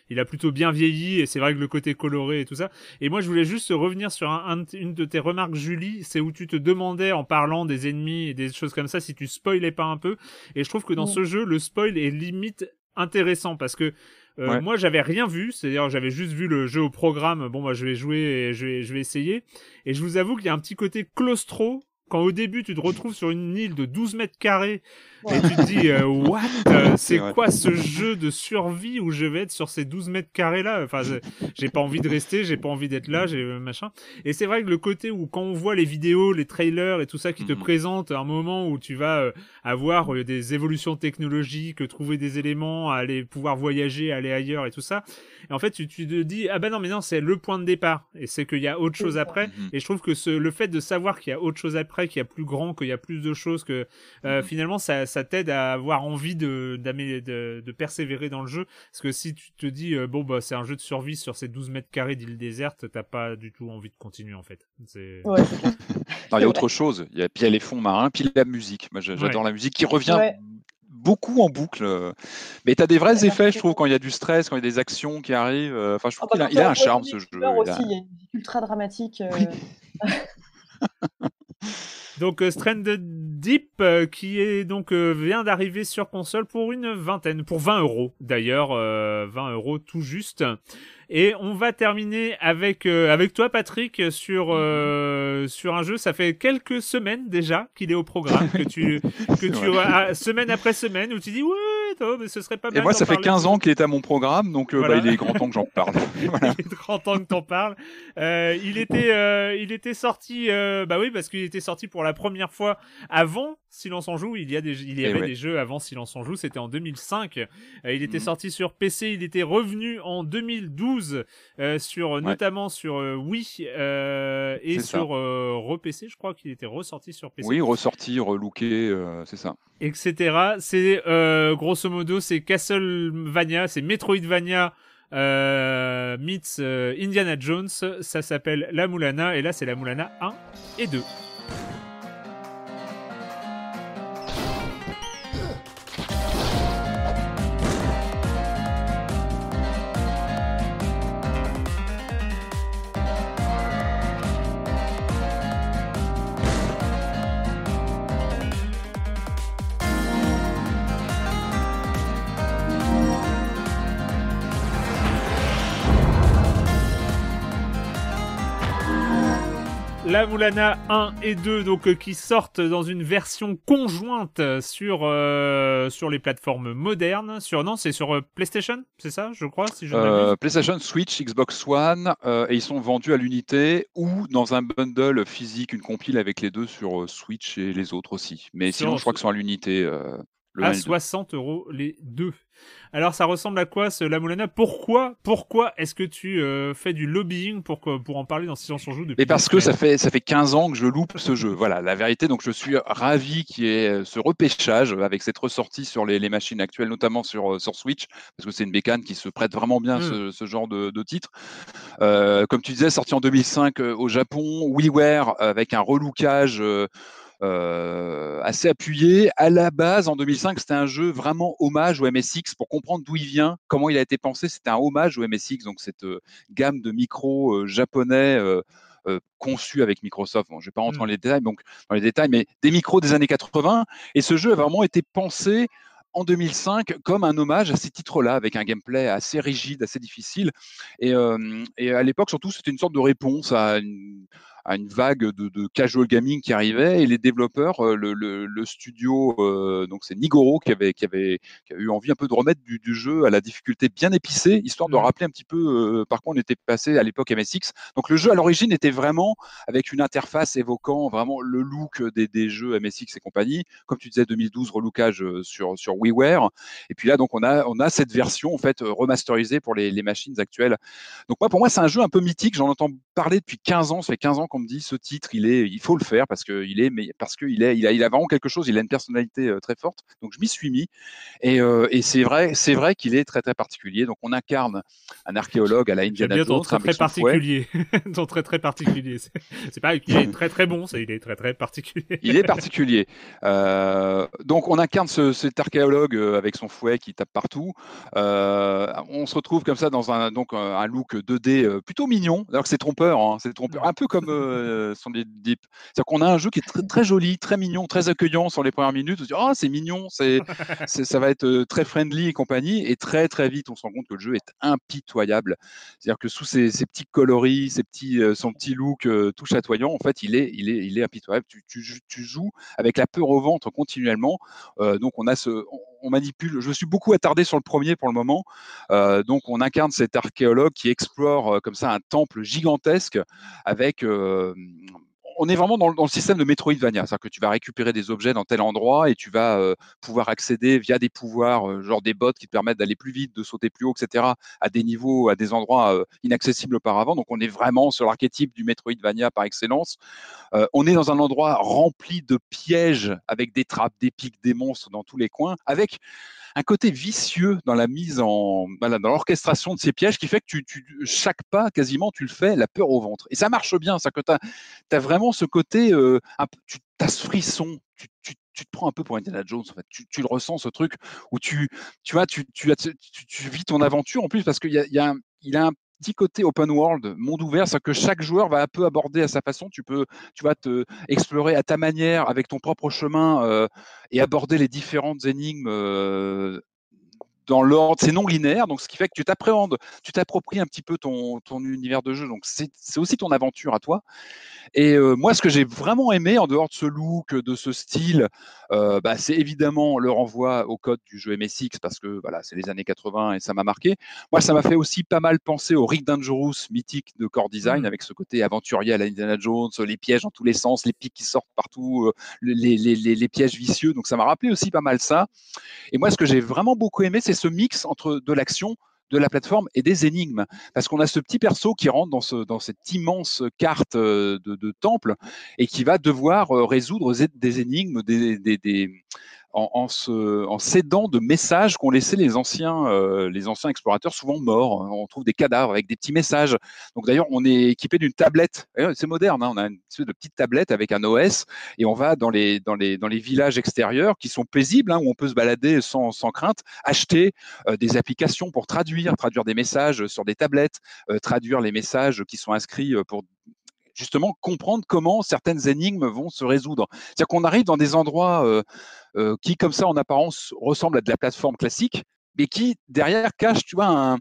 il a plutôt bien vieilli et c'est vrai que le côté coloré et tout ça. Et moi, je voulais juste revenir sur une de tes remarques, Julie, c'est où tu te demandais en parlant des ennemis et des choses comme ça si tu spoilais pas un peu. Et je trouve que dans ce jeu, le spoil est limite intéressant parce que euh, moi j'avais rien vu, c'est-à-dire j'avais juste vu le jeu au programme. Bon, moi je vais jouer et je vais, je vais essayer. Et je vous avoue qu'il y a un petit côté claustro quand au début tu te retrouves sur une île de 12 mètres carrés et tu te dis euh, what? Euh, c'est quoi ce jeu de survie où je vais être sur ces 12 mètres carrés là enfin j'ai pas envie de rester j'ai pas envie d'être là j'ai euh, machin et c'est vrai que le côté où quand on voit les vidéos les trailers et tout ça qui te mhm. présentent un moment où tu vas avoir des évolutions technologiques trouver des éléments aller pouvoir voyager aller ailleurs et tout ça et en fait tu, tu te dis ah ben non mais non c'est le point de départ et c'est qu'il y a autre chose après mhm. et je trouve que ce, le fait de savoir qu'il y a autre chose après qu'il y a plus grand qu'il y a plus de choses que mhm. finalement ça ça t'aide à avoir envie de, de, de, persévérer dans le jeu. Parce que si tu te dis, euh, bon, bah, c'est un jeu de survie sur ces 12 mètres carrés d'île déserte, t'as pas du tout envie de continuer, en fait. il y a autre chose. Il y a, puis il y a les fonds marins, puis la musique. Moi, j'adore la musique qui revient beaucoup en boucle. Mais tu as des vrais effets, je trouve, quand il y a du stress, quand il y a des actions qui arrivent. Euh, enfin, je trouve qu'il a, un charme, ce jeu. Il, aussi, il y a une ultra dramatique. Euh. Donc euh, Stranded Deep euh, qui est donc euh, vient d'arriver sur console pour une vingtaine, pour 20 euros d'ailleurs, 20 euros tout juste. Et on va terminer avec avec toi Patrick sur mhm. sur un jeu. Ça fait quelques semaines déjà qu'il est au programme, que tu que tu semaine après semaine où tu dis ouais mais ce serait pas mal. Et moi, ça fait 15 ans qu'il est à mon programme, donc bah, il est grand temps que j'en parle. il est grand temps que t'en parles. il était il était sorti, bah oui, parce qu'il était sorti pour la première fois avant Silence en joue. Il y a des, il y avait des jeux avant Silence en joue. C'était en 2005. Euh, il était mhm. sorti sur PC. Il était revenu en 2012 euh, sur notamment sur euh, Wii et sur re-PC. Je crois qu'il était ressorti sur PC. Oui, ressorti, relooké, c'est ça. Etc. C'est grosso modo c'est Castlevania, c'est Metroidvania. Euh, meets Indiana Jones, ça s'appelle La Moulana et là c'est La Moulana 1 et 2. La Moulana 1 et 2 donc euh, qui sortent dans une version conjointe sur euh, sur les plateformes modernes sur non c'est sur euh, PlayStation c'est ça je crois si je PlayStation Switch Xbox One et ils sont vendus à l'unité ou dans un bundle physique une compile avec les deux sur Switch et les autres aussi. Mais sinon je crois qu'ils sont à l'unité à 60 euros les deux. Alors ça ressemble à quoi ce La Moulana Pourquoi pourquoi est-ce que tu euh, fais du lobbying pour pour en parler dans Silence on joue depuis Et parce que ça fait ça fait 15 ans que je loupe ce jeu. Voilà, la vérité donc je suis ravi qu'il y ait euh, ce repêchage avec cette ressortie sur les, les machines actuelles notamment sur euh, sur Switch parce que c'est une bécane qui se prête vraiment bien hmm. ce, genre de, de titre. comme tu disais sorti en 2005 au Japon, WiiWare avec un relookage euh, assez appuyé. À la base, en 2005, c'était un jeu vraiment hommage au MSX. Pour comprendre d'où il vient, comment il a été pensé, c'était un hommage au MSX, donc cette euh, gamme de micros euh, japonais. conçus avec Microsoft. je ne vais pas rentrer dans mmh. les détails, donc dans les détails, mais des micros des années 80. Et ce jeu a vraiment été pensé en 2005 comme un hommage à ces titres-là, avec un gameplay assez rigide, assez difficile. Et, et à l'époque, surtout, c'était une sorte de réponse à une, à une vague de, de, casual gaming qui arrivait et les développeurs, euh, le, le, le studio, euh, donc c'est Nigoro qui avait, qui avait, qui a eu envie un peu de remettre du, du, jeu à la difficulté bien épicée, histoire de rappeler un petit peu euh, par quoi on était passé à l'époque MSX. Donc le jeu à l'origine était vraiment avec une interface évoquant vraiment le look des, des jeux MSX et compagnie. Comme tu disais, 2012 relookage sur sur WiiWare. Et puis là donc on a on a cette version en fait remasterisée pour les, les machines actuelles. Donc moi pour moi c'est un jeu un peu mythique. J'en entends parler depuis 15 ans. Ça fait 15 ans qu'on me dit ce titre, il est, il faut le faire parce que il est, mais parce qu'il est, il a, il a vraiment quelque chose. Il a une personnalité euh, très forte. Donc je m'y suis mis et, euh, et c'est vrai, c'est vrai qu'il est très très particulier. Donc on incarne un archéologue à la Indiana Jones. très, très particulier, ton très très particulier. C'est pas qu'il est très très bon, il est très très particulier. il est particulier. Euh, donc on incarne ce, cet archéologue avec son fouet qui tape partout. Euh, on se retrouve comme ça dans un donc un look 2D plutôt mignon. Alors que c'est trompeur trompeur. Hein, c'est trompeur. Un peu comme euh, Deep. C'est-à-dire qu'on a un jeu qui est très, joli, très mignon, très accueillant sur les premières minutes. On se dit, oh, c'est mignon, c'est, ça va être euh, très friendly et compagnie. Et très, très vite, on se rend compte que le jeu est impitoyable. C'est-à-dire que sous ses, petits coloris, ses petits, euh, son petit look tout chatoyant, en fait, il est, il est, il est impitoyable. Tu, tu joues avec la peur au ventre continuellement. donc, on a ce on manipule. Je suis beaucoup attardé sur le premier pour le moment. Euh, donc, on incarne cet archéologue qui explore euh, comme ça un temple gigantesque avec euh, on est vraiment dans, le système de Metroidvania, c'est-à-dire que tu vas récupérer des objets dans tel endroit et tu vas euh, pouvoir accéder via des pouvoirs, euh, genre des bots qui te permettent d'aller plus vite, de sauter plus haut, etc., à des niveaux, à des endroits euh, inaccessibles auparavant. Donc on est vraiment sur l'archétype du Metroidvania par excellence. on est dans un endroit rempli de pièges avec des trappes, des pics, des monstres dans tous les coins, avec un côté vicieux dans la mise en, dans l'orchestration de ces pièges qui fait que tu, chaque pas, quasiment, tu le fais la peur au ventre. Et ça marche bien, ça que tu as, vraiment ce côté, euh, tu as ce frisson, tu, te prends un peu pour Indiana Jones, en fait. Tu, le ressens, ce truc où tu, tu vois, tu, tu, tu, vis ton aventure en plus parce qu'il y a, y a, il a un côté open world, monde ouvert, c'est que chaque joueur va un peu aborder à sa façon. Tu peux, tu vas te explorer à ta manière, avec ton propre chemin, euh, et aborder les différentes énigmes euh, dans l'ordre, c'est non linéaire, donc ce qui fait que tu t'appréhendes, tu t'appropries un petit peu ton, ton, univers de jeu. Donc c'est aussi ton aventure à toi. Et euh, moi, ce que j'ai vraiment aimé en dehors de ce look, de ce style, euh, bah, c'est évidemment le renvoi au code du jeu MSX parce que voilà, c'est les années 80 et ça m'a marqué. Moi, ça m'a fait aussi pas mal penser au Rick Dangerous mythique de Core Design mmh. avec ce côté aventurier à la Indiana Jones, les pièges dans tous les sens, les pics qui sortent partout, euh, les, les, les, les pièges vicieux. Donc ça m'a rappelé aussi pas mal ça. Et moi, ce que j'ai vraiment beaucoup aimé, c'est ce mix entre de l'action, de la plateforme et des énigmes. Parce qu'on a ce petit perso qui rentre dans, ce, dans cette immense carte euh, de, temple et qui va devoir euh, résoudre des énigmes, des, en, en, se, en s'aidant de messages qu'ont laissés les anciens, euh, les anciens explorateurs, souvent morts. On trouve des cadavres avec des petits messages. Donc d'ailleurs, on est équipé d'une tablette. C'est moderne. Hein. on a une petite tablette avec un OS et on va dans les, dans les, dans les villages extérieurs qui sont paisibles, hein, où on peut se balader sans, sans crainte, acheter euh, des applications pour traduire, traduire des messages sur des tablettes, euh, traduire les messages qui sont inscrits pour justement comprendre comment certaines énigmes vont se résoudre. C'est-à-dire qu'on arrive dans des endroits euh, euh, qui, comme ça, en apparence, ressemblent à de la plateforme classique, mais qui, derrière, cachent, tu vois, un,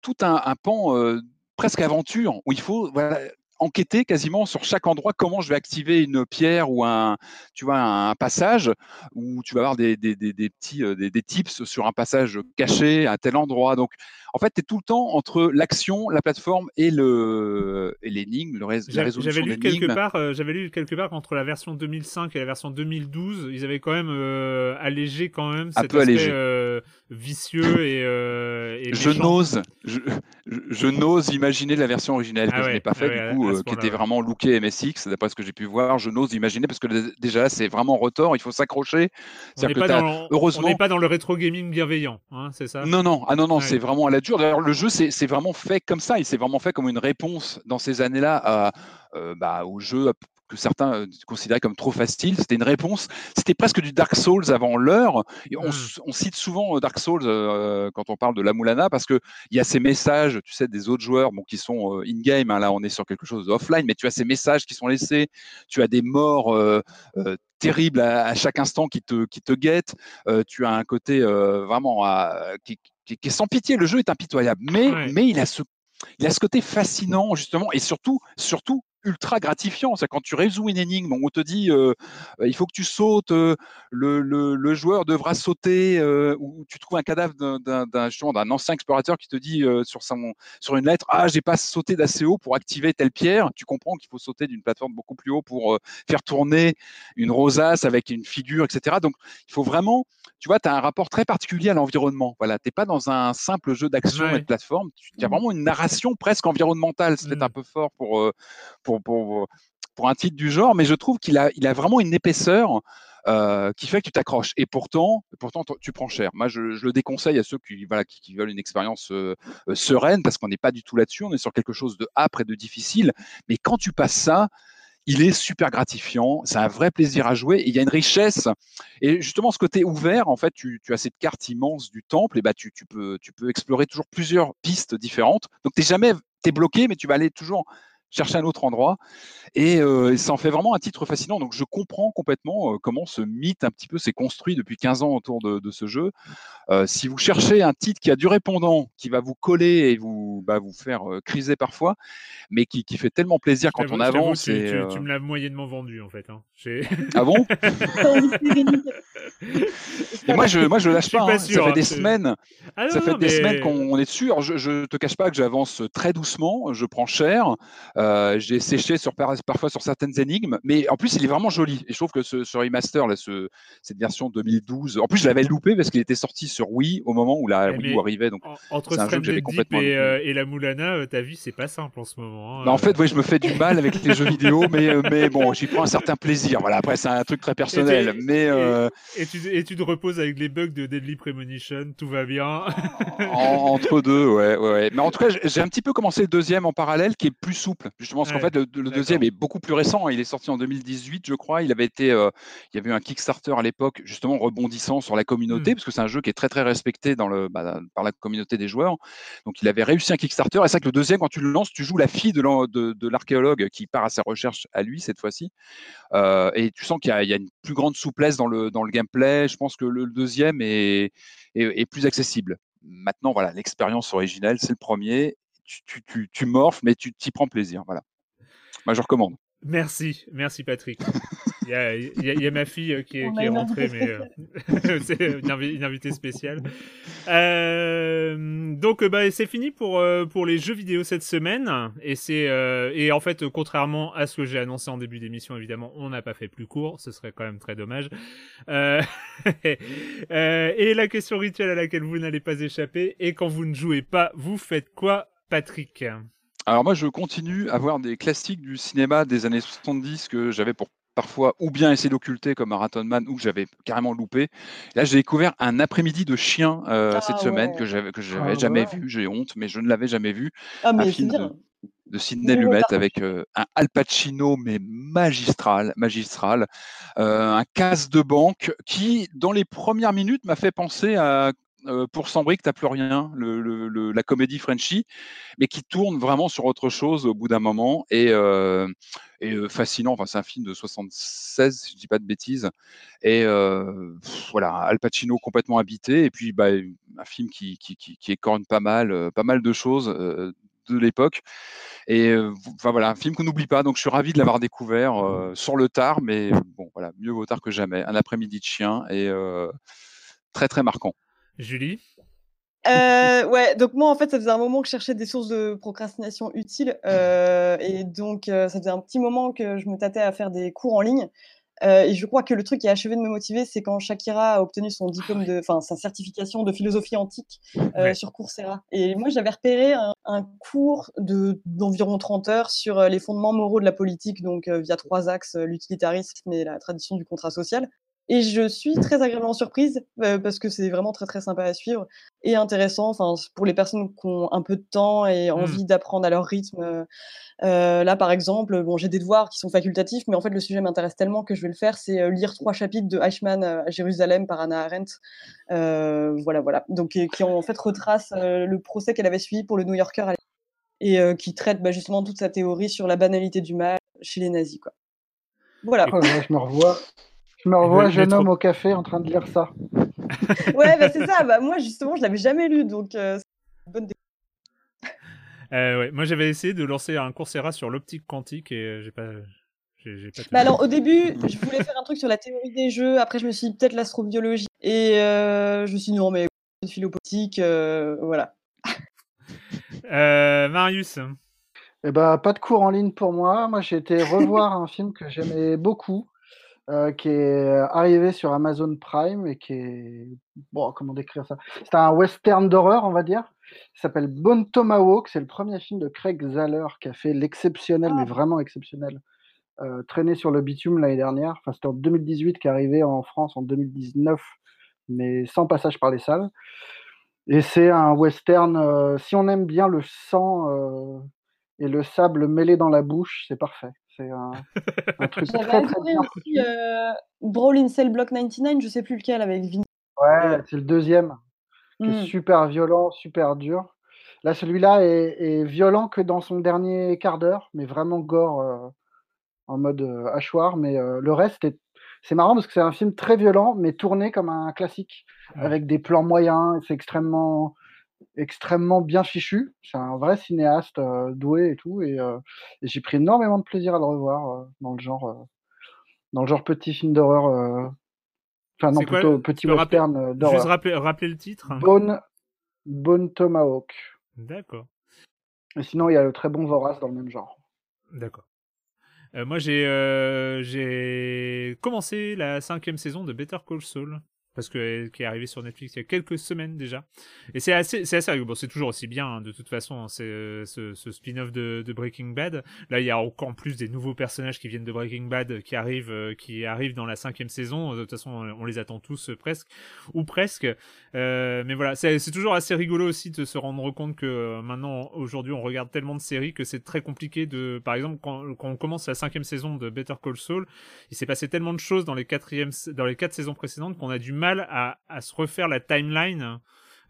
tout un, pan euh, presque aventure, où il faut voilà, enquêter quasiment sur chaque endroit comment je vais activer une pierre ou un, tu vois, un passage où tu vas avoir des, des, des, des petits des, des, tips sur un passage caché à tel endroit. Donc, en fait, tu es tout le temps entre l'action, la plateforme et le et l'énigme, le la résolution J'avais lu quelque part, euh, j'avais lu quelque part qu'entre la version 2005 et la version 2012, ils avaient quand même euh, allégé quand même cet aspect euh, vicieux et, et je n'ose, je, je n'ose imaginer la version originale que ah je n'ai pas fait du coup, qui était vraiment looké MSX, d'après ce que j'ai pu voir. Je n'ose imaginer parce que déjà c'est vraiment retort, il faut s'accrocher. On n'est pas, heureusement... pas dans le rétro gaming bienveillant, hein, c'est ça? Non, non, ah non, non, c'est vraiment à la D'ailleurs, le jeu, c'est vraiment fait comme ça. Il s'est vraiment fait comme une réponse dans ces années-là euh, bah, au jeu que certains euh, considéraient comme trop facile. C'était une réponse. C'était presque du Dark Souls avant l'heure. On, mmh. on, cite souvent euh, Dark Souls quand on parle de la Moulana parce qu'il y a ces messages, tu sais, des autres joueurs bon, qui sont in-game. Hein, là, on est sur quelque chose d'offline, mais tu as ces messages qui sont laissés. Tu as des morts terribles à, chaque instant qui te, qui te guettent. tu as un côté vraiment qui, qui, est sans pitié. Le jeu est impitoyable, mais, mais il a ce il a ce côté fascinant justement et surtout surtout ultra gratifiant. C'est quand tu résous une énigme, on te dit euh, euh, il faut que tu sautes, euh, le, le, le, joueur devra sauter, euh, ou tu trouves un cadavre d'un d'un ancien explorateur qui te dit sur, son, sur une lettre ah j'ai pas sauté d'assez haut pour activer telle pierre. Tu comprends qu'il faut sauter d'une plateforme beaucoup plus haut pour faire tourner une rosace avec une figure, etc. Donc il faut vraiment, tu vois, tu as un rapport très particulier à l'environnement. Voilà, t'es pas dans un simple jeu d'action et de plateforme. Tu as mmh. vraiment une narration presque environnementale. C'est peut-être mmh. un peu fort pour, pour pour, un titre du genre, mais je trouve qu'il a, il a vraiment une épaisseur euh, qui fait que tu t'accroches. Et pourtant, pourtant, tu prends cher. Moi, je, le déconseille à ceux qui, voilà, qui, veulent une expérience euh, euh, sereine, parce qu'on n'est pas du tout là-dessus. On est sur quelque chose de âpre et de difficile. Mais quand tu passes ça, il est super gratifiant, c'est un vrai plaisir à jouer, et il y a une richesse. Et justement, ce côté ouvert, en fait, tu, as cette carte immense du temple, et bah, tu, tu, peux, tu peux explorer toujours plusieurs pistes différentes. Donc, tu n'es jamais bloqué, mais tu vas aller toujours chercher un autre endroit. Et, euh, ça en fait vraiment un titre fascinant. Donc je comprends complètement euh, comment ce mythe un petit peu s'est construit depuis 15 ans autour de, ce jeu. Euh, si vous cherchez un titre qui a du répondant, qui va vous coller et vous, bah, vous faire criser parfois, mais qui, fait tellement plaisir quand on avance. Tu, tu, me l'as moyennement vendu en fait. Hein. Ah bon? Moi je, moi je lâche pas. Hein. ça fait hein, des semaines. Ah ça fait des semaines qu'on est sûr. Je, je te cache pas que j'avance très doucement. Je prends cher. J'ai séché sur parfois sur certaines énigmes, mais en plus il est vraiment joli. Et je trouve que ce, ce remaster, là, ce, cette version 2012, en plus je l'avais loupé parce qu'il était sorti sur Wii au moment où la Wii U arrivait. Donc entre un jeu que j'avais complètement et, euh, et, la Moulana, euh, ta vie c'est pas simple en ce moment. Hein, bah, en fait, oui, je me fais du mal avec les jeux vidéo, mais, euh, mais bon, j'y prends un certain plaisir. Voilà, après c'est un truc très personnel, mais et, tu, et tu te reposes avec les bugs de Deadly Premonition, tout va bien. entre deux, ouais, ouais, ouais. Mais en tout cas, j'ai un petit peu commencé le deuxième en parallèle, qui est plus souple, justement, parce qu'en fait le, le deuxième est beaucoup plus récent. Il est sorti en 2018, je crois. Il avait été, euh, il y avait eu un Kickstarter à l'époque, justement rebondissant sur la communauté, mmh. parce que c'est un jeu qui est très très respecté dans le, bah, par la communauté des joueurs. Donc il avait réussi un Kickstarter. Et c'est vrai que le deuxième, quand tu le lances, tu joues la fille de l'archéologue qui part à sa recherche à lui cette fois-ci. Euh, et tu sens qu'il y, a une plus grande souplesse dans le, dans le gameplay. Je pense que le, deuxième est, est, plus accessible. Maintenant, voilà, l'expérience originelle, c'est le premier. Tu, tu, tu, mais tu t'y prends plaisir. Voilà. Moi, je recommande. Merci, merci Patrick. Il y a, y a, ma fille euh, qui est, qui est rentrée, mais euh, c'est une, invitée spéciale. Euh, donc, bah, c'est fini pour, pour les jeux vidéo cette semaine. Et, c'est, et en fait, contrairement à ce que j'ai annoncé en début d'émission, évidemment, on n'a pas fait plus court. Ce serait quand même très dommage. et la question rituelle à laquelle vous n'allez pas échapper, et quand vous ne jouez pas, vous faites quoi, Patrick alors moi, je continue à voir des classiques du cinéma des années 70 que j'avais pour parfois ou bien essayé d'occulter comme Marathon Man ou que j'avais carrément loupé. Là, j'ai découvert un après-midi de chien euh, cette ah semaine que j'avais que j'avais ah jamais vu. J'ai honte, mais je ne l'avais jamais vu. Ah, mais un film de, de Sidney Lumet avec euh, un Al Pacino mais magistral, magistral, euh, un casse de banque qui, dans les premières minutes, m'a fait penser à euh, pour Sambry que t'as plus rien, la comédie Frenchy, mais qui tourne vraiment sur autre chose au bout d'un moment et, fascinant. Enfin, c'est un film de 76, si je dis pas de bêtises, et voilà, Al Pacino complètement habité, et puis bah, un film qui, écorne pas mal, pas mal de choses de l'époque. Et enfin voilà, un film qu'on n'oublie pas. Donc je suis ravi de l'avoir découvert sur le tard, mais bon voilà, mieux vaut tard que jamais. Un après-midi de chien et très très marquant. Julie euh, ouais, donc moi en fait ça faisait un moment que je cherchais des sources de procrastination utiles euh, et donc euh, ça faisait un petit moment que je me tâtais à faire des cours en ligne. Et je crois que le truc qui a achevé de me motiver c'est quand Shakira a obtenu son diplôme de, enfin sa certification de philosophie antique sur Coursera. Et moi j'avais repéré un, cours de d'environ 30 heures sur les fondements moraux de la politique donc via trois axes l'utilitarisme et la tradition du contrat social et je suis très agréablement surprise euh, parce que c'est vraiment très très sympa à suivre et intéressant. Enfin, pour les personnes qui ont un peu de temps et mmh. envie d'apprendre à leur rythme. Euh, là, par exemple, bon, j'ai des devoirs qui sont facultatifs, mais en fait, le sujet m'intéresse tellement que je vais le faire. C'est lire trois chapitres de Eichmann à Jérusalem par Anna Arendt. voilà, voilà. Donc, qui en fait retrace le procès qu'elle avait suivi pour le New Yorker et qui traite bah, justement toute sa théorie sur la banalité du mal chez les nazis, quoi. Voilà. Oh, je me revois. Je me revois jeune homme au café en train de lire ça. ouais, bah, c'est ça. Bah, moi, justement, je l'avais jamais lu, donc euh, c'est une bonne euh, ouais. Moi, j'avais essayé de lancer un Coursera sur l'optique quantique et euh, j'ai pas. J'ai, pas bah alors au début, je voulais faire un truc sur la théorie des jeux. Après, je me suis dit peut-être l'astrobiologie. Et je me suis dit non, mais philopolitique, voilà. Marius. Eh ben, pas de cours en ligne pour moi. Moi, j'ai été revoir un film que j'aimais beaucoup, euh, qui est arrivé sur Amazon Prime et qui est bon comment décrire ça? C'est un western d'horreur on va dire. Il s'appelle Bone Tomahawk. C'est le premier film de Craig Zahler qui a fait l'exceptionnel mais ah. vraiment exceptionnel euh, traîné sur le bitume l'année dernière. Enfin c'était en 2018 qui est arrivé en France en 2019 mais sans passage par les salles. Et c'est un western euh, si on aime bien le sang et le sable mêlé dans la bouche c'est parfait c'est un, truc très très bien aussi, euh, Brawl in Cell Block 99, je sais plus lequel avec Vin. Ouais, c'est le deuxième. Qui est hmm. super violent, super dur. Là, celui-là est, violent que dans son dernier quart d'heure, mais vraiment gore en mode hachoir. Mais le reste, c'est marrant parce que c'est un film très violent, mais tourné comme un classique, avec des plans moyens. C'est extrêmement, extrêmement bien fichu. C'est un vrai cinéaste doué et tout. Et, j'ai pris énormément de plaisir à le revoir dans le genre, dans le genre petit film d'horreur. Enfin, non, plutôt petit western d'horreur. Juste rappeler, rappeler, le titre? Bone, Bone Tomahawk. D'accord. Et sinon, il y a le très bon Vorace dans le même genre. D'accord. Euh, moi, j'ai euh, j'ai commencé la cinquième saison de Better Call Saul parce que qui est arrivé sur Netflix il y a quelques semaines déjà. Et c'est assez, c'est assez rigolo. Bon, c'est toujours aussi bien hein, de toute façon. Hein, c'est euh, ce, ce spin-off de, de, Breaking Bad. Là, il y a encore plus des nouveaux personnages qui viennent de Breaking Bad qui arrivent, euh, qui arrivent dans la cinquième saison. De toute façon, on les attend tous euh, presque ou presque. mais voilà, c'est toujours assez rigolo aussi de se rendre compte que maintenant, aujourd'hui, on regarde tellement de séries que c'est très compliqué de, par exemple, quand, quand, on commence la cinquième saison de Better Call Saul, il s'est passé tellement de choses dans les quatrièmes, dans les quatre saisons précédentes qu'on a du mal à, à se refaire la timeline.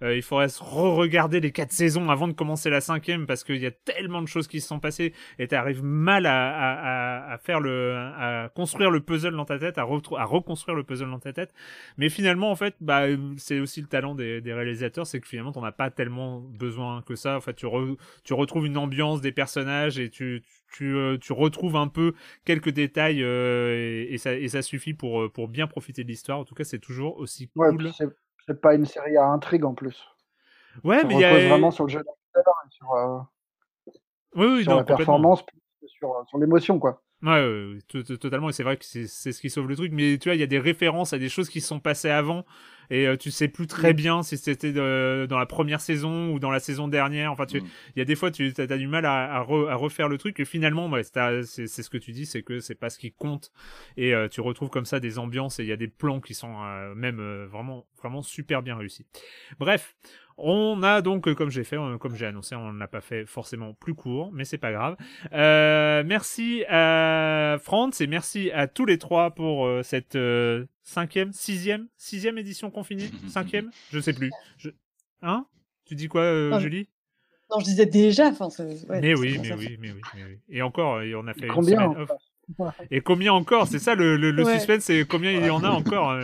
Euh, il faudrait se re-regarder les quatre saisons avant de commencer la cinquième parce qu'il y a tellement de choses qui se sont passées et tu arrives mal à, à, à, faire le, à construire le puzzle dans ta tête, à, à reconstruire le puzzle dans ta tête. Mais finalement, en fait, bah, c'est aussi le talent des, des réalisateurs, c'est que finalement, t'en as pas tellement besoin que ça. En fait, tu, tu retrouves une ambiance des personnages et tu, tu, euh, tu retrouves un peu quelques détails euh, et, ça, et ça suffit pour, euh, pour bien profiter de l'histoire. En tout cas, c'est toujours aussi cool. c'est pas une série à intrigue en plus. Ouais, mais il y a vraiment sur le jeu d'acteur et sur, oui, oui, sur la performance, sur, sur l'émotion, quoi. Ouais, totalement. Et c'est vrai que c'est ce qui sauve le truc. Mais tu vois, il y a des références à des choses qui se sont passées avant. Et euh, tu sais plus très bien si c'était dans la première saison ou dans la saison dernière. Enfin, tu, mm. il y a des fois, tu as, du mal à, à, refaire le truc. Et finalement, ouais, c'est ce que tu dis, c'est que c'est pas ce qui compte. Et euh, tu retrouves comme ça des ambiances et il y a des plans qui sont euh, même vraiment, vraiment super bien réussis. Bref, on a donc, euh, comme j'ai fait, euh, comme j'ai annoncé, on n'a pas fait forcément plus court, mais c'est pas grave. Euh, merci à Franz et merci à tous les trois pour cette cinquième, sixième, sixième édition confinée, cinquième, je sais plus. Hein? Tu dis quoi, Julie? Non, je disais déjà. Enfin, mais, oui, mais oui, mais oui, mais oui, Et encore, on a fait combien une semaine Et combien encore? C'est ça le, le, suspense, c'est combien il y en a encore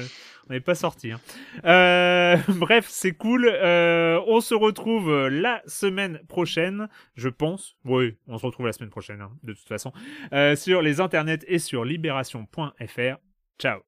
on n'est pas sorti. Hein. Euh, bref, c'est cool. Euh, on se retrouve la semaine prochaine, je pense. Oui, on se retrouve la semaine prochaine, hein, de toute façon, euh, sur les internets et sur libération.fr. Ciao.